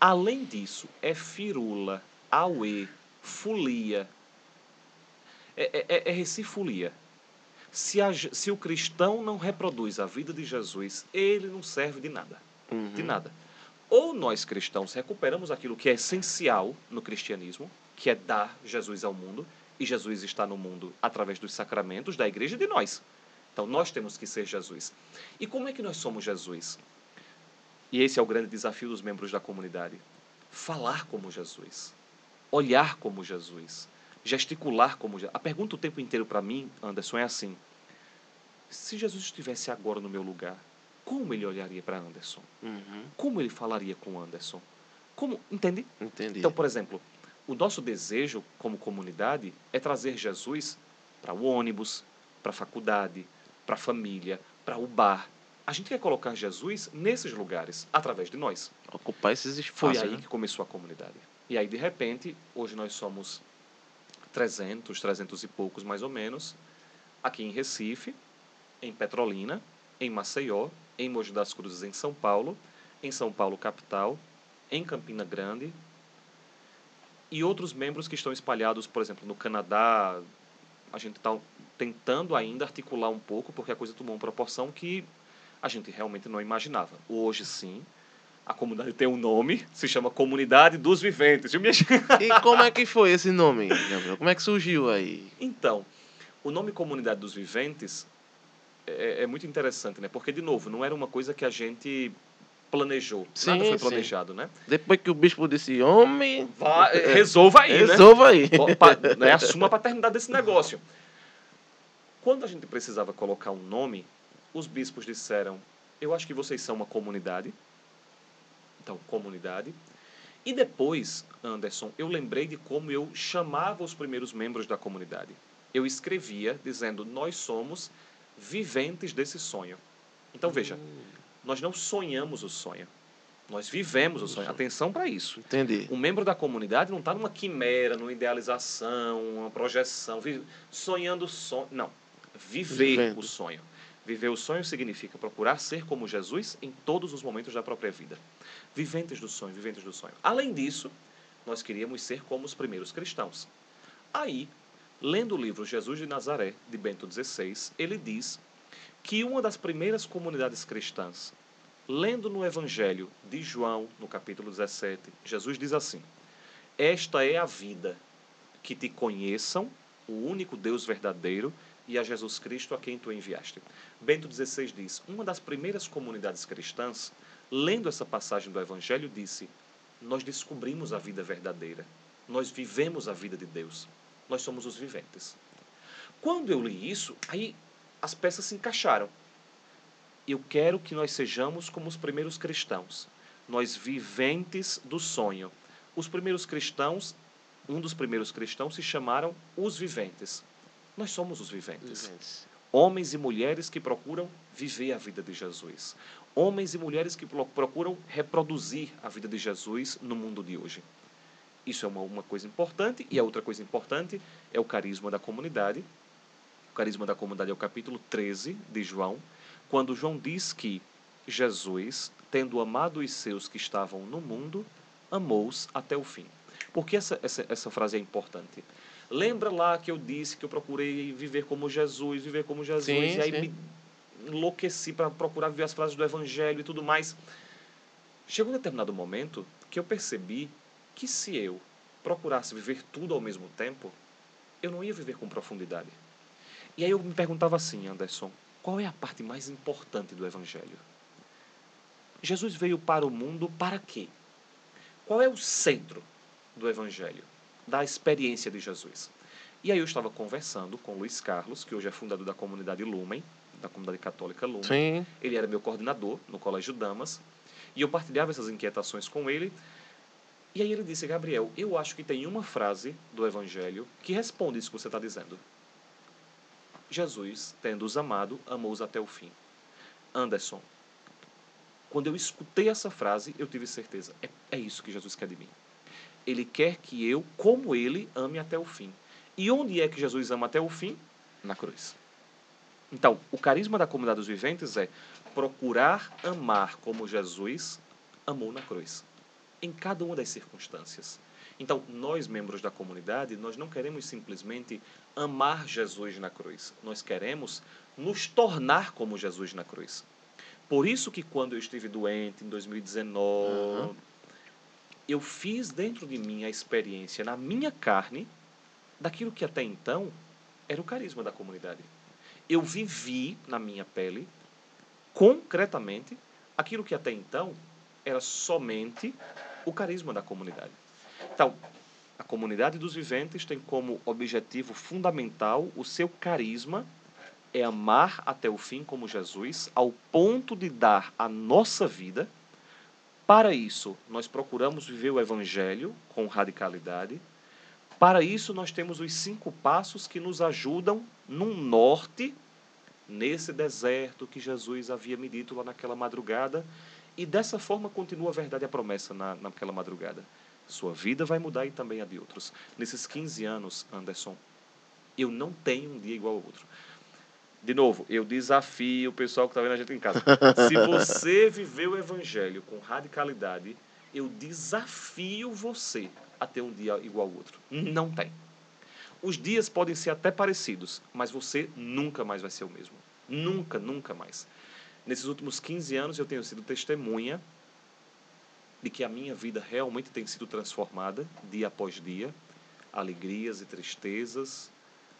S3: Além disso, é firula, auê, folia. É, é, é recifolia. Se, a se o cristão não reproduz a vida de Jesus, ele não serve de nada.
S1: Uhum.
S3: De nada. Ou nós cristãos recuperamos aquilo que é essencial no cristianismo, que é dar Jesus ao mundo, e Jesus está no mundo através dos sacramentos da igreja e de nós. Então nós temos que ser Jesus. E como é que nós somos Jesus? E esse é o grande desafio dos membros da comunidade. Falar como Jesus. Olhar como Jesus. Gesticular como Jesus. A pergunta o tempo inteiro para mim, Anderson, é assim: se Jesus estivesse agora no meu lugar, como ele olharia para Anderson?
S1: Uhum.
S3: Como ele falaria com Anderson? Como, entende?
S1: Entendi.
S3: Então, por exemplo, o nosso desejo como comunidade é trazer Jesus para o ônibus, para a faculdade, para a família, para o bar. A gente quer colocar Jesus nesses lugares, através de nós.
S1: Ocupar esses
S3: Foi
S1: espaços.
S3: aí
S1: né?
S3: que começou a comunidade. E aí, de repente, hoje nós somos 300, 300 e poucos mais ou menos, aqui em Recife, em Petrolina, em Maceió, em Mogi das Cruzes, em São Paulo, em São Paulo capital, em Campina Grande e outros membros que estão espalhados, por exemplo, no Canadá. A gente está tentando ainda articular um pouco, porque a coisa tomou uma proporção que a gente realmente não imaginava. Hoje, sim, a comunidade tem um nome, se chama Comunidade dos Viventes.
S1: E como é que foi esse nome, Gabriel? Como é que surgiu aí?
S3: Então, o nome Comunidade dos Viventes é, é muito interessante, né? Porque, de novo, não era uma coisa que a gente planejou. Nada
S1: Sim,
S3: foi
S1: sim.
S3: planejado, né?
S1: Depois que o bispo disse, homem,
S3: Vá, resolva aí, né?
S1: resolva aí.
S3: Ó, pa- né, assuma a paternidade desse negócio. Quando a gente precisava colocar um nome, os bispos disseram: Eu acho que vocês são uma comunidade. Então, comunidade. E depois, Anderson, eu lembrei de como eu chamava os primeiros membros da comunidade. Eu escrevia dizendo: Nós somos viventes desse sonho. Então, veja, nós não sonhamos o sonho. Nós vivemos o sonho. Atenção para isso.
S1: Entendi.
S3: Um membro da comunidade não está numa quimera, numa idealização, uma projeção, sonhando o sonho. Não. Viver
S1: Vivendo.
S3: o sonho. Viver o sonho significa procurar ser como Jesus em todos os momentos da própria vida. Viventes do sonho, viventes do sonho. Além disso, nós queríamos ser como os primeiros cristãos. Aí, lendo o livro Jesus de Nazaré, de Bento XVI, ele diz que uma das primeiras comunidades cristãs, lendo no Evangelho de João, no capítulo 17, Jesus diz assim: Esta é a vida, que te conheçam, o único Deus verdadeiro, e a Jesus Cristo a quem tu enviaste. Bento XVI diz: Uma das primeiras comunidades cristãs, lendo essa passagem do Evangelho, disse: Nós descobrimos a vida verdadeira, nós vivemos a vida de Deus, nós somos os viventes. Quando eu li isso, aí as peças se encaixaram. Eu quero que nós sejamos como os primeiros cristãos, nós viventes do sonho. Os primeiros cristãos, um dos primeiros cristãos se chamaram os viventes. Nós somos os viventes. Homens e mulheres que procuram viver a vida de Jesus. Homens e mulheres que pro- procuram reproduzir a vida de Jesus no mundo de hoje. Isso é uma, uma coisa importante. E a outra coisa importante é o carisma da comunidade. Carisma da comunidade é o capítulo 13 de João, quando João diz que Jesus, tendo amado os seus que estavam no mundo, amou-os até o fim. Por que essa, essa, essa frase é importante? Lembra lá que eu disse que eu procurei viver como Jesus, viver como Jesus,
S1: Sim,
S3: e aí
S1: sim.
S3: me enlouqueci para procurar viver as frases do Evangelho e tudo mais. Chegou um determinado momento que eu percebi que se eu procurasse viver tudo ao mesmo tempo, eu não ia viver com profundidade. E aí eu me perguntava assim, Anderson, qual é a parte mais importante do Evangelho? Jesus veio para o mundo para quê? Qual é o centro do Evangelho, da experiência de Jesus? E aí eu estava conversando com o Luiz Carlos, que hoje é fundador da comunidade Lumen, da comunidade católica Lumen.
S1: Sim.
S3: Ele era meu coordenador no Colégio Damas. E eu partilhava essas inquietações com ele. E aí ele disse, Gabriel, eu acho que tem uma frase do Evangelho que responde isso que você está dizendo. Jesus, tendo-os amado, amou-os até o fim. Anderson, quando eu escutei essa frase, eu tive certeza. É, é isso que Jesus quer de mim. Ele quer que eu, como ele, ame até o fim. E onde é que Jesus ama até o fim? Na cruz. Então, o carisma da comunidade dos viventes é procurar amar como Jesus amou na cruz, em cada uma das circunstâncias. Então, nós, membros da comunidade, nós não queremos simplesmente amar Jesus na cruz. Nós queremos nos tornar como Jesus na cruz. Por isso que quando eu estive doente em 2019,
S1: Uhum.
S3: eu fiz dentro de mim a experiência na minha carne daquilo que até então era o carisma da comunidade. Eu vivi na minha pele, concretamente, aquilo que até então era somente o carisma da comunidade. Então, a comunidade dos viventes tem como objetivo fundamental o seu carisma é amar até o fim como Jesus, ao ponto de dar a nossa vida. Para isso, nós procuramos viver o Evangelho com radicalidade. Para isso, nós temos os cinco passos que nos ajudam num norte, nesse deserto que Jesus havia me dito lá naquela madrugada. E dessa forma continua a verdade e a promessa na, naquela madrugada. Sua vida vai mudar e também a de outros. Nesses 15 anos, Anderson, eu não tenho um dia igual ao outro. De novo, eu desafio o pessoal que está vendo a gente em casa. Se você viver o evangelho com radicalidade, eu desafio você a ter um dia igual ao outro. Não tem. Os dias podem ser até parecidos, mas você nunca mais vai ser o mesmo. Nunca, nunca mais. Nesses últimos 15 anos eu tenho sido testemunha de que a minha vida realmente tem sido transformada dia após dia, alegrias e tristezas,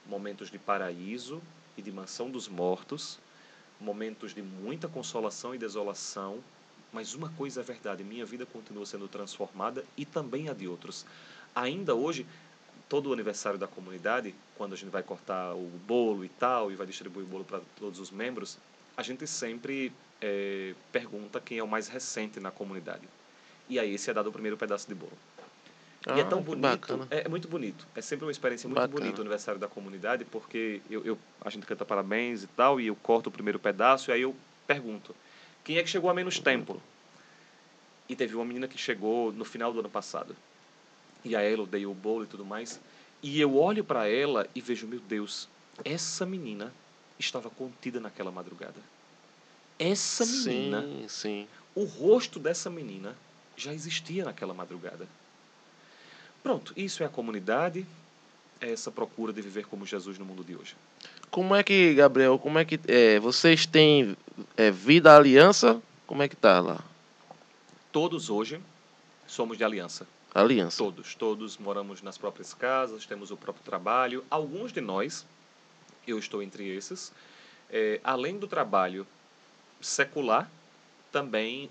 S3: momentos de paraíso e de mansão dos mortos, momentos de muita consolação e desolação, mas uma coisa é verdade, minha vida continua sendo transformada e também a de outros. Ainda hoje, todo o aniversário da comunidade, quando a gente vai cortar o bolo e tal, e vai distribuir o bolo para todos os membros, a gente sempre é, pergunta quem é o mais recente na comunidade. E aí esse é dado o primeiro pedaço de bolo.
S1: Ah,
S3: e é tão
S1: que
S3: bonito, é, é muito bonito. É sempre uma experiência muito
S1: Bacana.
S3: bonita o aniversário da comunidade, porque eu, eu, a gente canta parabéns e tal, e eu corto o primeiro pedaço, e aí eu pergunto, quem é que chegou a menos tempo? E teve uma menina que chegou no final do ano passado. E a ela eu dei o bolo e tudo mais. E eu olho para ela e vejo, meu Deus, essa menina estava contida naquela madrugada. Essa menina
S1: Sim, sim.
S3: o rosto dessa menina já existia naquela madrugada. Pronto, isso é a comunidade, é essa procura de viver como Jesus no mundo de hoje.
S1: Como é que, Gabriel, como é que é, vocês têm é, vida aliança? Como é que tá lá?
S3: Todos hoje somos de aliança.
S1: Aliança.
S3: Todos, todos moramos nas próprias casas, temos o próprio trabalho. Alguns de nós, eu estou entre esses, é, além do trabalho secular, também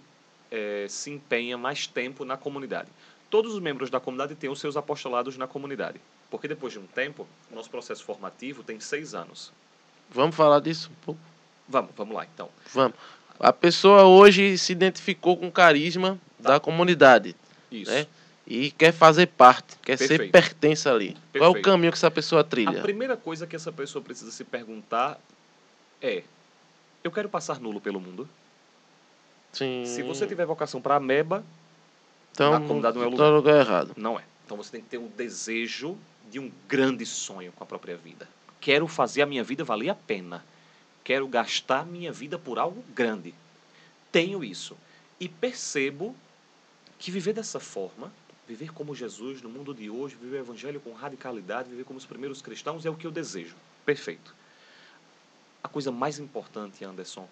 S3: é, se empenha mais tempo na comunidade. Todos os membros da comunidade têm os seus apostolados na comunidade. Porque depois de um tempo, nosso processo formativo tem seis anos.
S1: Vamos falar disso um pouco?
S3: Vamos, vamos lá então.
S1: Vamos. A pessoa hoje se identificou com o carisma da comunidade
S3: Isso.
S1: né? e quer fazer parte, quer ser
S3: Perfeito.
S1: pertença ali. Qual é o
S3: Perfeito.
S1: caminho que essa pessoa
S3: A
S1: trilha?
S3: primeira coisa que essa pessoa precisa se perguntar é: eu quero passar nulo pelo mundo?
S1: Sim.
S3: Se você tiver vocação para ameba,
S1: então,
S3: na comunidade não é
S1: tá no lugar errado.
S3: Não é. Então você tem que ter um desejo de um grande sonho com a própria vida. Quero fazer a minha vida valer a pena. Quero gastar minha vida por algo grande. Tenho isso. E percebo que viver dessa forma, viver como Jesus no mundo de hoje, viver o evangelho com radicalidade, viver como os primeiros cristãos é o que eu desejo. Perfeito. A coisa mais importante, Anderson,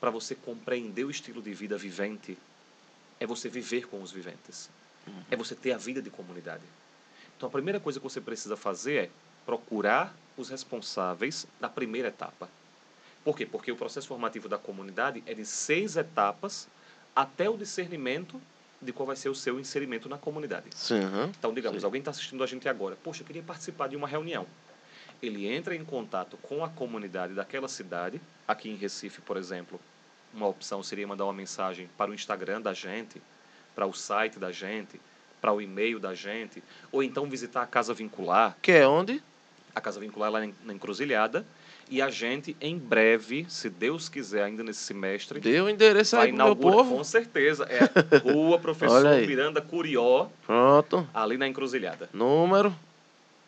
S3: para você compreender o estilo de vida vivente, é você viver com os viventes é você ter a vida de comunidade. Então, a primeira coisa que você precisa fazer é procurar os responsáveis da primeira etapa. Por quê? Porque o processo formativo da comunidade é de seis etapas até o discernimento de qual vai ser o seu inserimento na comunidade.
S1: Sim, aham.
S3: Então, digamos,
S1: Sim.
S3: alguém está assistindo a gente agora. Poxa, eu queria participar de uma reunião. Ele entra em contato com a comunidade daquela cidade. Aqui em Recife, por exemplo, uma opção seria mandar uma mensagem para o Instagram da gente, para o site da gente, para o e-mail da gente, ou então visitar a Casa Vincular.
S1: Que é onde?
S3: A Casa Vincular lá na Encruzilhada. E a gente, em breve, se Deus quiser, ainda nesse semestre,
S1: Dê o endereço
S3: vai
S1: aí pro meu povo.
S3: com certeza, é Rua Professor. Miranda Curió,
S1: Pronto.
S3: ali na Encruzilhada.
S1: Número.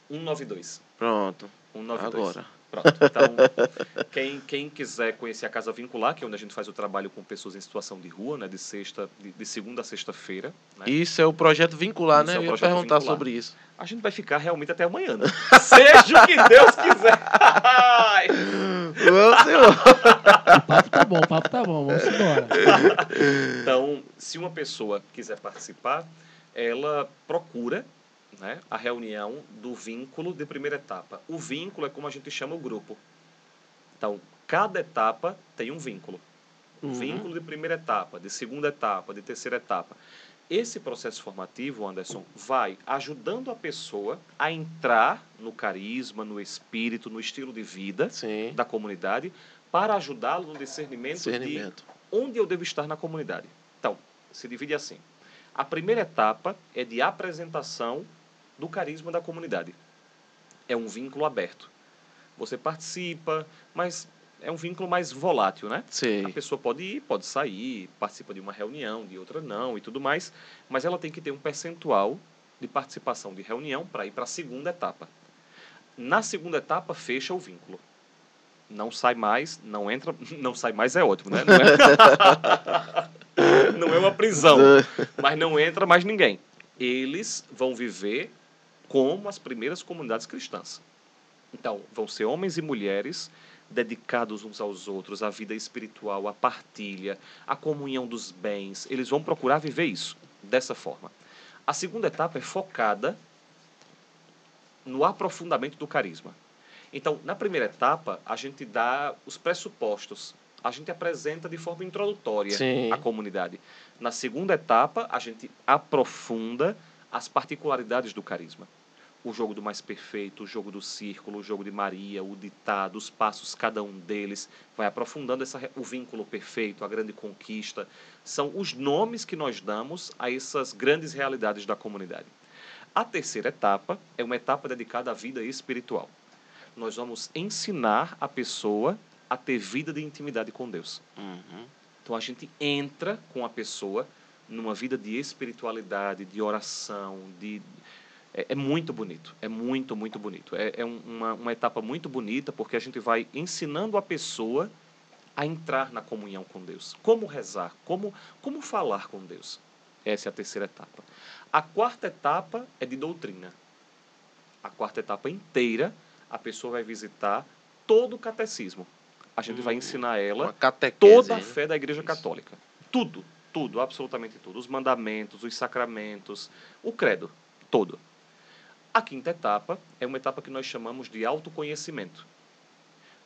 S3: 192.
S1: Pronto.
S3: 192.
S1: Agora.
S3: Pronto. Então, quem, quem quiser conhecer a Casa Vincular, que é onde a gente faz o trabalho com pessoas em situação de rua, né, de sexta, de, de segunda a sexta-feira, né?
S1: Isso é o projeto vincular,
S3: Isso
S1: né?
S3: é
S1: Eu ia perguntar
S3: vincular.
S1: sobre isso.
S3: A gente vai ficar realmente até amanhã, né? Seja o que Deus quiser.
S1: Vamos, senhor.
S2: O papo tá bom, o papo tá bom, vamos embora.
S3: Então, se uma pessoa quiser participar, ela procura né, a reunião do vínculo de primeira etapa. O vínculo é como a gente chama o grupo. Então, cada etapa tem um vínculo. Um
S1: Uhum.
S3: vínculo de primeira etapa, de segunda etapa, de terceira etapa. Esse processo formativo, Anderson, vai ajudando a pessoa a entrar no carisma, no espírito, no estilo de vida
S1: Sim.
S3: da comunidade, para ajudá-lo no discernimento,
S1: Discernimento.
S3: de onde eu devo estar na comunidade. Então, se divide assim. A primeira etapa é de apresentação do carisma da comunidade. É um vínculo aberto. Você participa, mas é um vínculo mais volátil, né?
S1: Sei.
S3: A pessoa pode ir, pode sair, participa de uma reunião, de outra não e tudo mais, mas ela tem que ter um percentual de participação de reunião para ir para a segunda etapa. Na segunda etapa, fecha o vínculo. Não sai mais, não entra, não sai mais é ótimo, né? Não é, não é uma prisão, mas não entra mais ninguém. Eles vão viver como as primeiras comunidades cristãs. Então, vão ser homens e mulheres dedicados uns aos outros, à vida espiritual, à partilha, à comunhão dos bens. Eles vão procurar viver isso dessa forma. A segunda etapa é focada no aprofundamento do carisma. Então, na primeira etapa, a gente dá os pressupostos. A gente apresenta de forma introdutória
S1: Sim.
S3: a comunidade. Na segunda etapa, a gente aprofunda as particularidades do carisma o jogo do mais perfeito, o jogo do círculo, o jogo de Maria, o ditado, os passos, cada um deles, vai aprofundando essa, o vínculo perfeito, a grande conquista. São os nomes que nós damos a essas grandes realidades da comunidade. A terceira etapa é uma etapa dedicada à vida espiritual. Nós vamos ensinar a pessoa a ter vida de intimidade com Deus.
S1: Uhum.
S3: Então a gente entra com a pessoa numa vida de espiritualidade, de oração, de é, é muito bonito, é muito muito bonito. É, é um- uma, uma etapa muito bonita porque a gente vai ensinando a pessoa a entrar na comunhão com Deus, como rezar, como como falar com Deus. Essa é a terceira etapa. A quarta etapa é de doutrina. A quarta etapa inteira a pessoa vai visitar todo o catecismo. A gente vai
S1: Hum,
S3: ensinar ela toda a
S1: né?
S3: fé da Igreja
S1: Isso.
S3: Católica. Tudo, tudo, absolutamente tudo. Os mandamentos, os sacramentos, o credo, todo. A quinta etapa é uma etapa que nós chamamos de autoconhecimento.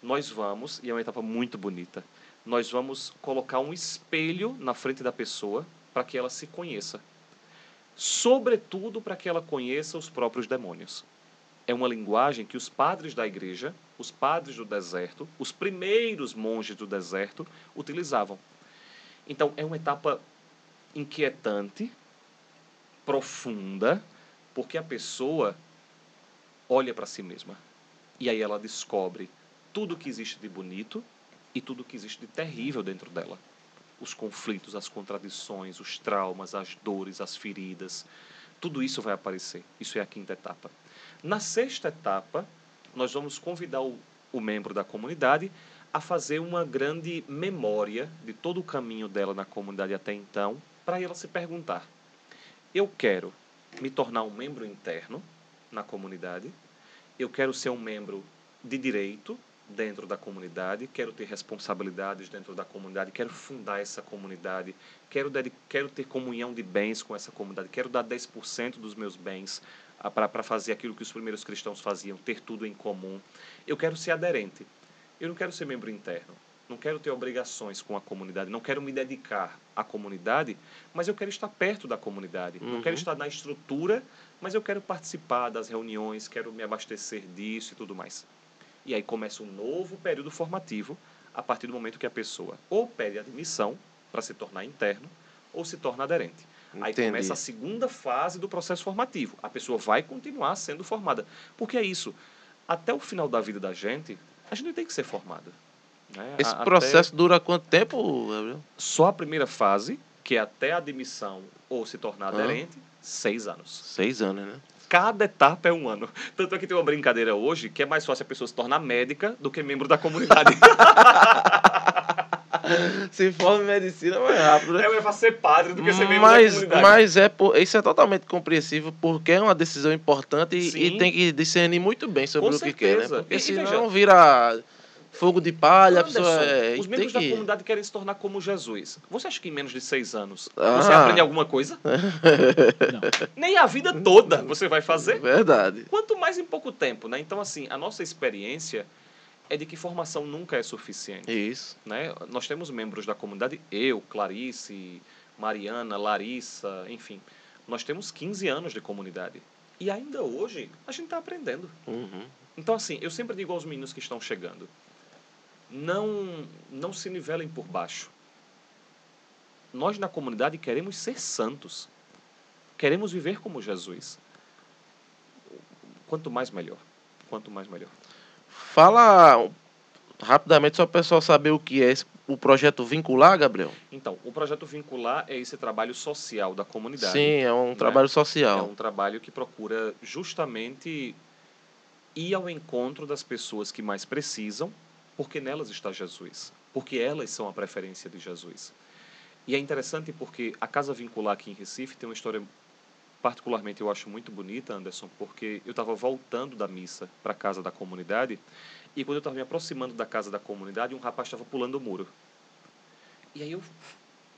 S3: Nós vamos, e é uma etapa muito bonita, nós vamos colocar um espelho na frente da pessoa para que ela se conheça. Sobretudo para que ela conheça os próprios demônios. É uma linguagem que os padres da igreja, os padres do deserto, os primeiros monges do deserto utilizavam. Então, é uma etapa inquietante, profunda, porque a pessoa olha para si mesma. E aí ela descobre tudo que existe de bonito e tudo que existe de terrível dentro dela. Os conflitos, as contradições, os traumas, as dores, as feridas. Tudo isso vai aparecer. Isso é a quinta etapa. Na sexta etapa, nós vamos convidar o, o membro da comunidade a fazer uma grande memória de todo o caminho dela na comunidade até então, para ela se perguntar: eu quero me tornar um membro interno na comunidade, eu quero ser um membro de direito dentro da comunidade, quero ter responsabilidades dentro da comunidade, quero fundar essa comunidade, quero, quero ter comunhão de bens com essa comunidade, quero dar 10% dos meus bens para fazer aquilo que os primeiros cristãos faziam, ter tudo em comum. Eu quero ser aderente. Eu não quero ser membro interno. Não quero ter obrigações com a comunidade. Não quero me dedicar à comunidade, mas eu quero estar perto da comunidade. Não
S1: Uhum.
S3: quero estar na estrutura, mas eu quero participar das reuniões, quero me abastecer disso e tudo mais. E aí começa um novo período formativo a partir do momento que a pessoa ou pede admissão para se tornar interno ou se torna aderente. Aí
S1: Entendi.
S3: começa a segunda fase do processo formativo. A pessoa vai continuar sendo formada. Porque é isso. Até o final da vida da gente, a gente tem que ser formada. Né?
S1: Esse
S3: A- até-
S1: processo dura quanto tempo, Gabriel?
S3: Só a primeira fase, que é até a admissão ou se tornar
S1: Ah.
S3: aderente, seis anos.
S1: Seis anos, né?
S3: Cada etapa é um ano. Tanto é que tem uma brincadeira hoje que é mais fácil a pessoa se tornar médica do que membro da comunidade.
S1: Se for medicina, é mais rápido, né?
S3: é mais fácil ser padre do que ser membro
S1: mas,
S3: da comunidade.
S1: mas é por- isso é totalmente compreensível porque é uma decisão importante e, e tem que discernir muito bem sobre
S3: Com
S1: o que quer, né?
S3: certeza.
S1: Porque
S3: e
S1: senão
S3: veja-
S1: vira fogo de palha, a
S3: Anderson,
S1: pessoa é,
S3: os membros da
S1: que...
S3: comunidade querem se tornar como Jesus. Você acha que em menos de seis anos
S1: Ah.
S3: você aprende alguma coisa? Nem a vida toda você vai fazer.
S1: Verdade.
S3: Quanto mais em pouco tempo, né? Então, assim, a nossa experiência é de que formação nunca é suficiente.
S1: Isso.
S3: né? Nós temos membros da comunidade, eu, Clarice, Mariana, Larissa, enfim. Nós temos 15 anos de comunidade. E ainda hoje a gente está aprendendo.
S1: Uhum.
S3: Então, assim, eu sempre digo aos meninos que estão chegando: não, não se nivelem por baixo. Nós na comunidade queremos ser santos. Queremos viver como Jesus. Quanto mais melhor. Quanto mais melhor.
S1: Fala rapidamente só para o pessoal saber o que é esse- o projeto Vincular, Gabriel.
S3: Então, o projeto Vincular é esse trabalho social da comunidade.
S1: Sim, é um trabalho
S3: É
S1: social.
S3: um trabalho que procura justamente ir ao encontro das pessoas que mais precisam, porque nelas está Jesus, porque elas são a preferência de Jesus. E é interessante porque a Casa Vincular aqui em Recife tem uma história particularmente eu acho muito bonita, Anderson, porque eu estava voltando da missa para a casa da comunidade e quando eu estava me aproximando da casa da comunidade, um rapaz estava pulando o muro. E aí eu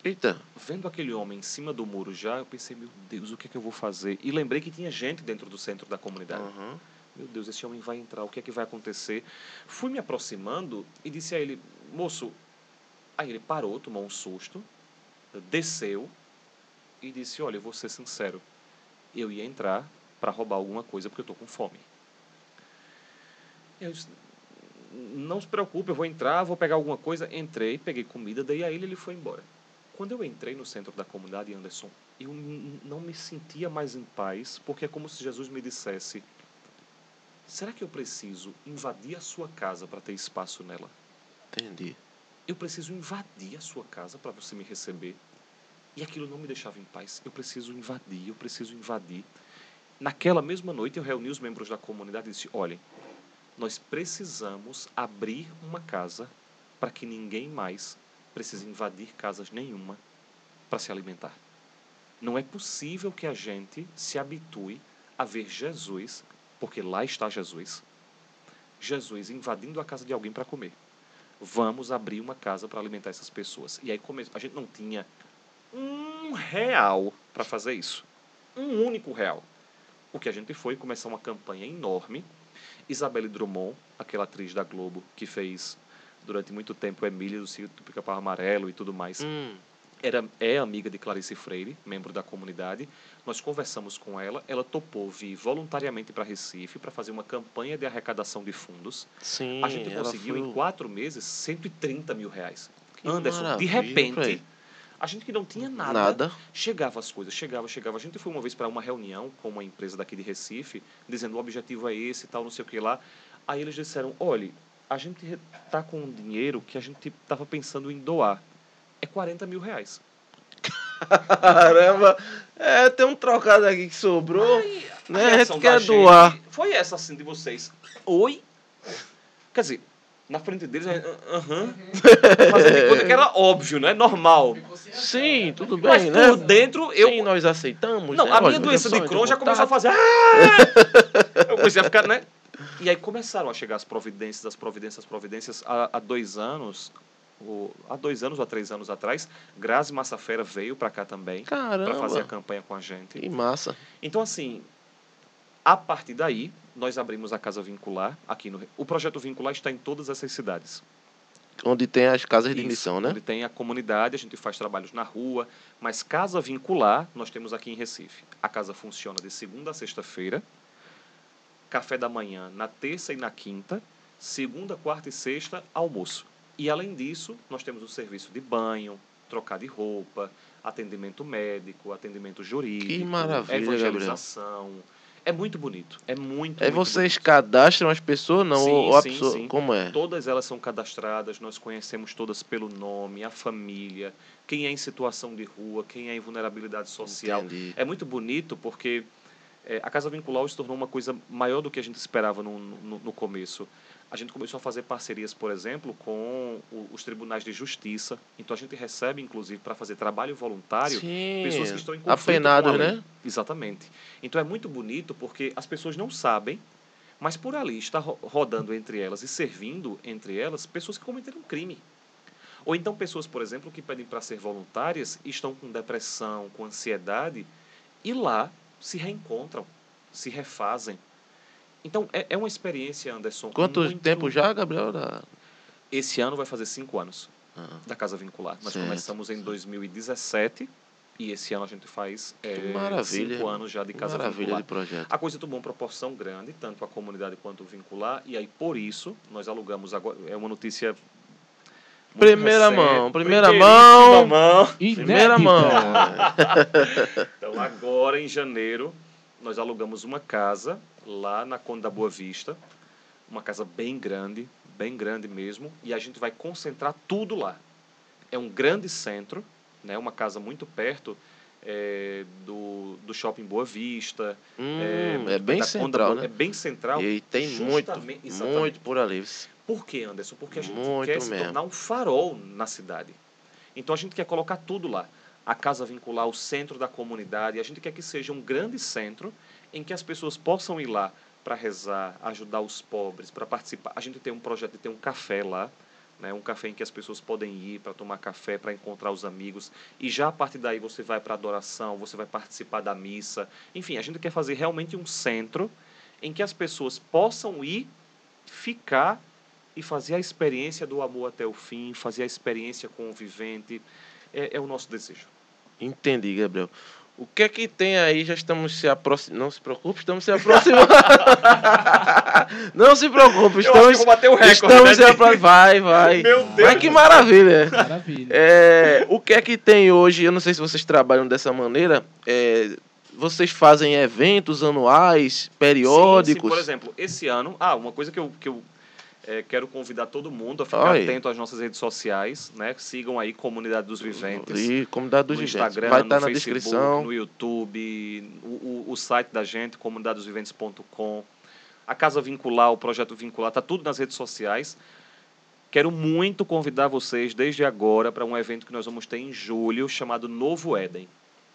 S1: Eita,
S3: vendo aquele homem em cima do muro já, eu pensei, meu Deus, o que é que eu vou fazer? E lembrei que tinha gente dentro do centro da comunidade.
S1: Uhum.
S3: Meu Deus, esse homem vai entrar, o que é que vai acontecer? Fui me aproximando e disse a ele, moço. Aí ele parou, tomou um susto, desceu e disse: Olha, eu vou ser sincero, eu ia entrar para roubar alguma coisa porque eu estou com fome. Eu disse, não se preocupe, eu vou entrar, vou pegar alguma coisa. Entrei, peguei comida, dei a ele e ele foi embora. Quando eu entrei no centro da comunidade, Anderson, eu não me sentia mais em paz, porque é como se Jesus me dissesse: Será que eu preciso invadir a sua casa para ter espaço nela?
S1: entendi.
S3: Eu preciso invadir a sua casa para você me receber. E aquilo não me deixava em paz. Eu preciso invadir, eu preciso invadir. Naquela mesma noite, eu reuni os membros da comunidade e disse: Olhem, nós precisamos abrir uma casa para que ninguém mais precise invadir casas nenhuma para se alimentar. Não é possível que a gente se habitue a ver Jesus, porque lá está Jesus, Jesus invadindo a casa de alguém para comer. Vamos abrir uma casa para alimentar essas pessoas. E aí a gente não tinha um real para fazer isso. Um único real. O que a gente foi começar uma campanha enorme. Isabelle Drummond, aquela atriz da Globo que fez durante muito tempo Emília do Circo do Pica-Pau Amarelo e tudo mais,
S1: Hum,
S3: era, é amiga de Clarice Freire, membro da comunidade. Nós conversamos com ela, ela topou vir voluntariamente para Recife para fazer uma campanha de arrecadação de fundos.
S1: sim,
S3: A gente conseguiu
S1: foi
S3: em quatro meses 130 mil reais.
S1: Que
S3: Anderson, de repente, a gente que não tinha nada,
S1: Nada.
S3: chegava as coisas, chegava, chegava. A gente foi uma vez para uma reunião com uma empresa daqui de Recife, dizendo o objetivo é esse e tal, não sei o que lá. Aí eles disseram, olha, a gente está com um dinheiro que a gente estava pensando em doar. É 40 mil reais.
S1: Caramba! É, tem um trocado aqui que sobrou. né? A gente quer
S3: gente
S1: doar.
S3: Foi essa assim de vocês. Oi? Quer dizer, na frente deles, é, ah, aham. Fazendo de conta que era óbvio, né? Normal.
S1: Sim, tudo
S3: Mas
S1: bem, né?
S3: por dentro, eu.
S1: Sim, nós aceitamos.
S3: Não,
S1: né?
S3: a minha doença de Crohn já começou a fazer. "Ah!" Eu comecei a ficar, né? E aí começaram a chegar as providências, as providências, as providências. Há, há dois anos, há dois anos ou há três anos atrás, Grazi Massafera veio para cá também para fazer a campanha com a gente.
S1: que massa.
S3: Então, assim, a partir daí, nós abrimos a Casa Vincular aqui no. O projeto Vincular está em todas essas cidades.
S1: Onde tem as casas de
S3: Isso,
S1: missão, né?
S3: Onde tem a comunidade, a gente faz trabalhos na rua, mas casa vincular nós temos aqui em Recife. A casa funciona de segunda a sexta-feira, café da manhã na terça e na quinta, segunda, quarta e sexta, almoço. E além disso, nós temos o serviço de banho, trocar de roupa, atendimento médico, atendimento jurídico,
S1: maravilha,
S3: evangelização. É muito bonito. É muito,
S1: É
S3: muito
S1: vocês
S3: bonito.
S1: cadastram as pessoas, não?
S3: Sim,
S1: ou a
S3: sim,
S1: pessoa,
S3: sim.
S1: como é?
S3: Todas elas são cadastradas, nós conhecemos todas pelo nome, a família, quem é em situação de rua, quem é em vulnerabilidade social.
S1: Entendi.
S3: É muito bonito porque eh, a Casa Vincular se tornou uma coisa maior do que a gente esperava no, no, no começo. A gente começou a fazer parcerias, por exemplo, com o- os tribunais de justiça. Então a gente recebe, inclusive, para fazer trabalho voluntário,
S1: Sim,
S3: pessoas que estão em conflito
S1: apenados,
S3: com a lei.
S1: né?
S3: Exatamente. Então é muito bonito porque as pessoas não sabem, mas por ali está ro- rodando entre elas e servindo entre elas pessoas que cometeram crime. Ou então pessoas, por exemplo, que pedem para ser voluntárias e estão com depressão, com ansiedade e lá se reencontram, se refazem. Então é, é uma experiência, Anderson.
S1: Quanto
S3: muito-
S1: tempo já, Gabriel? Da-
S3: Esse ano vai fazer cinco anos
S1: Ah,
S3: da Casa Vincular. Nós
S1: Certo,
S3: começamos em
S1: certo.
S3: 2017 E esse ano a gente faz é, cinco anos já de Casa
S1: Maravilha
S3: Vincular.
S1: de projeto.
S3: A coisa tomou uma proporção grande, tanto a comunidade quanto o vincular, e aí por isso nós alugamos agora. É uma notícia.
S1: Primeira
S3: recente,
S1: mão, primeira mão.
S3: mão.
S1: Primeira mão.
S3: Então agora em janeiro nós alugamos uma casa lá na Conde da Boa Vista, uma casa bem grande, bem grande mesmo, e a gente vai concentrar tudo lá. É um grande centro, né, uma casa muito perto é, do, do shopping Boa Vista.
S1: Hum,
S3: muito
S1: é bem central, né?
S3: É bem central.
S1: E tem muito,
S3: exatamente.
S1: muito por ali.
S3: Por quê, Anderson? Porque a gente
S1: Muito
S3: quer se
S1: mesmo.
S3: tornar um farol na cidade. Então a gente quer colocar tudo lá. A casa vincular, o centro da comunidade. A gente quer que seja um grande centro em que as pessoas possam ir lá para rezar, ajudar os pobres, para participar. A gente tem um projeto de ter um café lá, né? um café em que as pessoas podem ir para tomar café, para encontrar os amigos. E já a partir daí você vai para adoração, você vai participar da missa. Enfim, a gente quer fazer realmente um centro em que as pessoas possam ir, ficar e fazer a experiência do amor até o fim, fazer a experiência com o vivente. É, é o nosso desejo.
S1: Entendi, Gabriel. O que é que tem aí? Já estamos se aproximando. Não se preocupe, estamos se aproximando. Não se preocupe, estamos.
S3: bater o
S1: Estamos se apro- Vai, vai.
S3: Meu Deus
S1: Mas que maravilha.
S2: Maravilha.
S1: É, o que é que tem hoje? Eu não sei se vocês trabalham dessa maneira. é, vocês fazem eventos anuais, periódicos?
S3: Sim, sim, por exemplo, esse ano. Ah, uma coisa que eu, que eu eh, quero convidar todo mundo a ficar
S1: Oi.
S3: atento às nossas redes sociais, né? Sigam aí Comunidade dos Viventes.
S1: E comunidade dos
S3: no
S1: Viventes.
S3: Instagram,
S1: Vai
S3: no
S1: estar na
S3: Facebook,
S1: descrição.
S3: no YouTube, o, o, o site da gente, comunidadosviventes.com. A Casa Vincular, o Projeto Vincular, tá tudo nas redes sociais. Quero muito convidar vocês desde agora para um evento que nós vamos ter em julho, chamado Novo Éden.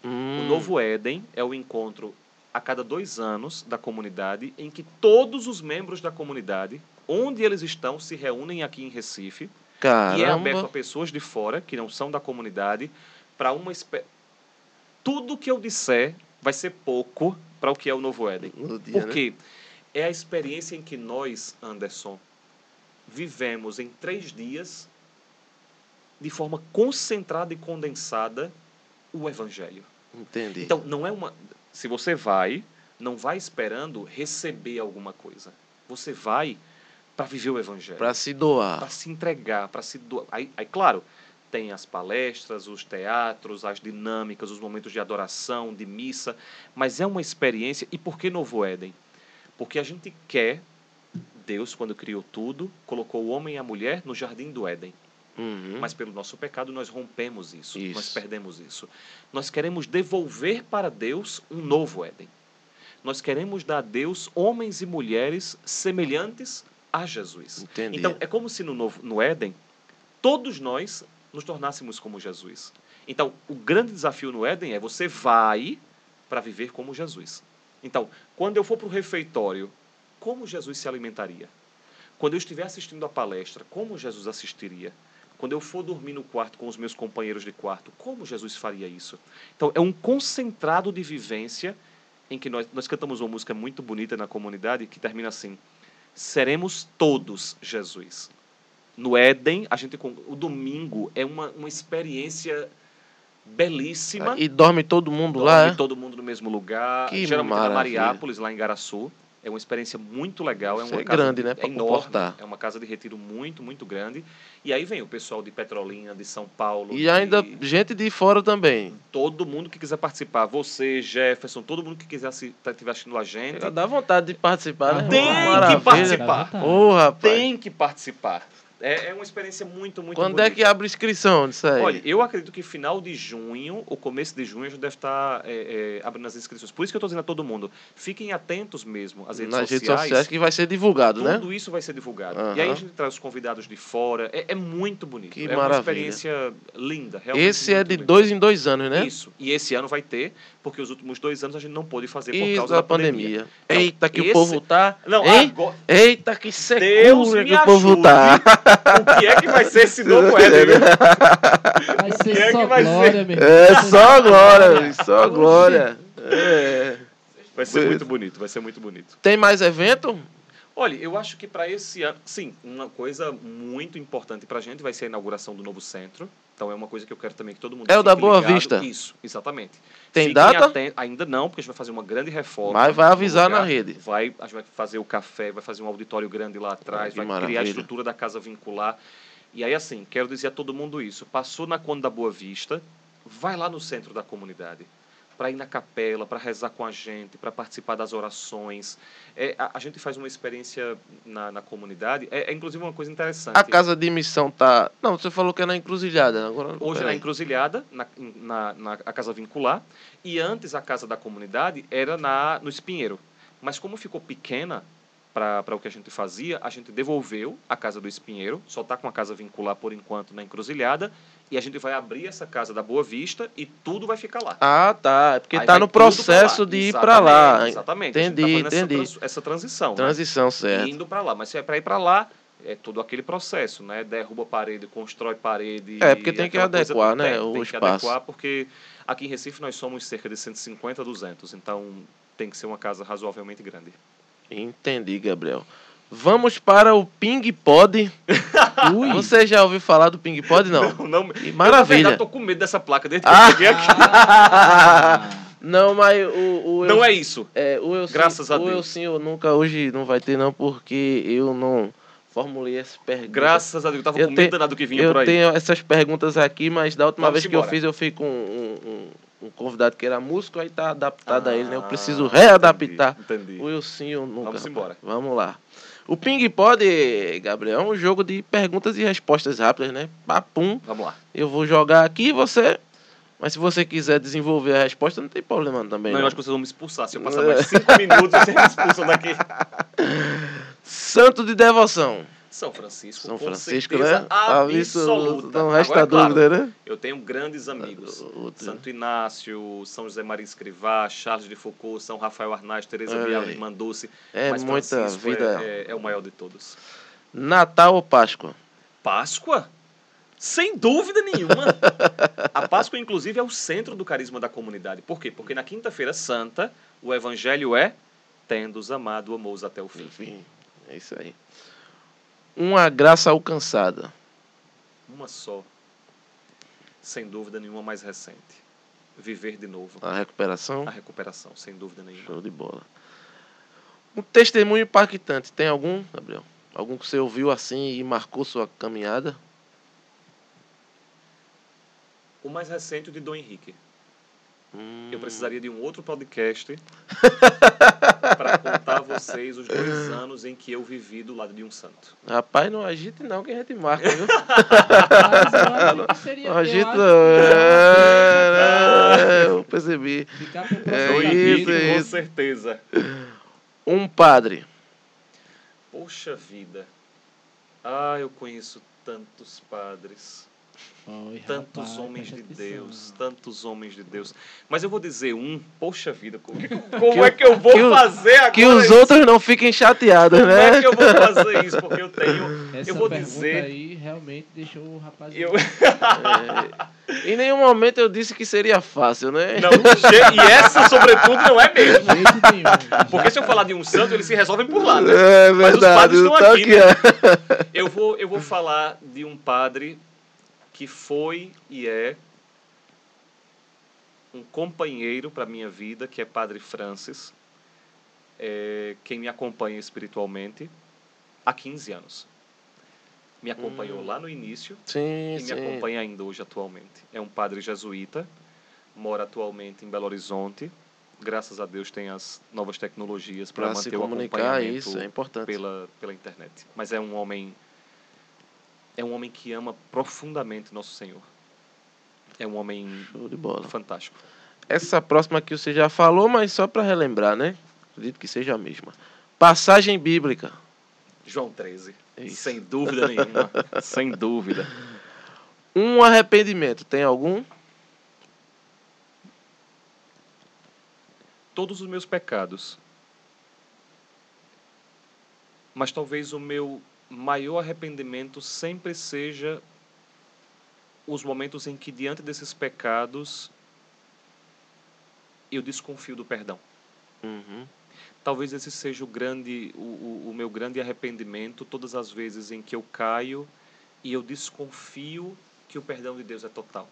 S3: O
S1: Hum,
S3: Novo Éden é o encontro a cada dois anos da comunidade, em que todos os membros da comunidade, onde eles estão, se reúnem aqui em Recife. E é aberto a
S1: Caramba.
S3: pessoas de fora, que não são da comunidade, para uma espécie. Tudo que eu disser vai ser pouco para o que é o Novo Éden.
S1: No dia, né?
S3: Porque é a experiência em que nós, Anderson, vivemos em três dias, de forma concentrada e condensada, o Evangelho.
S1: Entendi.
S3: Então, não é uma. Se você vai, não vai esperando receber alguma coisa. Você vai para viver o Evangelho
S1: Para se doar.
S3: para se entregar, para se doar. Aí, aí, claro, tem as palestras, os teatros, as dinâmicas, os momentos de adoração, de missa, mas é uma experiência. E por que Novo Éden? Porque a gente quer, Deus, quando criou tudo, colocou o homem e a mulher no jardim do Éden.
S1: Uhum.
S3: Mas pelo nosso pecado nós rompemos isso,
S1: Isso.
S3: nós perdemos isso. Nós queremos devolver para Deus um novo Éden. Nós queremos dar a Deus homens e mulheres semelhantes a Jesus.
S1: Entendi.
S3: Então, é como se no, novo, no Éden, todos nós nos tornássemos como Jesus. Então, o grande desafio no Éden é você vai para viver como Jesus. Então, quando eu for para o refeitório, como Jesus se alimentaria? Quando eu estiver assistindo a palestra, como Jesus assistiria? Quando eu for dormir no quarto com os meus companheiros de quarto, como Jesus faria isso? Então, é um concentrado de vivência em que nós, nós cantamos uma música muito bonita na comunidade que termina assim: Seremos todos Jesus. No Éden, a gente o domingo é uma, uma experiência belíssima.
S1: E dorme todo mundo
S3: Dorme
S1: lá, é?
S3: todo mundo no mesmo lugar.
S1: Que
S3: Geralmente é na
S1: maravilha.
S3: Mariápolis, lá em Garaçu. É uma experiência muito legal. É uma
S1: é
S3: casa
S1: grande, né,
S3: É enorme.
S1: comportar.
S3: É uma casa de retiro muito, muito grande. E aí vem o pessoal de Petrolina, de São Paulo.
S1: E ainda
S3: de-
S1: gente de fora também.
S3: todo mundo que quiser participar. Você, Jefferson, todo mundo que quiser tá- estiver assistindo a gente.
S1: Dá vontade de participar, né?
S3: Tem que
S1: Maravilha.
S3: participar.
S2: Tá.
S1: Ô, rapaz.
S3: Tem que participar. É, é uma experiência muito, muito
S1: Quando é
S3: bonita.
S1: que abre inscrição disso aí?
S3: Olha, eu acredito que final de junho, ou começo de junho, já deve estar é, é, abrindo as inscrições. Por isso que eu estou dizendo a todo mundo, fiquem atentos mesmo às redes
S1: Nas
S3: sociais.
S1: redes sociais que vai ser divulgado, né?
S3: Tudo isso vai ser divulgado.
S1: Aham.
S3: E aí a gente traz os convidados de fora. É, é muito bonito.
S1: Que
S3: é
S1: maravilha.
S3: uma experiência linda. realmente
S1: Esse é de
S3: linda.
S1: dois em dois anos, né?
S3: Isso. E esse ano vai ter, porque os últimos dois anos a gente não pôde fazer por
S1: Isso
S3: causa
S1: da
S3: da pandemia.
S1: pandemia. Eita, que
S3: esse-
S1: o povo tá.
S3: Não,
S1: Hein?
S3: agora,
S1: Eita, que secura que o povo tá.
S3: O que é que vai ser esse novo Éden? viu?
S2: Vai
S3: que
S2: ser
S3: é
S2: só
S3: que vai
S2: glória, meu irmão.
S1: É só glória, só glória. É.
S3: Vai ser muito bonito, vai ser muito bonito.
S1: Tem mais evento?
S3: Olha, eu acho que para esse ano, sim, uma coisa muito importante para a gente vai ser a inauguração do novo centro. Então é uma coisa que eu quero também que todo mundo
S1: É o da Boa
S3: ligado.
S1: Vista?
S3: Isso, exatamente.
S1: Tem
S3: Fiquem
S1: data?
S3: Ainda não, porque a gente vai fazer uma grande reforma.
S1: Mas vai avisar na rede.
S3: Vai, a gente vai fazer o café, vai fazer um auditório grande lá atrás, vai
S1: maravilha.
S3: criar a estrutura da casa vincular. E aí, assim, quero dizer a todo mundo isso. Passou na Conde da Boa Vista, vai lá no centro da comunidade para ir na capela, para rezar com a gente, para participar das orações. É, a, a gente faz uma experiência na, na comunidade. É, é, inclusive uma coisa interessante.
S1: A casa de missão tá. Não, você falou que é na encruzilhada. Agora,
S3: Hoje é na encruzilhada, na, na, na a casa vincular, e antes a casa da comunidade era na no Espinheiro. Mas como ficou pequena para o que a gente fazia, a gente devolveu a casa do Espinheiro, só está com a casa vincular por enquanto na encruzilhada, e a gente vai abrir essa casa da Boa Vista e tudo vai ficar lá.
S1: Ah, tá. É porque tá
S3: vai
S1: no processo de ir pra lá.
S3: Exatamente.
S1: Entendi,
S3: tá
S1: entendi.
S3: Essa, trans- essa transição. né?
S1: Transição, certo.
S3: indo para lá. Mas se é para ir para lá, é todo aquele processo, né? Derruba parede, constrói parede.
S1: É, porque tem que
S3: coisa
S1: adequar, né,
S3: É,
S1: o
S3: tem que
S1: espaço.
S3: adequar, porque aqui em Recife nós somos cerca de 150, 200. Então tem que ser uma casa razoavelmente grande.
S1: Entendi, Gabriel. Vamos para o Ping Pod.
S2: Ui.
S1: Você já ouviu falar do Ping Pod? Não.
S3: Não, não,
S1: Que
S3: Eu, na
S1: maravilha.
S3: tô com medo dessa placa desde que
S1: Ah!
S3: eu cheguei aqui.
S2: Ah,
S1: Não, mas o, o
S3: Não
S1: Eu-
S3: é isso.
S1: É, o Elcinho,
S3: Graças a
S1: o
S3: Deus.
S1: Elcinho nunca hoje não vai ter não, porque eu não formulei essa pergunta.
S3: Graças a Deus. Eu tava
S1: Eu
S3: com medo danado do que vinha
S1: eu
S3: por aí.
S1: tenho essas perguntas aqui, mas da última
S3: Vamos
S1: vez que eu
S3: embora.
S1: fiz, eu fui com um, um- um convidado que era músico, aí tá adaptado a ele, né? Eu preciso
S3: Ah,
S1: readaptar.
S3: Entendi. entendi.
S1: O Elcinho nunca.
S3: Vamos
S1: rapaz.
S3: embora.
S1: Vamos lá. O Ping Pod, Gabriel, é um jogo de perguntas e respostas rápidas, né? Papum.
S3: Vamos lá.
S1: Eu vou jogar aqui e você. Mas se você quiser desenvolver a resposta, não tem problema também.
S3: Não,
S1: não.
S3: eu acho que vocês vão me expulsar. Se eu passar mais cinco minutos, vocês me expulsam daqui.
S1: Santo de devoção.
S3: São Francisco,
S1: São Francisco,
S3: certeza
S1: né?
S3: absoluta.
S1: Não resta
S3: Agora, é claro,
S1: dúvida, né?
S3: Eu tenho grandes amigos.
S1: Outro.
S3: Santo Inácio, São José Maria Escrivá, Charles de Foucault, São Rafael Arnaz, Teresa
S1: aí.
S3: de Manduce.
S1: É
S3: mas
S1: muita
S3: Francisco
S1: vida.
S3: É, é- é o maior de todos.
S1: Natal ou Páscoa?
S3: Páscoa? Sem dúvida nenhuma. A Páscoa, inclusive, é o centro do carisma da comunidade. Por quê? Porque na Quinta-feira Santa, o evangelho é tendo-os amado, amou-os até o fim.
S1: Enfim, é isso aí. Uma graça alcançada.
S3: Uma só. Sem dúvida nenhuma mais recente. Viver de novo.
S1: A recuperação.
S3: A recuperação, sem dúvida nenhuma.
S1: Show de bola. Um testemunho impactante. Tem algum, Gabriel? Algum que você ouviu assim e marcou sua caminhada?
S3: O mais recente, o de Dom Henrique.
S1: Hum,
S3: Eu precisaria de um outro podcast para contar a vocês os dois anos em que eu vivi do lado de um santo.
S1: Rapaz, não agite não que a gente marca, viu?
S2: Mas.
S1: Não agite não.
S2: que-
S1: É, é, eu percebi. É isso, é
S3: com
S1: isso.
S3: certeza.
S1: Um padre.
S3: Poxa vida. Ah, eu conheço tantos padres,
S2: Oi,
S3: tantos
S2: rapaz,
S3: homens de. Deus, tantos homens de Deus. Mas eu vou dizer um, poxa vida, como, como é que eu vou fazer agora?
S1: Que os
S3: isso?
S1: outros não fiquem chateados,
S3: Como é
S1: né?
S3: que eu vou fazer isso? Porque eu tenho.
S2: Essa
S3: eu vou dizer.
S2: aí realmente deixou o rapaz.
S3: Eu,
S1: É, em nenhum momento eu disse que seria fácil, né?
S3: não, e essa, sobretudo, não é mesmo. Porque se eu falar de um santo, eles se resolvem por lá, né?
S1: É
S3: Mas os
S1: verdade.
S3: padres estão
S1: então
S3: aqui, né?
S1: é.
S3: Eu vou, eu vou falar de um padre que foi e é um companheiro para minha vida, que é Padre Francis, é quem me acompanha espiritualmente há 15 anos. Me acompanhou
S1: Hum.
S3: lá no início
S1: Sim,
S3: e me
S1: sim.
S3: acompanha ainda hoje atualmente. É um padre jesuíta, mora atualmente em Belo Horizonte. Graças a Deus tem as novas tecnologias para
S1: Para se
S3: manter o
S1: comunicar,
S3: acompanhamento
S1: isso é importante.
S3: pela, pela internet. Mas é um homem é um homem que ama profundamente nosso Senhor. É um homem
S1: Show de bola.
S3: fantástico.
S1: Essa próxima aqui você já falou, mas só para relembrar, né? Acredito que seja a mesma. Passagem bíblica.
S3: João 13.
S1: É isso.
S3: Sem dúvida nenhuma. sem dúvida.
S1: Um arrependimento. Tem algum?
S3: Todos os meus pecados. Mas talvez o meu maior arrependimento sempre seja os momentos em que, diante desses pecados, eu desconfio do perdão.
S1: Uhum.
S3: Talvez esse seja o grande, o, o, o meu grande arrependimento todas as vezes em que eu caio e eu desconfio que o perdão de Deus é total.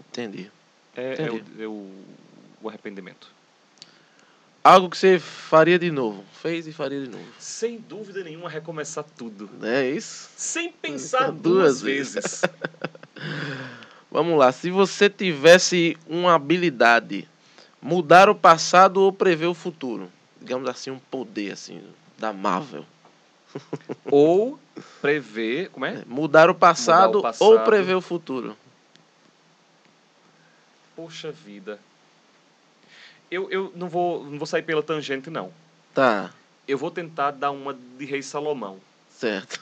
S1: Entendi.
S3: É, é,
S1: Entendi.
S3: o, é o, o arrependimento.
S1: Algo que você faria de novo. Fez e faria de novo.
S3: Sem dúvida nenhuma, recomeçar tudo.
S1: É isso?
S3: Sem pensar
S1: duas
S3: duas vezes.
S1: Vamos lá. Se você tivesse uma habilidade, mudar o passado ou prever o futuro. Digamos assim, um poder assim da Marvel.
S3: Ou prever. Como é?
S1: Mudar o passado,
S3: Mudar o passado.
S1: ou prever o futuro.
S3: Poxa vida. Eu, eu não, vou, não vou sair pela tangente, não.
S1: Tá,
S3: Eu vou tentar dar uma de Rei Salomão.
S1: certo.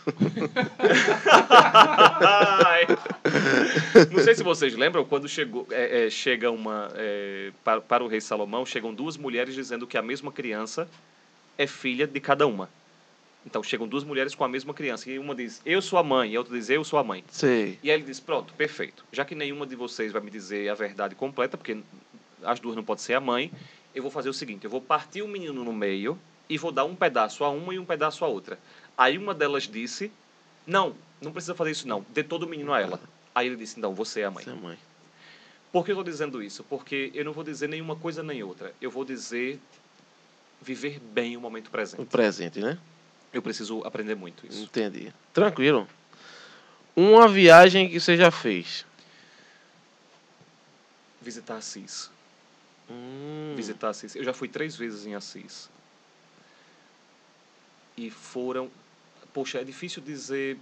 S3: Não sei se vocês lembram, quando chegou, é, é, chega uma. é, para, para o rei Salomão, chegam duas mulheres dizendo que a mesma criança é filha de cada uma. Então chegam duas mulheres com a mesma criança. E uma diz, eu sou a mãe, e a outra diz, eu sou a mãe.
S1: Sei.
S3: E aí ele diz, pronto, perfeito. Já que nenhuma de vocês vai me dizer a verdade completa, porque as duas não podem ser a mãe, eu vou fazer o seguinte, eu vou partir o menino no meio e vou dar um pedaço a uma e um pedaço a outra. Aí uma delas disse, não, não precisa fazer isso não, dê todo o menino a ela. Aí ele disse, não, você é a mãe.
S1: Você é mãe.
S3: Por que eu estou dizendo isso? Porque eu não vou dizer nenhuma coisa nem outra. Eu vou dizer viver bem o momento
S1: O
S3: presente.
S1: presente, né?
S3: Eu preciso aprender muito isso.
S1: Entendi. Tranquilo. Uma viagem que você já fez.
S3: Visitar Assis.
S1: Hum,
S3: visitar Assis. Eu já fui três vezes em Assis. E foram. Poxa, é difícil dizer.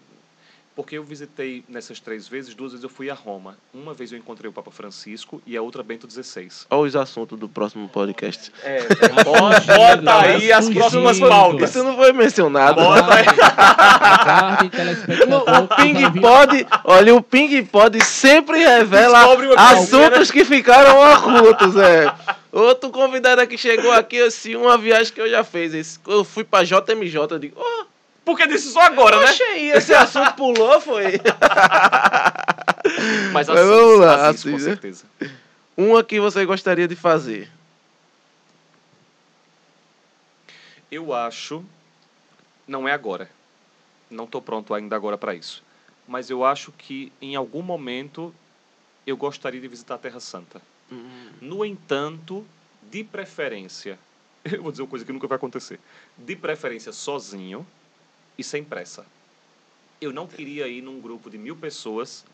S3: Porque eu visitei nessas três vezes, duas vezes eu fui a Roma. Uma vez eu encontrei o Papa Francisco e a outra Bento XVI.
S1: Olha os assuntos do próximo podcast.
S3: É,
S2: Tá
S3: bota, aí as próximas pautas.
S1: Isso não foi mencionado.
S3: Bota aí.
S1: O Ping Pod, olha, o Ping Pod sempre revela assuntos que ficaram ocultos, é. Outro convidado que chegou aqui, assim, uma viagem que eu já fiz. Eu fui pra JMJ, eu digo, oh,
S3: Porque disse só agora, né?
S1: achei, esse assunto pulou, foi.
S3: Mas
S1: Mas
S3: Assis,
S1: vamos lá,
S3: Assis, com
S1: né?
S3: certeza.
S1: Uma que você gostaria de fazer.
S3: Eu acho, não é agora. Não estou pronto ainda agora para isso. Mas eu acho que em algum momento eu gostaria de visitar a Terra Santa.
S1: Hum,
S3: No entanto, de preferência, eu vou dizer uma coisa que nunca vai acontecer. De preferência sozinho e sem pressa. Eu não queria ir num grupo de mil pessoas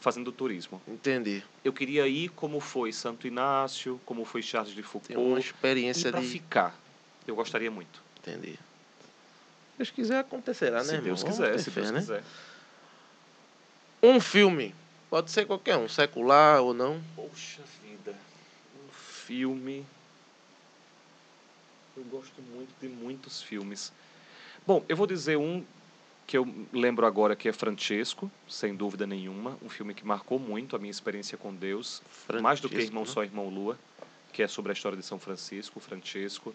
S3: fazendo turismo.
S1: entendi.
S3: Eu queria ir como foi Santo Inácio, como foi Charles de
S1: Tem uma
S3: Foucault, e
S1: experiência
S3: para
S1: de.
S3: ficar. Eu gostaria muito.
S1: Entendi. Se Deus quiser, acontecerá, né,
S3: se
S1: irmão?
S3: Deus quiser, se
S1: fé,
S3: Deus
S1: né?
S3: quiser.
S1: Um filme. Pode ser qualquer um, secular ou não.
S3: Poxa vida, um filme. Eu gosto muito de muitos filmes. Bom, eu vou dizer um que eu lembro agora que é Francesco, sem dúvida nenhuma, um filme que marcou muito a minha experiência com Deus, mais do que
S1: Francesco,
S3: Irmão
S1: né?
S3: Só Irmão Lua, que é sobre a história de São Francisco, Francesco.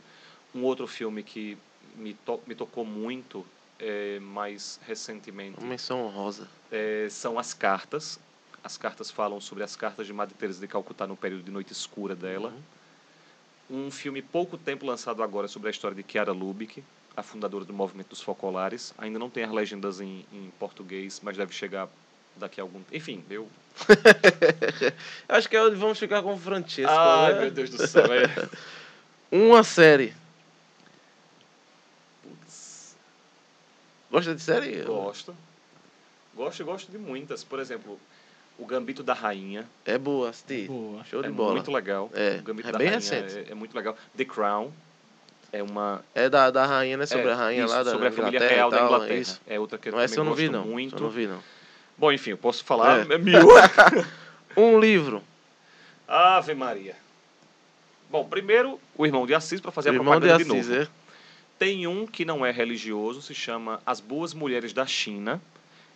S3: Um outro filme que me, to me tocou muito é, mais recentemente
S1: Uma menção honrosa.
S3: é, são as cartas. As cartas falam sobre as cartas de Madre Teresa de Calcutá no período de noite escura dela. Um filme pouco tempo lançado agora sobre a história de Chiara Lubick, a fundadora do movimento dos focolares. Ainda não tem as legendas em, em português, mas deve chegar daqui a algum Enfim, eu.
S1: Acho que é onde vamos ficar com o Francesco.
S3: Ai,
S1: né?
S3: meu Deus do céu. É.
S1: Uma série.
S3: Putz,
S1: Gosta de série?
S3: gosto. Gosto e gosto de muitas. Por exemplo, O Gambito da Rainha.
S1: É boa, assisti.
S2: Boa.
S1: Show de
S3: é
S1: bola.
S3: muito legal.
S1: É,
S3: o Gambito
S1: é
S3: da
S1: bem
S3: Rainha
S1: recente.
S3: é, é muito legal. The Crown é uma
S1: É da, da rainha, né? Sobre
S3: É,
S1: a rainha
S3: isso,
S1: lá da
S3: sobre a família
S1: Inglaterra
S3: real da
S1: tal,
S3: Inglaterra.
S1: Isso.
S3: É outra que eu
S1: Não, essa eu não vi, não.
S3: muito.
S1: Eu não vi, não.
S3: Bom, enfim, eu posso falar
S1: É.
S3: é. mil.
S1: Um livro.
S3: Ave Maria. Bom, primeiro, o Irmão de Assis, para fazer a
S1: Irmão de
S3: propaganda de,
S1: Assis,
S3: novo.
S1: é?
S3: Tem um que não é religioso, se chama As Boas Mulheres da China.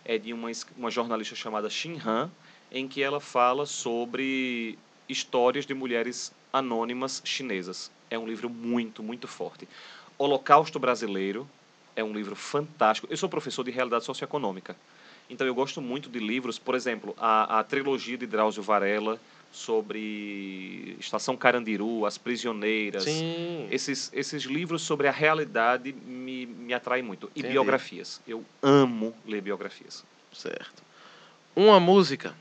S3: É de uma, uma jornalista chamada Xin Han, em que ela fala sobre histórias de mulheres anônimas chinesas. É um livro muito, muito forte. Holocausto Brasileiro é um livro fantástico. Eu sou professor de realidade socioeconômica. Então eu gosto muito de livros, por exemplo, a, a trilogia de Drauzio Varela, sobre Estação Carandiru, As Prisioneiras.
S1: Sim.
S3: Esses, esses livros sobre a realidade me, me atraem muito. E
S1: Entendi.
S3: biografias. Eu amo ler biografias.
S1: Certo. Uma música.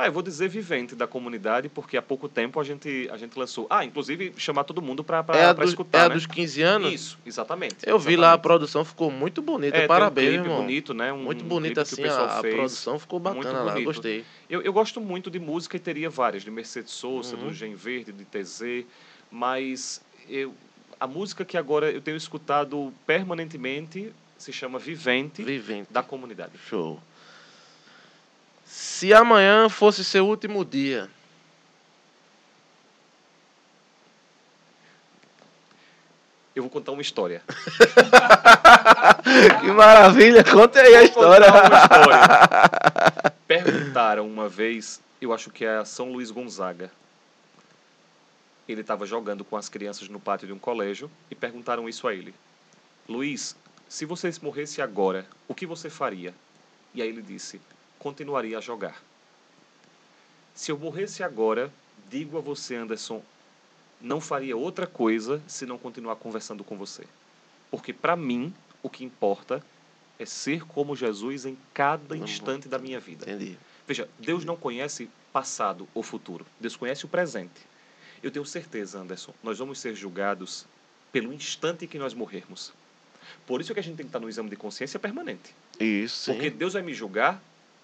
S3: Ah, eu vou dizer Vivente da comunidade, porque há pouco tempo a gente, a gente lançou. Ah, inclusive chamar todo mundo para
S1: é
S3: escutar.
S1: é a
S3: né?
S1: dos 15 anos?
S3: Isso, exatamente.
S1: Eu vi lá, a
S3: exatamente.
S1: produção ficou muito bonita.
S3: É, tem um
S1: Parabéns,
S3: clipe
S1: irmão.
S3: bonito, né? Um,
S1: muito
S3: um
S1: bonita
S3: clipe que
S1: assim,
S3: o pessoal
S1: a, a produção ficou bacana lá,
S3: bonito.
S1: gostei.
S3: Eu, eu gosto muito de música e teria várias, de Mercedes Souza,
S1: Uhum.
S3: do Gen Verde, de TZ, mas eu, a música que agora eu tenho escutado permanentemente se chama Vivente,
S1: Vivente.
S3: da comunidade.
S1: Show. Se amanhã fosse seu último dia,
S3: Eu vou contar uma história.
S1: que maravilha, conta aí a história.
S3: história. Perguntaram uma vez, eu acho que é a São Luís Gonzaga. Ele estava jogando com as crianças no pátio de um colégio e perguntaram isso a ele. Luiz, se você morresse agora, o que você faria? E aí ele disse: continuaria a jogar. Se eu morresse agora, digo a você, Anderson, não faria outra coisa se não continuar conversando com você. Porque para mim, o que importa é ser como Jesus em cada instante da minha vida.
S1: Entendi.
S3: Veja, Deus não conhece passado ou futuro. Deus conhece o presente. Eu tenho certeza, Anderson, nós vamos ser julgados pelo instante que nós morrermos. Por isso que a gente tem que estar no exame de consciência permanente.
S1: Isso, sim.
S3: Porque Deus vai me julgar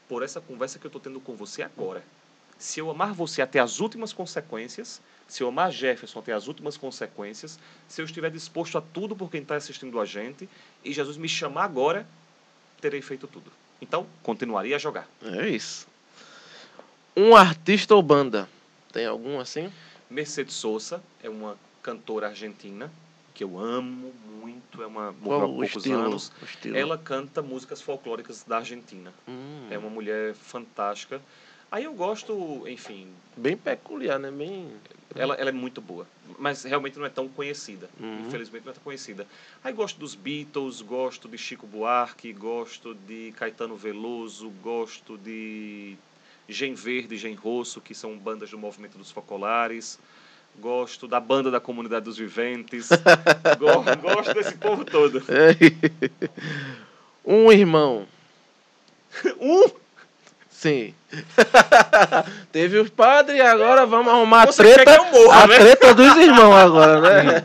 S3: por essa conversa que eu estou tendo com você agora. Se eu amar você até as últimas consequências, se eu amar Jefferson até as últimas consequências, se eu estiver disposto a tudo por quem está assistindo a gente, e Jesus me chamar agora, terei feito tudo. Então, continuaria a jogar.
S1: É isso. Um artista ou banda? Tem algum assim?
S3: Mercedes Sosa é uma cantora argentina que eu amo muito, é uma morreu há poucos
S1: estilo?
S3: anos. Ela canta músicas folclóricas da Argentina.
S1: Hum,
S3: É uma mulher fantástica. Aí eu gosto, enfim,
S1: Bem peculiar, né? Bem...
S3: ela, ela é muito boa, mas realmente não é tão conhecida.
S1: Uhum.
S3: Infelizmente não é tão conhecida. Aí gosto dos Beatles, gosto de Chico Buarque, gosto de Caetano Veloso, gosto de Gen Verde, Gen Rosso, que são bandas do movimento dos focolares. Gosto da banda da comunidade dos viventes. Go- gosto desse povo todo.
S1: um irmão.
S3: Um!
S1: Sim. Teve os padres e agora vamos arrumar a
S3: Você quer
S1: treta.
S3: que eu morra,
S1: a
S3: né?
S1: treta dos irmãos agora, né?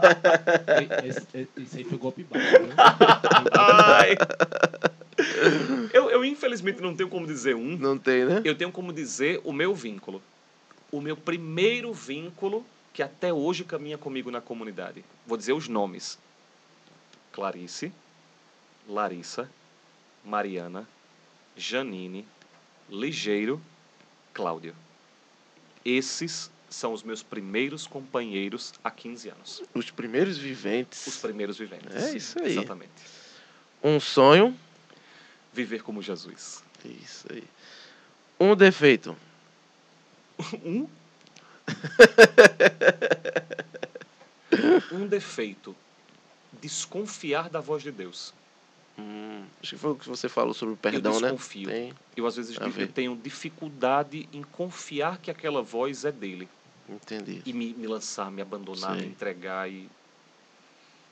S2: Esse, aí foi golpe baixo. né?
S3: Ai. Eu, eu infelizmente não tenho como dizer um.
S1: Não tem, né?
S3: Eu tenho como dizer o meu vínculo. O meu primeiro vínculo que até hoje caminha comigo na comunidade. Vou dizer os nomes: Clarice, Larissa, Mariana, Janine, Ligeiro, Cláudio. Esses são os meus primeiros companheiros há 15 anos.
S1: Os primeiros viventes.
S3: Os primeiros viventes.
S1: É isso aí.
S3: Exatamente.
S1: Um sonho.
S3: Viver como Jesus.
S1: Isso aí. Um defeito.
S3: Um. um defeito. Desconfiar da voz de Deus.
S1: Hum, acho que foi o que você falou sobre o perdão, né?
S3: desconfio.
S1: Tem.
S3: Eu, às vezes, eu tenho dificuldade em confiar que aquela voz é dele.
S1: Entendi.
S3: E me, me lançar, me abandonar,
S1: Sei.
S3: me entregar. E...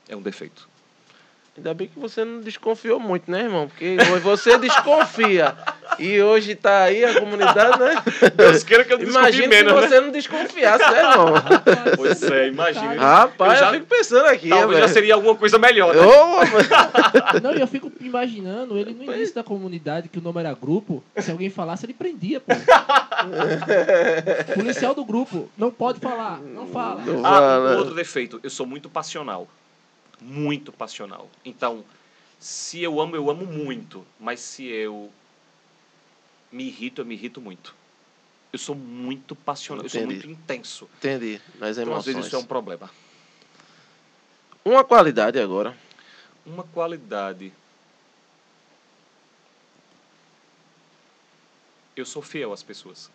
S3: É um defeito.
S1: Ainda bem que você não desconfiou muito, né, irmão? Porque você desconfia. E hoje tá aí a comunidade, né?
S3: Deus queira que eu desconfie
S1: Imagina
S3: menos,
S1: se
S3: né?
S1: você não desconfiasse, né, irmão?
S3: Pois é, imagina.
S1: Rapaz,
S3: Eu
S1: eu,
S3: já-
S1: fico pensando aqui,
S3: Talvez já seria alguma coisa melhor, né?
S1: Ô,
S2: Não, e eu fico imaginando ele no início da comunidade, que o nome era grupo, se alguém falasse, ele prendia, pô. Policial do grupo, não pode falar, não fala.
S1: Não
S3: Ah,
S1: fala.
S3: um outro defeito. Eu sou muito passional. Muito passional. Então, se eu amo, eu amo muito. Mas se eu me irrito, eu me irrito muito. Eu sou muito passional. Eu sou muito intenso.
S1: Entendi. Nas
S3: Então, às vezes, isso é um problema.
S1: Uma qualidade agora.
S3: Uma qualidade. Eu sou fiel às pessoas.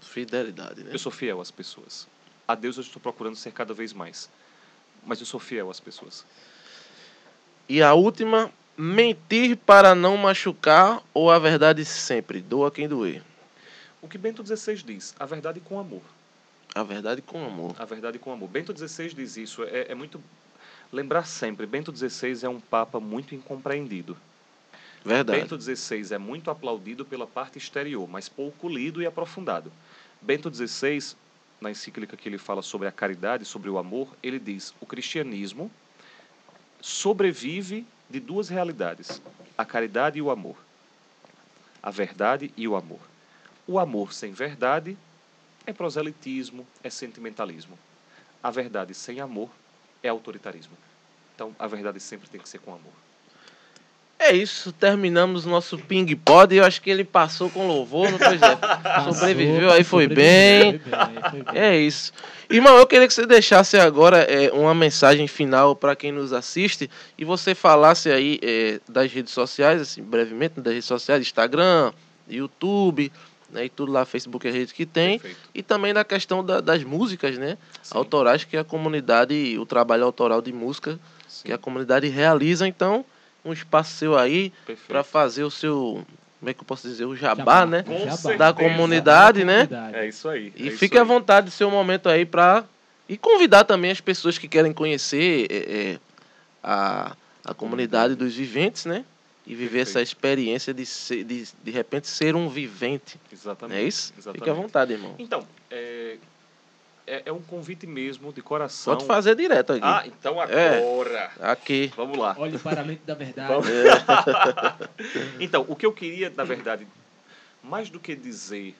S1: Fidelidade, né?
S3: Eu sou fiel às pessoas. A Deus eu estou procurando ser cada vez mais. Mas eu sou fiel às pessoas.
S1: E a última, mentir para não machucar ou a verdade sempre? Doa quem doer.
S3: O que Bento XVI diz? A verdade com amor.
S1: A verdade com amor.
S3: A verdade com amor. Bento XVI diz isso. É, é muito. Lembrar sempre: Bento XVI é um Papa muito incompreendido.
S1: Verdade.
S3: Bento XVI é muito aplaudido pela parte exterior, mas pouco lido e aprofundado. Bento XVI, na encíclica que ele fala sobre a caridade, sobre o amor, ele diz: o cristianismo sobrevive de duas realidades: a caridade e o amor. A verdade e o amor. O amor sem verdade é proselitismo, é sentimentalismo. A verdade sem amor é autoritarismo. Então, a verdade sempre tem que ser com amor.
S1: É isso, terminamos nosso ping pod. Eu acho que ele passou com louvor, não foi, Jeff? Sobreviveu, aí foi bem.
S2: foi bem.
S1: É isso. Irmão, eu queria que você deixasse agora é, uma mensagem final para quem nos assiste e você falasse aí é, das redes sociais, assim, brevemente, das redes sociais, Instagram, YouTube, né, e tudo lá, Facebook, a rede que tem.
S3: Perfeito.
S1: E também da questão da- das músicas, né?
S3: Sim,
S1: Autorais que a comunidade, o trabalho autoral de música
S3: sim,
S1: que a comunidade realiza. Então, um espaço seu aí para fazer o seu, como é que eu posso dizer, o jabá,
S2: Jabá.
S1: né?
S3: Com
S2: Jabá.
S3: certeza.
S1: Da comunidade, né?
S3: É isso aí.
S1: E
S3: é isso
S1: fique à
S3: aí.
S1: vontade do seu momento aí para e convidar também as pessoas que querem conhecer é, é, a, a comunidade dos viventes, né? E viver essa
S3: Perfeito.
S1: experiência de, ser, de de repente ser um vivente.
S3: Exatamente.
S1: é isso?
S3: Exatamente.
S1: Fique à vontade, irmão.
S3: Então, é, é, é um convite mesmo de coração.
S1: Pode fazer direto aqui.
S3: Ah, então
S1: É.
S3: agora.
S1: Aqui.
S3: Vamos lá.
S2: Olhe para a mente da verdade.
S3: Vamos. Então, o que eu queria, na verdade, mais do que dizer,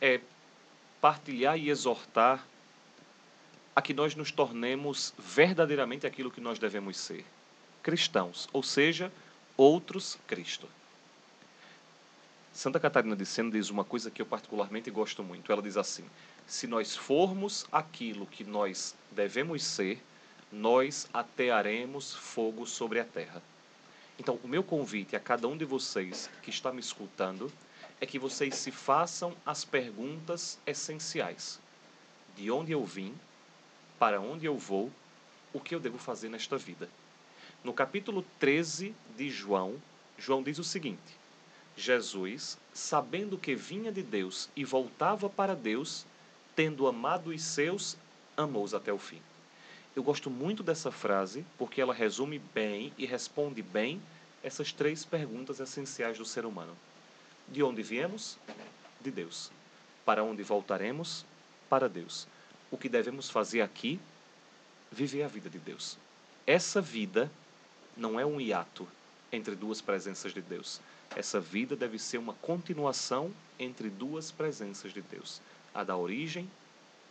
S3: é partilhar e exortar a que nós nos tornemos verdadeiramente aquilo que nós devemos ser: cristãos, ou seja, outros Cristo. Santa Catarina de Sena diz uma coisa que eu particularmente gosto muito. Ela diz assim: se nós formos aquilo que nós devemos ser, nós atearemos fogo sobre a terra. Então, o meu convite a cada um de vocês que está me escutando é que vocês se façam as perguntas essenciais: de onde eu vim, para onde eu vou, o que eu devo fazer nesta vida. No capítulo 13 de João, João diz o seguinte: Jesus, sabendo que vinha de Deus e voltava para Deus, tendo amado os seus, amou-os até o fim. Eu gosto muito dessa frase porque ela resume bem e responde bem essas três perguntas essenciais do ser humano. De onde viemos? De Deus. Para onde voltaremos? Para Deus. O que devemos fazer aqui? Viver a vida de Deus. Essa vida não é um hiato entre duas presenças de Deus. Essa vida deve ser uma continuação entre duas presenças de Deus, a da origem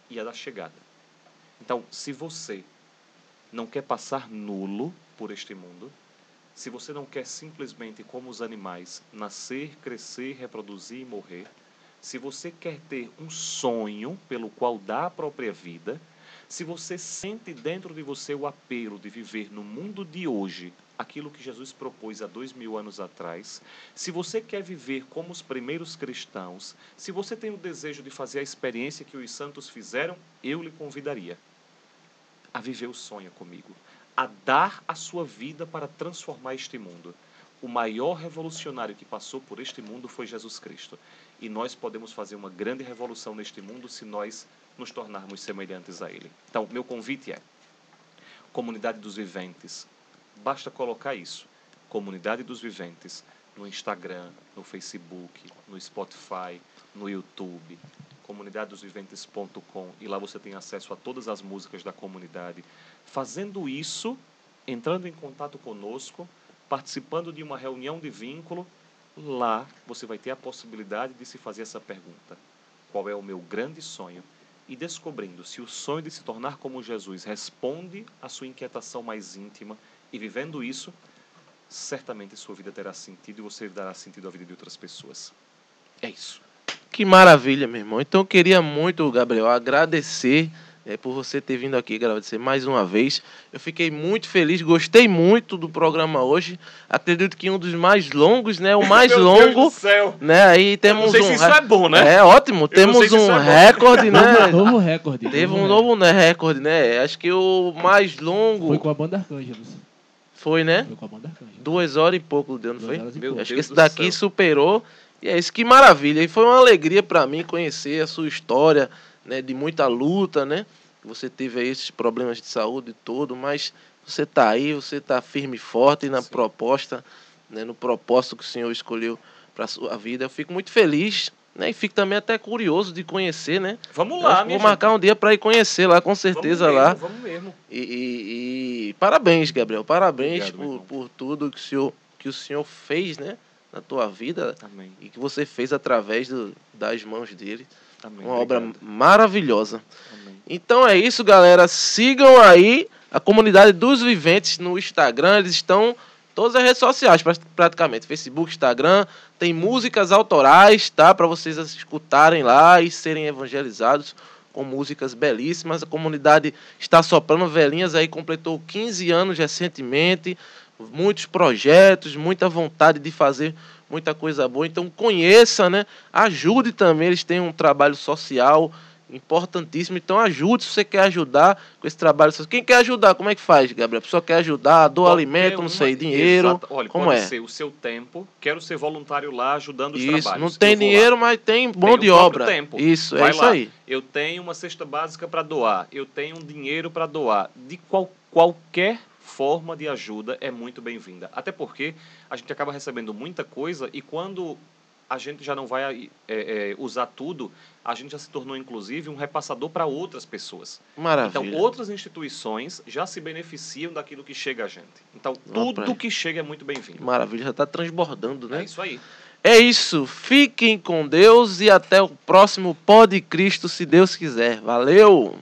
S3: e a da chegada. Então, se você não quer passar nulo por este mundo, se você não quer simplesmente, como os animais, nascer, crescer, reproduzir e morrer, se você quer ter um sonho pelo qual dá a própria vida, se você sente dentro de você o apelo de viver no mundo de hoje aquilo que Jesus propôs há dois mil anos atrás, se você quer viver como os primeiros cristãos, se você tem o desejo de fazer a experiência que os santos fizeram, eu lhe convidaria a viver o sonho comigo, a dar a sua vida para transformar este mundo. O maior revolucionário que passou por este mundo foi Jesus Cristo. E nós podemos fazer uma grande revolução neste mundo se nós nos tornarmos semelhantes a Ele. Então, meu convite é: Comunidade dos Viventes. Basta colocar isso. Comunidade dos Viventes no Instagram, no Facebook, no Spotify, no YouTube, comunidadedosviventes.com e lá você tem acesso a todas as músicas da comunidade. Fazendo isso, entrando em contato conosco, participando de uma reunião de vínculo, lá você vai ter a possibilidade de se fazer essa pergunta: qual é o meu grande sonho? E descobrindo se o sonho de se tornar como Jesus responde à sua inquietação mais íntima e vivendo isso, certamente sua vida terá sentido e você dará sentido à vida de outras pessoas. É isso.
S1: Que maravilha, meu irmão. Então eu queria muito, Gabriel, agradecer né, por você ter vindo aqui agradecer mais uma vez. Eu fiquei muito feliz, gostei muito do programa hoje. Acredito que um dos mais longos, né? O mais
S3: Meu
S1: longo.
S3: Deus do céu!
S1: Né? Aí temos
S3: não sei
S1: um
S3: se isso é bom, né?
S1: É ótimo,
S3: não
S1: temos um
S3: é
S1: recorde, né?
S2: novo recorde.
S1: Teve um novo né, recorde, né? Acho que o mais longo
S2: Foi com a banda Arcângelos.
S1: foi, né?
S2: Foi com a banda Arcângelos.
S1: Duas horas e pouco deu, não
S2: Duas
S1: foi?
S2: horas e
S3: Meu
S2: pouco.
S1: Acho que esse daqui
S3: céu.
S1: superou. E é isso, que maravilha. E foi uma alegria para mim conhecer a sua história, né, de muita luta, né? Você teve aí esses problemas de saúde e tudo, mas você está aí, você está firme e forte na Sim. proposta, né, no propósito que o Senhor escolheu para a sua vida. Eu fico muito feliz né? E fico também até curioso de conhecer, né?
S3: Vamos lá,
S1: Vou marcar um dia para ir conhecer lá, com certeza
S3: vamos
S1: lá.
S3: Mesmo, vamos mesmo.
S1: E, e, e, parabéns, Gabriel. Parabéns Obrigado, por, por tudo que o, senhor, que o senhor fez, né? Na tua vida.
S3: Amém.
S1: E que você fez através do, das mãos dele.
S3: Amém.
S1: Uma Obrigado. obra maravilhosa. Amém. Então é isso, galera. Sigam aí a comunidade dos viventes no Instagram. Eles estão todas as redes sociais, praticamente. Facebook, Instagram. Tem músicas autorais, tá? Para vocês escutarem lá e serem evangelizados com músicas belíssimas. A comunidade está soprando velhinhas aí, completou 15 anos recentemente. Muitos projetos, muita vontade de fazer muita coisa boa. Então conheça, né? Ajude também, eles têm um trabalho social importantíssimo. Então ajude se você quer ajudar com esse trabalho. Quem quer ajudar, como é que faz, Gabriel? A pessoa quer ajudar, doa alimento, não sei, dinheiro. Exato.
S3: Olha,
S1: como
S3: pode
S1: é?
S3: ser o seu tempo. Quero ser voluntário lá ajudando os
S1: isso,
S3: trabalhos.
S1: Não tem dinheiro, mas tem mão de obra.
S3: Tempo.
S1: Isso,
S3: Vai
S1: é isso
S3: lá.
S1: aí.
S3: Eu tenho uma cesta básica para doar. Eu tenho um dinheiro para doar. De qual, qualquer forma de ajuda é muito bem-vinda. Até porque a gente acaba recebendo muita coisa e quando a gente já não vai é, é, usar tudo, a gente já se tornou, inclusive, um repassador para outras pessoas.
S1: Maravilha.
S3: Então, outras instituições já se beneficiam daquilo que chega a gente. Então, tudo que chega é muito bem-vindo.
S1: Maravilha, já está transbordando, né?
S3: É isso aí.
S1: É isso. Fiquem com Deus e até o próximo Pode Cristo, se Deus quiser. Valeu!